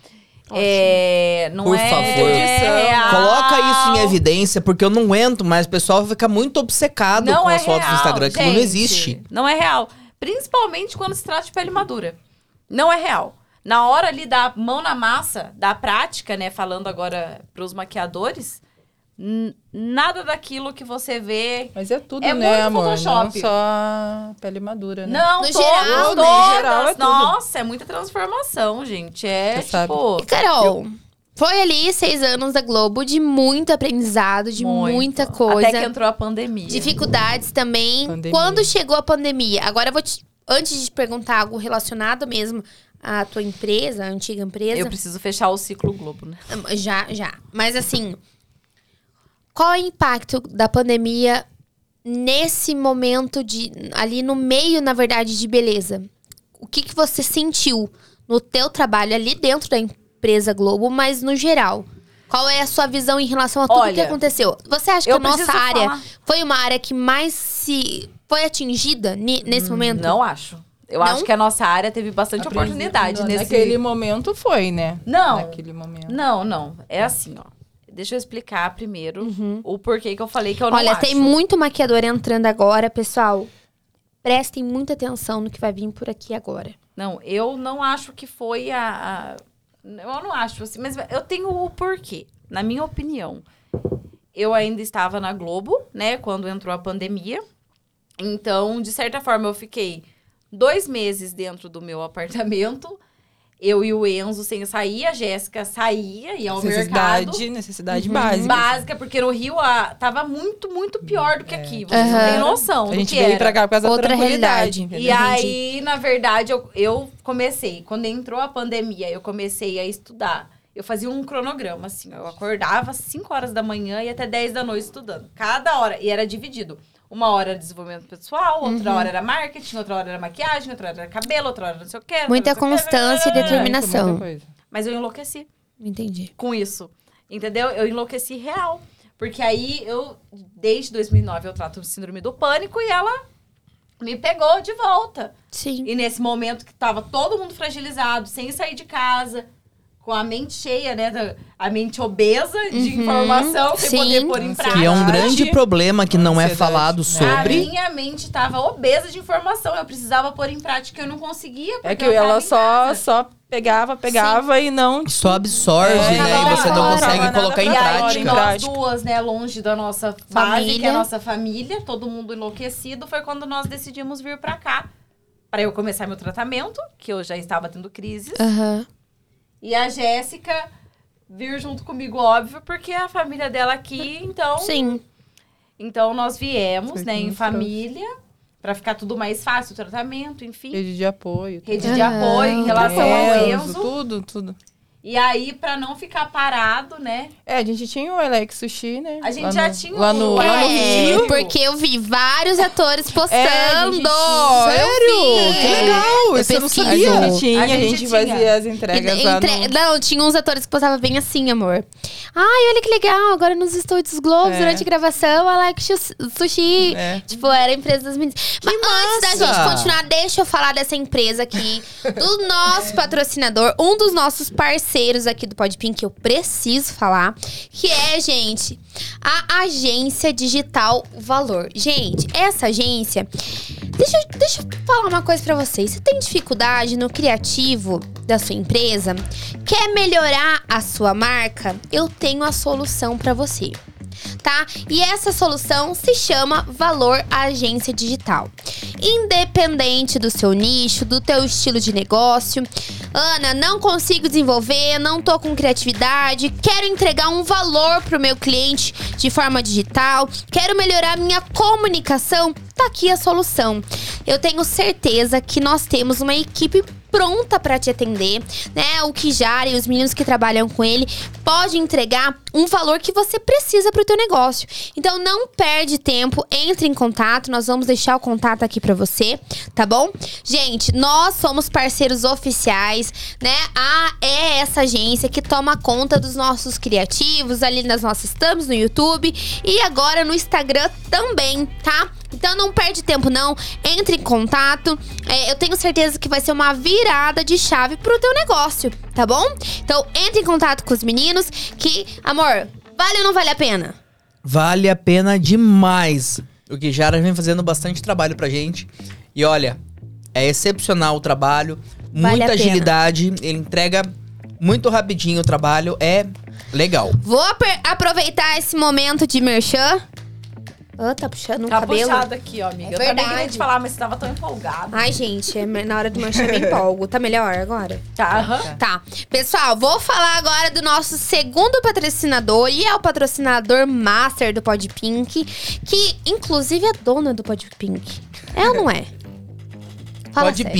É, não Por é favor. real. Coloca isso em evidência, porque eu não aguento mais. O pessoal fica muito obcecado Não com é as fotos do real, Instagram. Aquilo não existe. Não é real. Principalmente quando se trata de pele madura. Não é real. Na hora ali da mão na massa, da prática, né? Falando agora pros maquiadores, nada daquilo que você vê. Mas é tudo, É né, muito amor? Não Photoshop. só pele madura, né? Não, No todas, geral, né? todas. No geral é tudo. Nossa, é muita transformação, gente. É Você tipo. E, Carol, foi ali seis anos da Globo de muito aprendizado, de muito. muita coisa. Até que entrou a pandemia. Dificuldades também. Pandemia. Quando chegou a pandemia? Agora eu vou te. Antes de te perguntar algo relacionado mesmo à tua empresa, à antiga empresa. Eu preciso fechar o ciclo Globo, né? Já, já. Mas assim, qual é o impacto da pandemia nesse momento de ali no meio, na verdade, de beleza? O que que você sentiu no teu trabalho ali dentro da empresa Globo, mas no geral? Qual é a sua visão em relação a tudo Olha, que aconteceu? Você acha que a nossa área falar- foi uma área que mais se foi atingida nesse momento? Não acho. Eu Não? acho que a nossa área teve bastante oportunidade nesse... Naquele momento foi, né? Não, Naquele momento. não, não. É assim, ó. Deixa eu explicar primeiro o porquê que eu falei que eu não Uhum. Olha, acho. tem muito maquiador entrando agora, pessoal. Prestem muita atenção no que vai vir por aqui agora. Não, eu não acho que foi a, a- Eu não acho assim, mas eu tenho o porquê. Na minha opinião, eu ainda estava na Globo, né, quando entrou a pandemia. Então, de certa forma, eu fiquei dois meses dentro do meu apartamento. Eu e o Enzo sem sair, a Jéssica saía, ia ao mercado. necessidade, necessidade Uhum. básica. Básica, porque no Rio a, tava muito, muito pior do que aqui. Vocês Aham. não têm noção A do gente que veio era. pra cá por causa Outra da tranquilidade. realidade. entendeu? E aí, na verdade, eu, eu comecei. Quando entrou a pandemia, eu comecei a estudar. Eu fazia um cronograma, assim. Eu acordava às 5 horas da manhã e até 10 da noite estudando. Cada hora. E era dividido. Uma hora era desenvolvimento pessoal, outra Uhum. hora era marketing, outra hora era maquiagem, outra hora era cabelo, outra hora não sei o quê. Muita o quê. constância e É, determinação. coisa. Mas eu enlouqueci Entendi. com isso. Entendeu? Eu enlouqueci real. Porque aí eu, desde 2009, eu trato síndrome do pânico e ela me pegou de volta. Sim. E nesse momento que tava todo mundo fragilizado, sem sair de casa, com a mente cheia, né? A mente obesa de Uhum, informação, sem sim. poder pôr em Que prática. Que é um grande problema que não é falado A sobre. minha mente tava obesa de informação. Eu precisava pôr em prática, eu não conseguia. É porque que ela só, só pegava, pegava e não. Só absorve, É, né? E você não consegue colocar em E prática. em nós duas, né, longe da nossa base, que é Família. a nossa família, todo mundo enlouquecido, foi quando nós decidimos vir pra cá. Pra eu começar meu tratamento, que eu já estava tendo crises. Aham. E a Jéssica vir junto comigo, óbvio, porque a família dela aqui, então. Sim. Então nós viemos, Foi né, em família, pra ficar tudo mais fácil, o tratamento, enfim. Rede de apoio. Rede de apoio em relação ao Enzo, Enzo. Tudo, tudo. E aí, pra não ficar parado, né? É, a gente tinha o Alex Sushi, né? A gente Lá já no- tinha Lá o- no, lá no É, Rio. porque eu vi vários atores postando. É, gente, Eu sério? vi. Que legal! Eu Isso eu não sabia. A gente tinha, A a gente gente, tinha. fazia as entregas E- lá entre- no... Não, tinha uns atores que postavam bem assim, amor. Ai, olha que legal, agora nos estúdios Globo, É. durante a gravação, Alex Sushi. É. Tipo, era a empresa das meninas. Mas antes da massa! gente continuar, deixa eu falar dessa empresa aqui, do nosso patrocinador, um dos nossos parceiros aqui do Podpin, que eu preciso falar, que é, gente, a Agência Digital Valor. Gente, essa agência. Deixa, deixa eu falar uma coisa pra vocês. Você tem dificuldade no criativo da sua empresa? Quer melhorar a sua marca? Eu tenho a solução pra você tá? E essa solução se chama Valor Agência Digital. Independente do seu nicho, do teu estilo de negócio, Ana, não consigo desenvolver, não tô com criatividade, quero entregar um valor pro meu cliente de forma digital, quero melhorar minha comunicação, tá aqui a solução. Eu tenho certeza que nós temos uma equipe pronta para te atender, né? O Kijara e os meninos que trabalham com ele pode entregar um valor que você precisa para o teu negócio. Então não perde tempo, entre em contato, nós vamos deixar o contato aqui para você, tá bom? Gente, nós somos parceiros oficiais, né? A é essa agência que toma conta dos nossos criativos ali nas nossas thumbs no YouTube e agora no Instagram também, tá? Então não perde tempo não, entre em contato. É, eu tenho certeza que vai ser uma virada de chave pro teu negócio, tá bom? Então entre em contato com os meninos que, amor, vale ou não vale a pena? Vale a pena demais. O que Jara vem fazendo bastante trabalho pra gente. E olha, é excepcional o trabalho, Vale muita agilidade, ele entrega muito rapidinho o trabalho, é legal. Vou aproveitar esse momento de merchan. Ah, tá puxando o Tá cabelo. puxado aqui, ó, amiga. É eu também queria verdade. te falar, mas você tava tão empolgada. Ai, gente, é na hora do merchan eu me empolgo. Tá melhor agora? Tá, aham. Tá. Pessoal, vou falar agora do nosso segundo patrocinador e é o patrocinador master do Podpink, que inclusive é dona do Podpink. É ou não é? Fala Pode sério.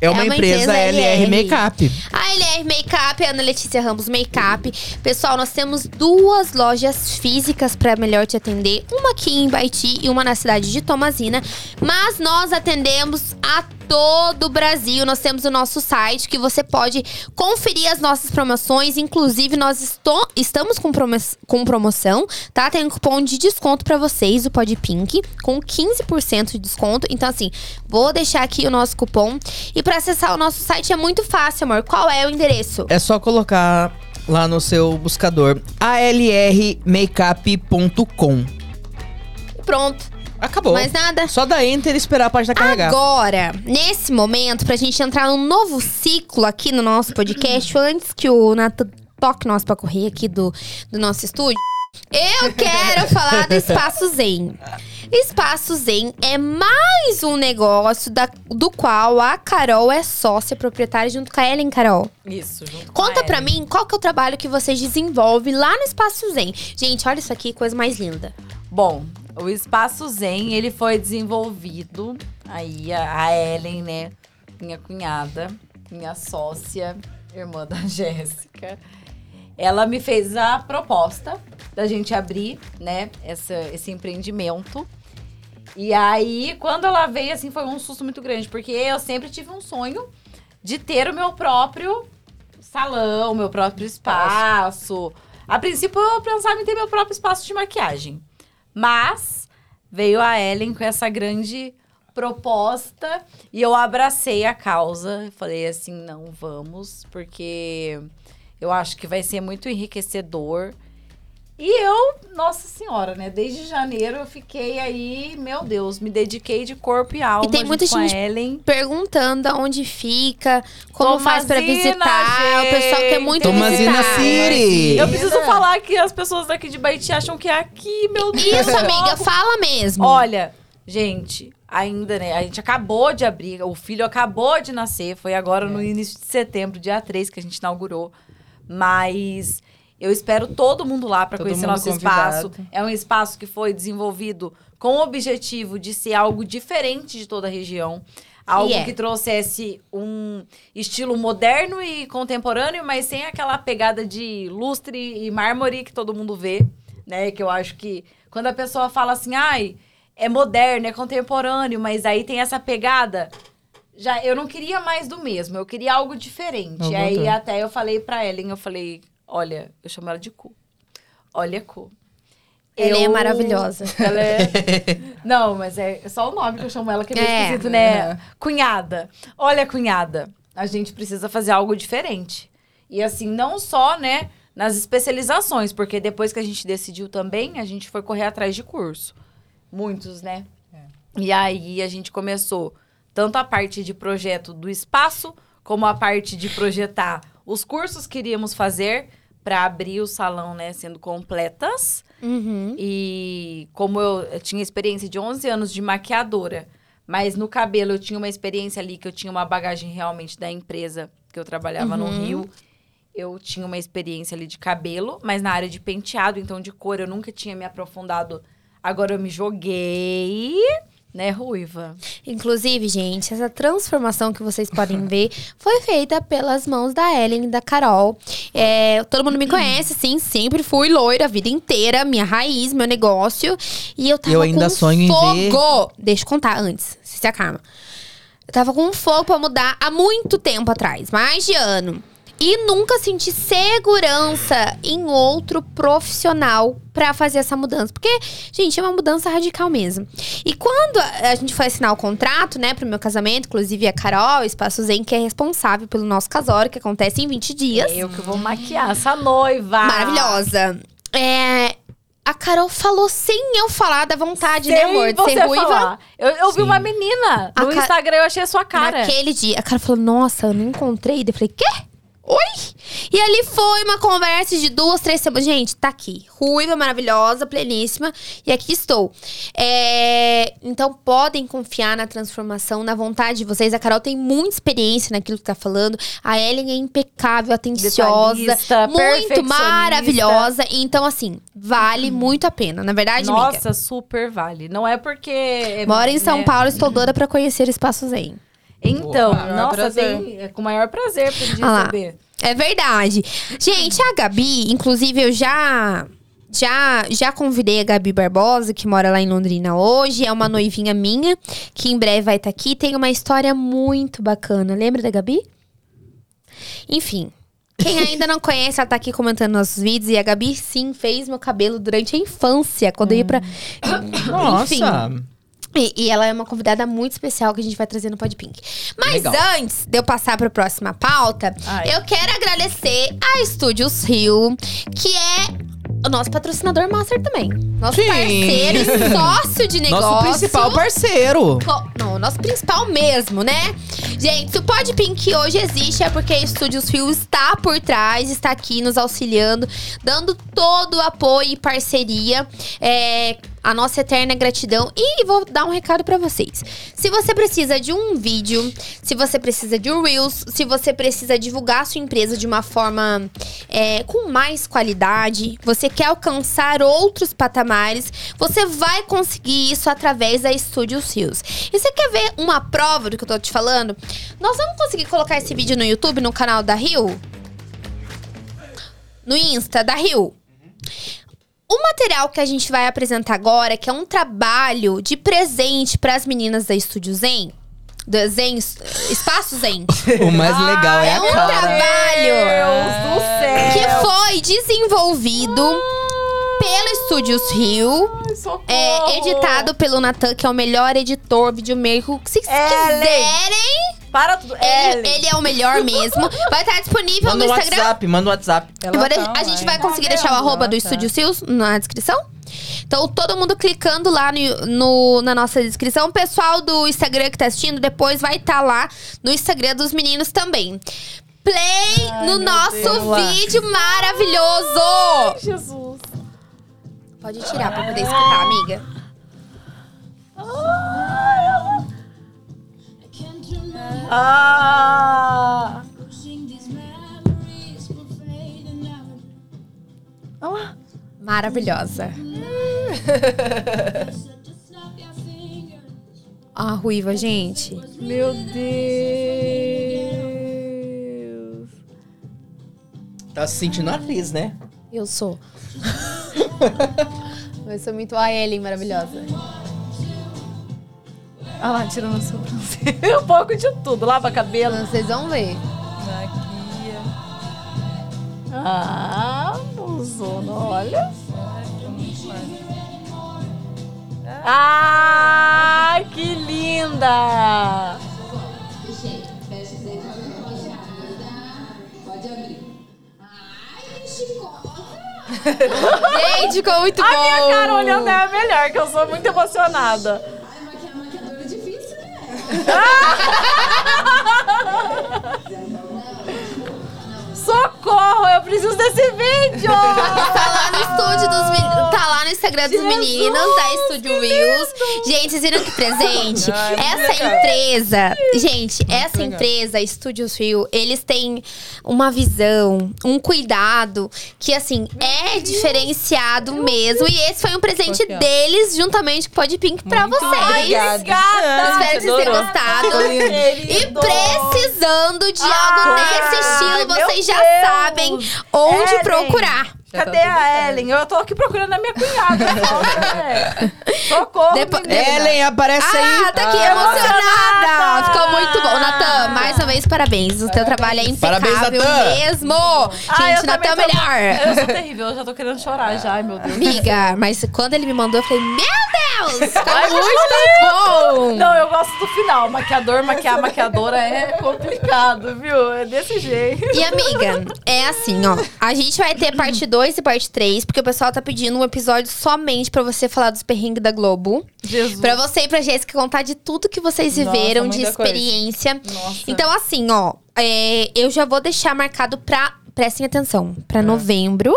É uma, uma empresa, empresa LR LR. Makeup. A LR Makeup, a Ana Letícia Ramos Makeup. Pessoal, nós temos duas lojas físicas para melhor te atender. Uma aqui em Baiti e uma na cidade de Tomazina. Mas nós atendemos a todo o Brasil. Nós temos o nosso site que você pode conferir as nossas promoções. Inclusive, nós esto- estamos com, promo- com promoção, tá? Tem um cupom de desconto pra vocês, o Pod Pink, com 15% de desconto. Então, assim, vou deixar aqui o nosso cupom. E pra acessar o nosso site é muito fácil, amor. Qual é o endereço? É só colocar lá no seu buscador alrmakeup.com. Pronto. Acabou. Mais nada? Só dar enter e esperar a página carregar. Agora, nesse momento, pra gente entrar num novo ciclo aqui no nosso podcast, antes que o Nathan toque nós pra correr aqui do, do nosso estúdio, eu quero falar do Espaço Zen. Espaço Zen é mais um negócio da- do qual a Carol é sócia proprietária junto com a Ellen Carol. Isso, junto com Conta a pra Ellen. mim qual que é o trabalho que vocês desenvolvem lá no Espaço Zen. Gente, olha isso aqui, coisa mais linda. Bom, o Espaço Zen, ele foi desenvolvido, aí a, Ellen, né, minha cunhada, minha sócia, irmã da Jéssica, ela me fez a proposta da gente abrir, né, essa, esse empreendimento. E aí, quando ela veio, assim, foi um susto muito grande, porque eu sempre tive um sonho de ter o meu próprio salão, meu próprio espaço. A princípio, eu pensava em ter meu próprio espaço de maquiagem. Mas veio a Ellen com essa grande proposta e eu abracei a causa. Falei assim: não, vamos, porque eu acho que vai ser muito enriquecedor. E eu, nossa senhora, né? Desde janeiro eu fiquei aí, meu Deus, me dediquei de corpo e alma. E tem muita gente Ellen. perguntando aonde fica, como faz pra Tomazina, visitar. O pessoal quer muito Tomazina visitar. City. Eu preciso falar que as pessoas daqui de Baiti acham que é aqui, meu Deus. Isso, amiga, fala mesmo. Olha, gente, ainda, né? A gente acabou de abrir, o filho acabou de nascer, foi agora no início de setembro, dia 3, que a gente inaugurou. Mas eu espero todo mundo lá para conhecer nosso convidado. espaço. É um espaço que foi desenvolvido com o objetivo de ser algo diferente de toda a região. Algo E é. que trouxesse um estilo moderno e contemporâneo, mas sem aquela pegada de lustre e mármore que todo mundo vê, né? Que eu acho que quando a pessoa fala assim, ai, é moderno, é contemporâneo, mas aí tem essa pegada. Já eu não queria mais do mesmo, eu queria algo diferente. Algo aí até eu falei pra Ellen, eu falei, olha, eu chamo ela de cu. Olha, cu. Ela é Eu- maravilhosa. Ela é... Não, mas é só o nome que eu chamo ela que é meio É. esquisito, né? Uhum. Cunhada. Olha, cunhada, a gente precisa fazer algo diferente. E assim, não só, né, nas especializações, porque depois que a gente decidiu também, a gente foi correr atrás de curso. Muitos, né? E aí a gente começou tanto a parte de projeto do espaço, como a parte de projetar os cursos que iríamos fazer para abrir o salão, né, sendo completas. Uhum. E como eu, eu tinha experiência de 11 anos de maquiadora, mas no cabelo eu tinha uma experiência ali que eu tinha uma bagagem realmente da empresa que eu trabalhava no Uhum. Rio. Eu tinha uma experiência ali de cabelo, mas na área de penteado, então de cor eu nunca tinha me aprofundado. Agora eu me joguei, né, ruiva. Inclusive, gente, essa transformação que vocês podem ver foi feita pelas mãos da Ellen e da Carol. É, todo mundo me conhece, sim, sempre fui loira a vida inteira, minha raiz, meu negócio. E eu tava Eu ainda com sonho em ver- fogo. Deixa eu contar antes, se se acalma. Eu tava com fogo pra mudar há muito tempo atrás, mais de ano. E nunca senti segurança em outro profissional pra fazer essa mudança. Porque, gente, é uma mudança radical mesmo. E quando a gente foi assinar o contrato, né, pro meu casamento, inclusive a Carol, Espaço Zen, que é responsável pelo nosso casório, que acontece em 20 dias. É eu que vou maquiar essa noiva. Maravilhosa. É, a Carol falou sem eu falar da vontade, né, Sem amor? De você ser ruiva. falar. Eu, eu vi uma menina A no ca- Instagram, eu achei a sua cara. Naquele dia, a cara falou: Nossa, eu não encontrei. Daí Eu falei: Quê? Oi? E ali foi uma conversa de duas, três semanas. Gente, tá aqui. Ruiva, maravilhosa, pleníssima. E aqui estou. É, Então, podem confiar na transformação, na vontade de vocês. A Carol tem muita experiência naquilo que tá falando. A Ellen é impecável, atenciosa. Detalhista, Muito maravilhosa. Então, assim, vale muito a pena. Na verdade, amiga. Nossa, super vale. Não é porque. Moro em São né? Paulo, estou doida pra conhecer o Espaço Zen. Então, Com o maior nossa, é com o maior prazer pra gente Ah lá. receber. É verdade. Gente, a Gabi, inclusive, eu já já, já convidei a Gabi Barbosa, que mora lá em Londrina hoje. É uma noivinha minha, que em breve vai estar aqui. Tem uma história muito bacana. Lembra da Gabi? Enfim. Quem ainda não conhece, ela tá aqui comentando nossos vídeos. E a Gabi, sim, fez meu cabelo durante a infância. Quando eu ia pra. Enfim. E, e ela é uma convidada muito especial que a gente vai trazer no Podpink. Mas Legal. antes de eu passar para a próxima pauta, Ai. eu quero agradecer a Estúdios Rio, que é o nosso patrocinador master também. Nosso Sim. parceiro e sócio de negócio. Nosso principal parceiro. Não, o nosso principal mesmo, né? Gente, se o Podpink hoje existe é porque a Estúdios Fio está por trás, está aqui nos auxiliando, dando todo o apoio e parceria. É, a nossa eterna gratidão. E vou dar um recado pra vocês. Se você precisa de um vídeo, se você precisa de um Reels, se você precisa divulgar a sua empresa de uma forma é, com mais qualidade, você quer alcançar outros patamares, você vai conseguir isso através da Studios Rios. E você quer ver uma prova do que eu tô te falando? Nós vamos conseguir colocar esse vídeo no YouTube, no canal da Rio? No Insta da Rio? O material que a gente vai apresentar agora, que é um trabalho de presente para as meninas da Estúdio Zen, da Zen, Espaço Zen, O mais legal é é a um cara. trabalho Deus do céu! que foi desenvolvido pelo Estúdios Rio, Socorro! é, editado pelo Natan, que é o melhor editor videomaker. Se vocês Ellen. quiserem, Para tudo. ele, ele é o melhor mesmo. Vai estar disponível Manda no um Instagram. WhatsApp, manda um WhatsApp. De- tá a gente vai conseguir deixar o arroba do tá. Estúdio Rios na descrição? Então, todo mundo clicando lá no, no- na nossa descrição. O pessoal do Instagram que tá assistindo, depois vai estar lá no Instagram dos meninos também. Play no nosso Deus. vídeo maravilhoso! Jesus. Pode tirar pra poder escutar, amiga. Ah! Maravilhosa. A ruiva, gente. Meu Deus. Tá se sentindo atriz, né? Eu sou. Eu sou muito a Ellen maravilhosa. Ah lá, tirando a sobrancelha. Um pouco de tudo. Lava cabelo. Vocês vão ver. Aqui, Ah, buzona, olha. Ah, que linda! Gente, ficou muito A bom. minha cara olhando é a melhor, que eu sou muito emocionada. Socorro, eu preciso desse vídeo! Tá lá no estúdio dos meninos. Tá lá no Instagram dos Jesus, meninos da Estúdio Reels. Gente, vocês viram que presente? essa empresa, gente, essa legal. empresa, Estúdios Rio, eles têm uma visão, um cuidado que, assim, é diferenciado mesmo. E esse foi um presente deles, juntamente com o Podpink, pra Muito vocês. obrigada. Espero que vocês tenham gostado. E precisando de algo Ai, nesse estilo, vocês já Deus. Sabem onde Ellen. procurar. Já Cadê tá a certo. Ellen? Eu tô aqui procurando a minha cunhada. É. Socorro! Depo- menina. Ellen, aparece aí. Ah, tá aqui, Ah. emocionada! Ficou muito bom. Natan, mais uma vez, parabéns. O teu trabalho é impecável Parabéns, Natan. mesmo. Ah, Gente, Natan é tô- melhor. Eu sou terrível, eu já tô querendo chorar já, ai meu Deus. Amiga, mas quando ele me mandou, eu falei, meu Deus! Ficou Ai, muito bom! Não, eu gosto do final. Maquiador, maquiar, maquiadora é complicado, viu? É desse jeito. E amiga, é assim, ó. A gente vai ter parte 2 e parte 3, porque o pessoal tá pedindo um episódio somente pra você falar dos perrengues da Globo. Jesus. Pra você e pra Jéssica contar de tudo que vocês Nossa, viveram de muita coisa. experiência. Nossa. Então, assim, ó, é, eu já vou deixar marcado pra. Prestem atenção, pra novembro.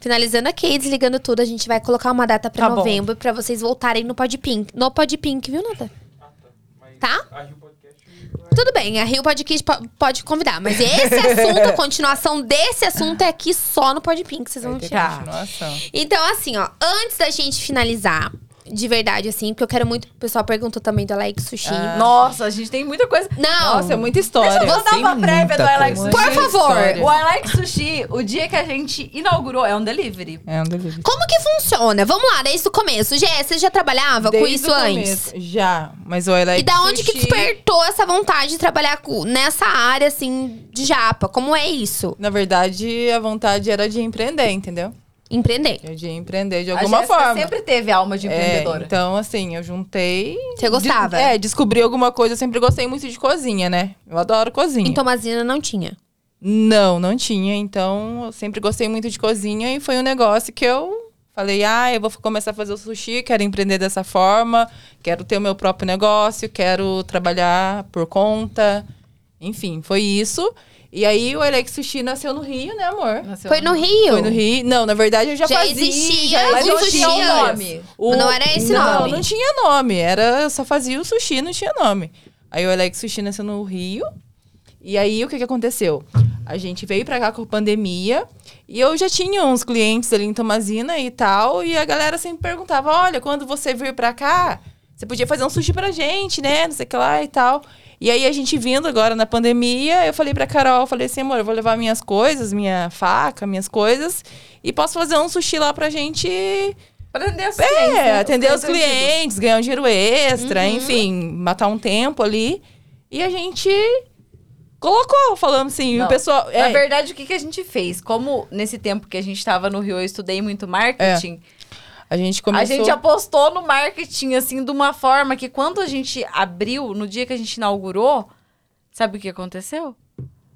Finalizando aqui, desligando tudo, a gente vai colocar uma data pra Tá novembro pra vocês voltarem no Podpink. No Podpink, viu, Nata? Ah, tá. Mas Tá? Tudo bem, a Rio Podcast po- pode convidar, mas esse assunto, a continuação desse assunto é aqui só no Podpink, vocês vão tirar. continuação. Então, assim, ó, antes da gente finalizar, de verdade, assim, porque eu quero muito. O pessoal perguntou também do Alex Sushi. Ah. Nossa, a gente tem muita coisa. Não! Nossa, é muita história. Deixa eu tem uma prévia do muita I Like coisa. Sushi. Por favor. História. O I Like Sushi, o dia que a gente inaugurou, é um delivery. É um delírio. Como que funciona? Vamos lá, desde o começo. Gé, você já trabalhava com Desde isso o antes? Já, mas o I Like E da onde que Sushi- despertou essa vontade de trabalhar com- nessa área, assim, de japa? Como é isso? Na verdade, a vontade era de empreender, entendeu? Empreender. É De empreender de a alguma Jéssica forma. sempre teve alma de É, empreendedora. então, assim, eu juntei. Você gostava? De- é, descobri alguma coisa. Eu sempre gostei muito de cozinha, né? Eu adoro cozinha. Em Tomazina não tinha. Não, não tinha. Então, eu sempre gostei muito de cozinha e foi um negócio que eu falei: ah, eu vou começar a fazer o sushi, quero empreender dessa forma, quero ter o meu próprio negócio, quero trabalhar por conta. Enfim, foi isso. E aí o Alex Sushi nasceu no Rio, né, amor? Nasceu Foi no Rio. Foi no Rio. Não, na verdade eu já, Já fazia. existia já Mas o não sushi tinha o nome. O- Não era esse não, nome. Não tinha nome. Era, eu só fazia o sushi, não tinha nome. Aí o Alex Sushi nasceu no Rio. E aí, o que, que aconteceu? A gente veio pra cá com a pandemia. E eu já tinha uns clientes ali em Tomazina e tal. E a galera sempre perguntava, olha, quando você vir pra cá, você podia fazer um sushi pra gente, né? Não sei o que lá e tal. E aí, a gente vindo agora na pandemia, eu falei pra Carol, eu falei assim, amor, eu vou levar minhas coisas, minha faca, minhas coisas. E posso fazer um sushi lá pra gente Pra atender os clientes. é, atender os clientes, ganhar um dinheiro extra, Uhum. enfim, matar um tempo ali. E a gente colocou, falando assim, Não, o pessoal. Na É, verdade, o que, que a gente fez? Como nesse tempo que a gente tava no Rio, eu estudei muito marketing, a gente começou. a gente apostou no marketing, assim, de uma forma que quando a gente abriu, no dia que a gente inaugurou, sabe o que aconteceu?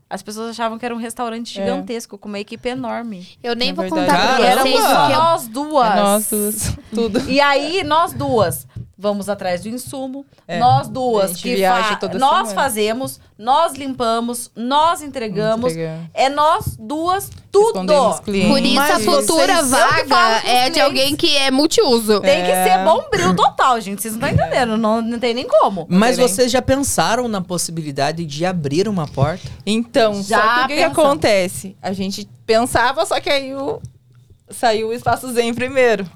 As pessoas achavam que era um restaurante É. gigantesco, com uma equipe enorme. Eu nem Na vou verdade, contar pra vocês eu nós duas. É nós duas, tudo. E aí, nós duas vamos atrás do insumo. É, nós duas que fa- nós semana. fazemos, nós limpamos, nós entregamos. É nós duas tudo. Por isso Mas a futura que vaga é de alguém que é multiuso. Tem que É. ser bombril total, gente. Vocês não estão entendendo. Não, não tem nem como. Mas vocês já pensaram na possibilidade de abrir uma porta? Então, Já só que o que, que acontece? A gente pensava, só que aí o... saiu o espaço Zen primeiro.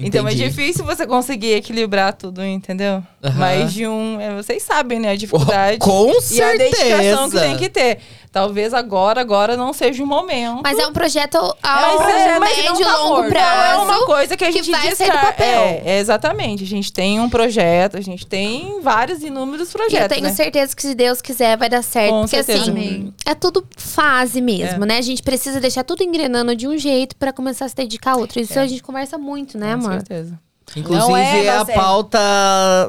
Então é Entendi. difícil você conseguir equilibrar tudo, entendeu? Aham. Mais de um. é, vocês sabem, né? A dificuldade. Com E a dedicação que certeza. tem que ter. Talvez agora, agora não seja o momento. Mas é um projeto a É um projeto mas que médio e tá longo morto. Prazo. é uma coisa que a que gente descarta. papel. É, é, exatamente. A gente tem um projeto, a gente tem vários inúmeros projetos. eu tenho né? certeza que se Deus quiser vai dar certo. Com porque certeza. assim, Amém. é tudo fase mesmo, né? A gente precisa deixar tudo engrenando de um jeito pra começar a se dedicar a outro. Isso a gente conversa muito, né, Com amor? certeza. Inclusive, Não é, é, a é. pauta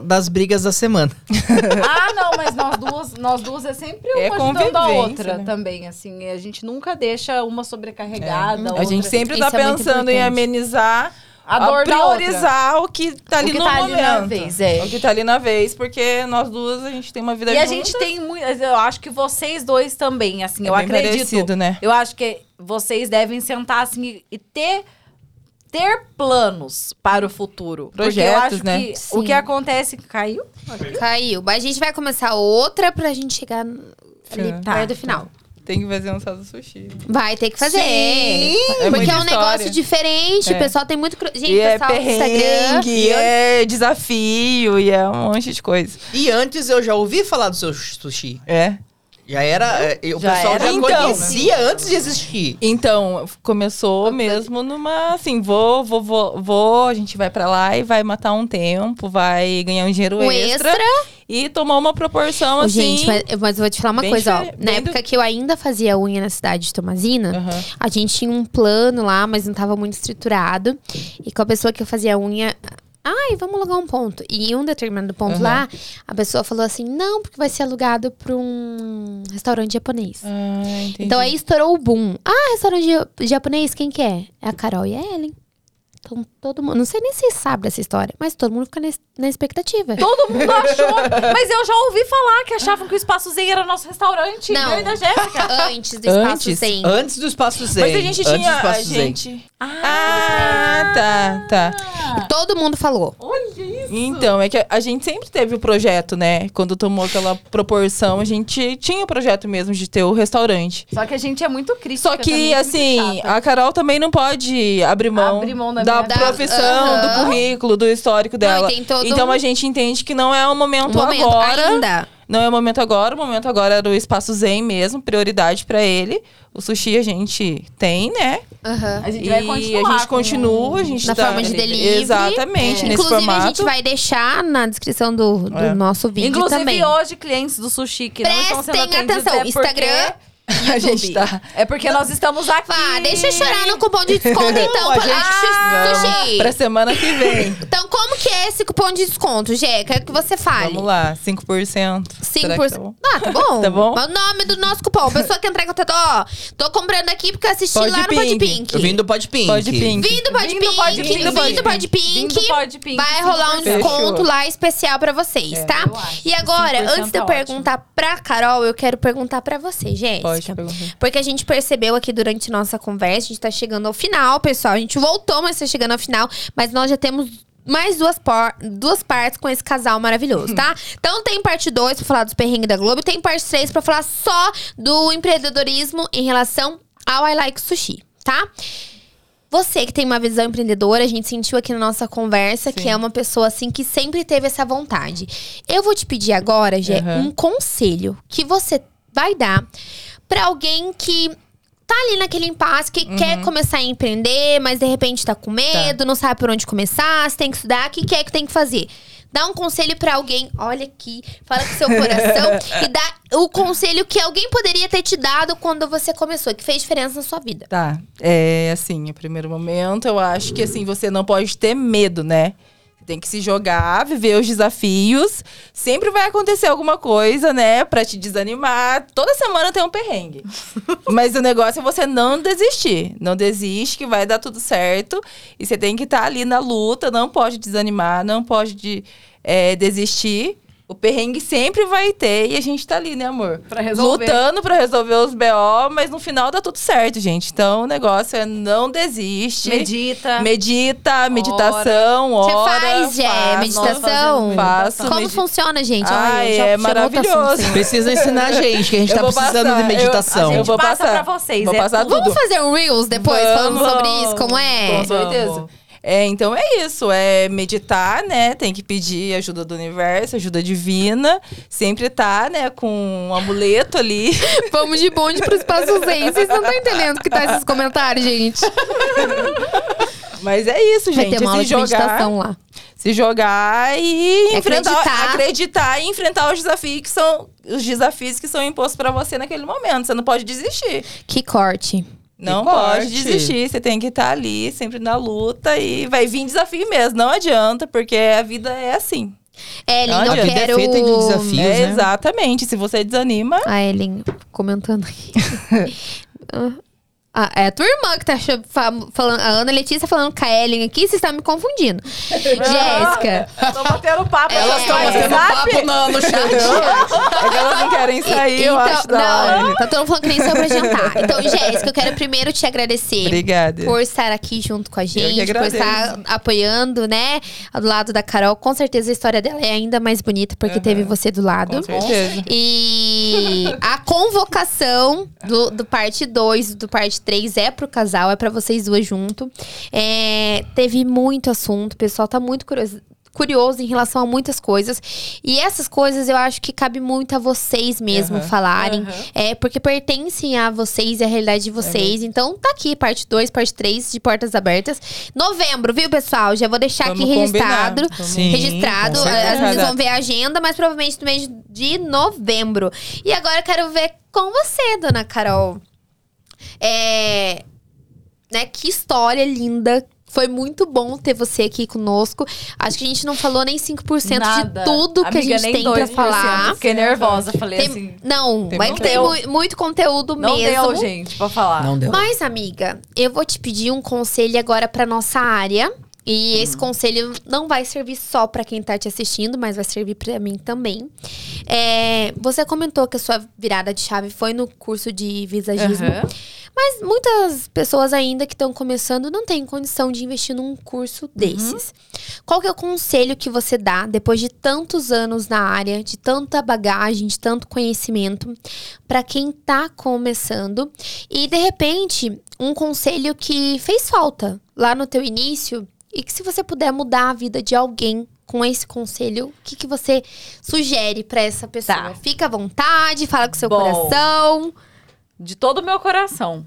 das brigas da semana. Ah, não, mas nós duas, nós duas é sempre uma É ajudando a outra né? também, assim. A gente nunca deixa uma sobrecarregada. A gente outra- sempre Isso tá é pensando em amenizar, A a, dor da outra. priorizar o que tá ali que no tá ali momento. na vez, é. O que tá ali na vez, porque nós duas, a gente tem uma vida E a juntas. gente tem muito. Eu acho que vocês dois também, assim, É eu acredito. merecido, né? Eu acho que vocês devem sentar assim e ter ter planos para o futuro. Eu Projetos, acho né? que Sim. o que acontece caiu. Caiu. Mas a gente vai começar outra pra gente chegar ali Sim. perto do final. Tem que fazer um saldo sushi. Vai ter que fazer. É Porque é um negócio história. diferente. É. O pessoal tem muito. Gente, e é pessoal do Instagram. perrengue, e é desafio, e é um monte de coisa. E antes eu já ouvi falar do seu sushi. É. Já era. é, O Já pessoal era já então. conhecia antes de existir. Então, começou mesmo numa assim, vou, vou, vou, vou, a gente vai pra lá e vai matar um tempo, vai ganhar um dinheiro Um extra, extra. e tomar uma proporção assim. Gente, mas, mas eu vou te falar uma coisa, ó. Na época que eu ainda fazia unha na cidade de Tomazina, Aham. a gente tinha um plano lá, mas não tava muito estruturado. E com a pessoa que eu fazia unha. Ai, vamos alugar um ponto. E em um determinado ponto Aham. lá, a pessoa falou assim: não, porque vai ser alugado pra um restaurante japonês. Ah. Então aí estourou o boom. Ah, restaurante ja- japonês, quem que é? É a Carol e a Ellen. Então todo mundo. Não sei nem se vocês sabem dessa história, mas todo mundo fica na, expectativa. Todo mundo achou. Mas eu já ouvi falar que achavam que o Espaço Zen era nosso restaurante. Não. Eu e da Jéssica. Antes do espaço Antes? 100. Antes do espaço Zen. Mas a gente antes tinha do espaço a Zen. gente. Ah, tá, tá. Todo mundo falou. Olha isso. Então, é que a gente sempre teve o projeto, né? Quando tomou aquela proporção, a gente tinha o projeto mesmo de ter o restaurante. Só que a gente é muito crítica. Só que, assim, a Carol também não pode abrir mão, Abrir mão da da, Da- profissão, Aham. do currículo, do histórico dela. Não, tem todo então um- a gente entende que não é o momento, Um momento agora. ainda. Não é o momento agora, o momento agora era o espaço zen mesmo, prioridade pra ele. O sushi a gente tem, né? Aham. A gente e vai continuar a gente continua, a gente Na tá forma de delivery. Exatamente, nesse Inclusive, formato. a gente vai deixar na descrição do, do É. nosso vídeo Inclusive, também. hoje, clientes do sushi que não estão sendo Prestem atenção. é porque- Instagram, a gente tá. É porque nós estamos aqui. Vá, deixa eu chorar no cupom de desconto, então, a pra gente- Sushi. Pra semana que vem. Então, como que é esse cupom de desconto, Gê? Quero que você fale. Vamos lá, 5%. Será que 5%. tá bom? Ah, tá bom. Tá bom? É o nome do nosso cupom. Pessoa que entrar em contato, ó, tô comprando aqui porque eu assisti Pode lá no Pink. Podpink. Do Podpink. Pode pink. Vindo do Podpink, Vindo do Podpink. vindo do Podpink. Vindo do Podpink, Vai rolar um 5%. desconto Fechou. lá especial pra vocês, É, tá? E agora, 5% antes de eu é ótimo. perguntar pra Carol, eu quero perguntar pra você, Pode Porque a gente percebeu aqui durante nossa conversa, a gente tá chegando ao final, pessoal. A gente voltou, mas tá chegando ao final. Mas nós já temos mais duas, por- duas partes com esse casal maravilhoso, tá? Então tem parte 2 pra falar dos perrengues da Globo tem parte 3 pra falar só do empreendedorismo em relação ao I Like Sushi, tá? Você que tem uma visão empreendedora, a gente sentiu aqui na nossa conversa que Sim. é uma pessoa assim que sempre teve essa vontade. Eu vou te pedir agora, Gé, Aham. um conselho que você vai dar pra alguém que tá ali naquele impasse, que Uhum. quer começar a empreender, mas de repente tá com medo, não sabe por onde começar, se tem que estudar, o que quer que tem que fazer? Dá um conselho pra alguém, olha aqui, fala com seu coração e dá o conselho que alguém poderia ter te dado quando você começou, que fez diferença na sua vida. Tá. É assim, o primeiro momento, eu acho que assim, você não pode ter medo, né? Tem que se jogar, viver os desafios. Sempre vai acontecer alguma coisa, né? Pra te desanimar. Toda semana tem um perrengue. Mas o negócio é você não desistir. Não desiste, que vai dar tudo certo. E você tem que estar ali na luta, não pode desanimar, não pode de- é, desistir. O perrengue sempre vai ter e a gente tá ali, né, amor? Pra resolver. Lutando pra resolver os BO, mas no final dá tudo certo, gente. Então o negócio é não desiste. Medita. Medita, meditação, Você ora. faz, faço, meditação? Faço. Como medi- funciona, gente? Já é maravilhoso. Precisa ensinar a gente, que a gente Eu tá precisando passar, de eu- meditação. eu gente vou passa passar. pra vocês, Vou é passar tudo. Vamos fazer um Reels depois falando Vamos. sobre isso, como é? Com certeza. É, então é isso, é meditar, né? Tem que pedir ajuda do universo, ajuda divina. Sempre tá, né, com um amuleto ali. Vamos de bonde pro espaço zen. Vocês não estão entendendo o que tá esses comentários, gente. Mas é isso, Vai gente. ter uma é aula se de jogar, lá. se jogar e enfrentar, Acreditar. acreditar e enfrentar os desafios que são os desafios que são impostos pra você naquele momento. Você não pode desistir. Que corte. Não pode desistir. Você tem que estar ali, sempre na luta e vai vir desafio mesmo. Não adianta, porque a vida é assim. Ellen, Não eu adianta. A vida é quero... feita de desafios. É, né? Exatamente. Se você desanima, A Ellen comentando aqui. Ah, é a tua irmã que tá falando. A Ana Letícia falando com a Ellen aqui, vocês estão me confundindo. Jéssica. Tô batendo papo. Elas tão no batendo WhatsApp. papo no, no chat. é que elas não querem sair, eu acho, da não, tá todo mundo falando que nem saiu pra jantar. Então, Jéssica, eu quero primeiro te agradecer. Obrigada. Por estar aqui junto com a gente, por estar apoiando, né? Do lado da Carol. Com certeza a história dela é ainda mais bonita, porque Aham. teve você do lado. Com certeza. E a convocação do, do parte 2, do parte 3 é pro casal, é pra vocês duas junto. É, teve muito assunto, o pessoal tá muito curioso. Curioso em relação a muitas coisas. E essas coisas eu acho que cabe muito a vocês mesmo Aham. falarem. Aham. É, porque pertencem a vocês e a realidade de vocês. Então tá aqui, parte 2, parte 3 de portas abertas. Novembro, viu, pessoal? Já vou deixar Vamos aqui registrado Sim, registrado. As meninas vão ver a agenda, mas provavelmente no mês de novembro. E agora eu quero ver com você, dona Carol. É. Né, que história linda. Foi muito bom ter você aqui conosco. Acho que a gente não falou nem 5% Nada. de tudo que a Amiga, gente nem tem pra 2%. falar. Fiquei nervosa. Falei Tem- assim. não, Tem- vai não que tem deu. muito conteúdo Não mesmo. deu, gente, pra falar. Não deu. Mas, amiga, eu vou te pedir um conselho agora pra nossa área. E esse conselho não vai servir só pra quem tá te assistindo, mas vai servir pra mim também. É, você comentou que a sua virada de chave foi no curso de visagismo. Aham. Mas muitas pessoas ainda que estão começando não têm condição de investir num curso desses. Qual que é o conselho que você dá depois de tantos anos na área, de tanta bagagem, de tanto conhecimento, para quem tá começando e de repente um conselho que fez falta lá no teu início e que se você puder mudar a vida de alguém com esse conselho, o que, que você sugere pra essa pessoa? Tá. Fica à vontade, fala com seu Bom. coração. De todo o meu coração.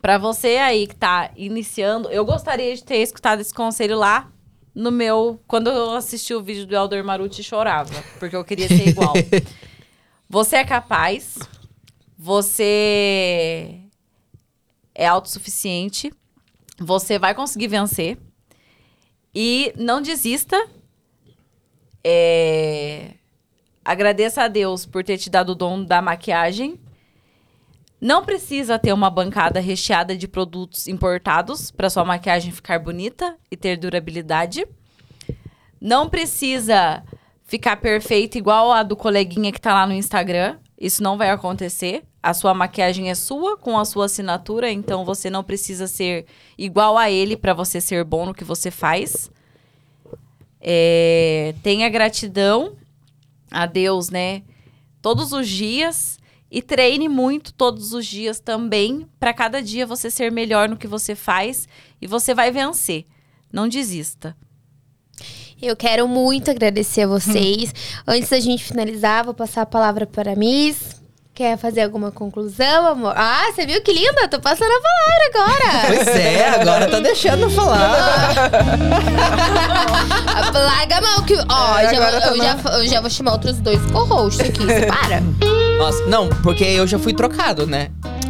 Pra você aí que tá iniciando, eu gostaria de ter escutado esse conselho lá no meu. Quando eu assisti o vídeo do Elder Maruti chorava, porque eu queria ser igual. você é capaz, você é autossuficiente, você vai conseguir vencer. E não desista. É, Agradeça a Deus por ter te dado o dom da maquiagem. Não precisa ter uma bancada recheada de produtos importados para sua maquiagem ficar bonita e ter durabilidade. Não precisa ficar perfeita igual a do coleguinha que tá lá no Instagram. Isso não vai acontecer. A sua maquiagem é sua, com a sua assinatura, então você não precisa ser igual a ele para você ser bom no que você faz. É, tenha gratidão a Deus, né? Todos os dias e treine muito todos os dias também para cada dia você ser melhor no que você faz e você vai vencer. Não desista. Eu quero muito agradecer a vocês. Antes da gente finalizar, vou passar a palavra para a Miss. Quer fazer alguma conclusão, amor? Ah, você viu que linda? Tô passando a palavra agora. Pois é, agora tá deixando eu falar. Larga a mão que. Ó, É, já agora vou- tá eu, já, eu já vou chamar outros dois co-hosts aqui. Você para. Nossa, não, porque eu já fui trocado, né?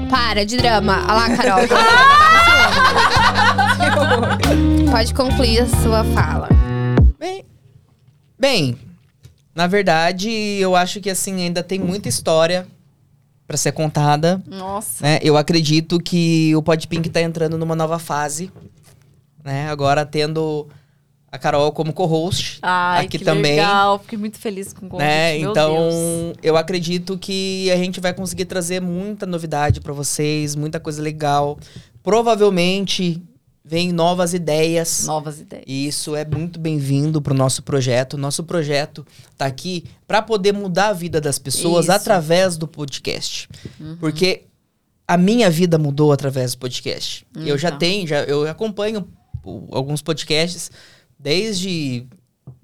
Para de drama. Olha lá, Carol. Pode concluir a sua fala. Bem, bem, na verdade, eu acho que assim ainda tem muita história pra ser contada, Nossa. né? Eu acredito que o Podpink tá entrando numa nova fase, né? Agora tendo a Carol como co-host Ai, aqui que também, legal. Fiquei muito feliz com o convite. né? Então, Deus. eu acredito que a gente vai conseguir trazer muita novidade pra vocês, muita coisa legal. Provavelmente vem novas ideias. Novas ideias. E isso é muito bem-vindo pro nosso projeto. Nosso projeto tá aqui para poder mudar a vida das pessoas Isso. através do podcast. Uhum. Porque a minha vida mudou através do podcast. Eu já Então. tenho, já eu acompanho o- alguns podcasts desde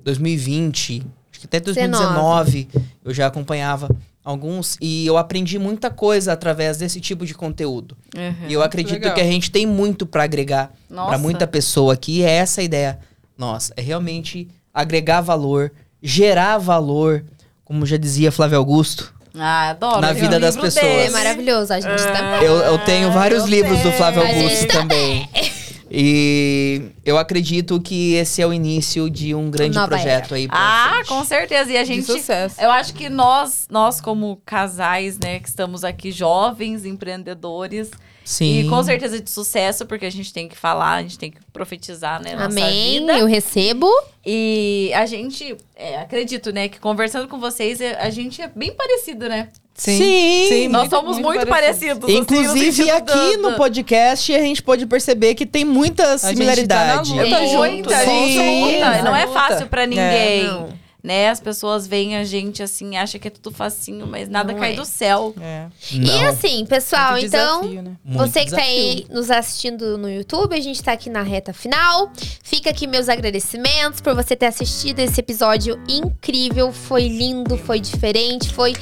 2020, acho que até 2019 eu já acompanhava alguns e eu aprendi muita coisa através desse tipo de conteúdo. Uhum. E eu acredito legal. que a gente tem muito para agregar para muita pessoa aqui. É essa a ideia nossa. É realmente agregar valor, gerar valor, como já dizia Flávio Augusto. Ah, adoro. Na vida das pessoas. É desse. maravilhoso, a gente também. Eu, eu tenho vários eu livros do sei. Flávio A gente Augusto também. E eu acredito que esse é o início de um grande Nova projeto aí. pra Ah, frente. com certeza. E a De gente. sucesso. Eu acho que nós, nós como casais, né, que estamos aqui jovens, empreendedores, Sim. e com certeza de sucesso, porque a gente tem que falar, a gente tem que profetizar, né, nossa Amém. vida. Eu recebo. E a gente, é, acredito, né, que conversando com vocês, é- a gente é bem parecido, né? Sim. Nós somos muito, parecidos. assim, no Inclusive, sentido aqui do- no podcast, a gente pode perceber que tem muita A gente tá na similaridade. Tem. junto, Muita, gente, muita. Sim. Não é fácil pra ninguém. Não. Né? As pessoas veem a gente assim, acham que é tudo facinho, mas nada Não cai é. do céu. É. E assim, pessoal, Muito então. desafio, né? muito Você que tá aí nos assistindo no YouTube, a gente tá aqui na reta final. Fica aqui meus agradecimentos por você ter assistido esse episódio incrível. Foi lindo, foi diferente, foi.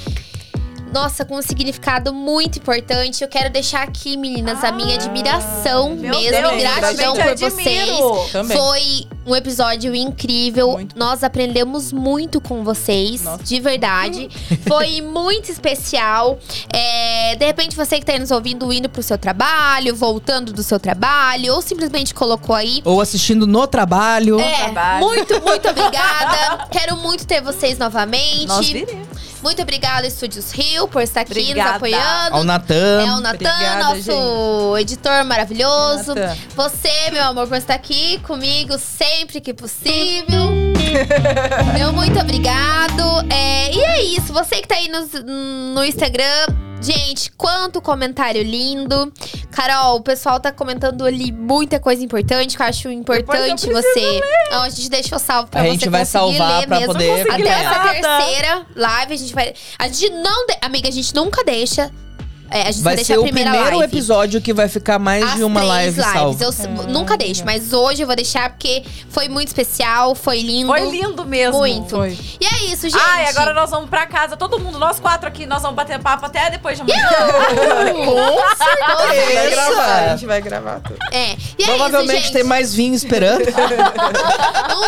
Nossa, com um significado muito importante. Eu quero deixar aqui, meninas, a minha admiração Meu mesmo. Deus, gratidão por te vocês. admiro. Também. Foi um episódio incrível. Muito. Nós aprendemos muito com vocês, Nossa. de verdade. Foi muito especial. É, de repente, você que tá aí nos ouvindo, indo pro seu trabalho, voltando do seu trabalho, ou simplesmente colocou aí. Ou assistindo no trabalho. É, trabalho. muito, muito obrigada. Quero muito ter vocês novamente. Nós viremos. Muito obrigada, Estúdios Rio, por estar aqui Obrigada. nos apoiando. Ao Natan. É o Natan, nosso editor maravilhoso. Você, meu amor, por estar aqui comigo sempre que possível. meu muito obrigado. É, e é isso. Você que tá aí nos- no Instagram. Gente, quanto comentário lindo. Carol, o pessoal tá comentando ali muita coisa importante que eu acho importante você. Então, a gente deixou salvo pra A você gente vai conseguir salvar ler pra mesmo. poder Até essa terceira live, a gente vai. A gente não. de- Amiga, a gente nunca deixa É, a gente Vai ser a o primeira primeiro live. episódio que vai ficar mais As de uma três live lives. salva. Eu nunca deixo, mas hoje eu vou deixar porque foi muito especial, foi lindo. Foi lindo mesmo. Muito. Foi. E é isso, gente. Ai, agora nós vamos pra casa, todo mundo, nós quatro aqui, nós vamos bater papo até depois de amanhã. Com Vai certeza. gravar, a gente vai gravar tudo. É. E é Provavelmente isso, gente. tem mais vinho esperando.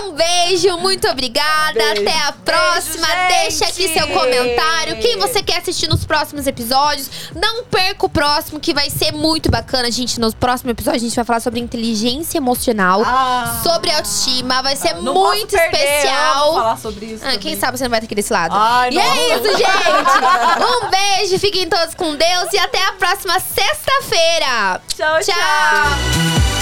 Um beijo, muito obrigada. Beijo. Até a próxima. gente. Deixa aqui seu comentário. Quem você quer assistir nos próximos episódios. Não perca o próximo, que vai ser muito bacana, gente. No próximo episódio, a gente vai falar sobre inteligência emocional, Ah. sobre autoestima. Vai ser Não muito posso perder, eu especial. falar sobre isso. Ah, quem sabe você não vai ter aqui desse lado. Ai, e é nossa. isso, gente. Um beijo, fiquem todos com Deus e até a próxima sexta-feira. Tchau, tchau. Tchau.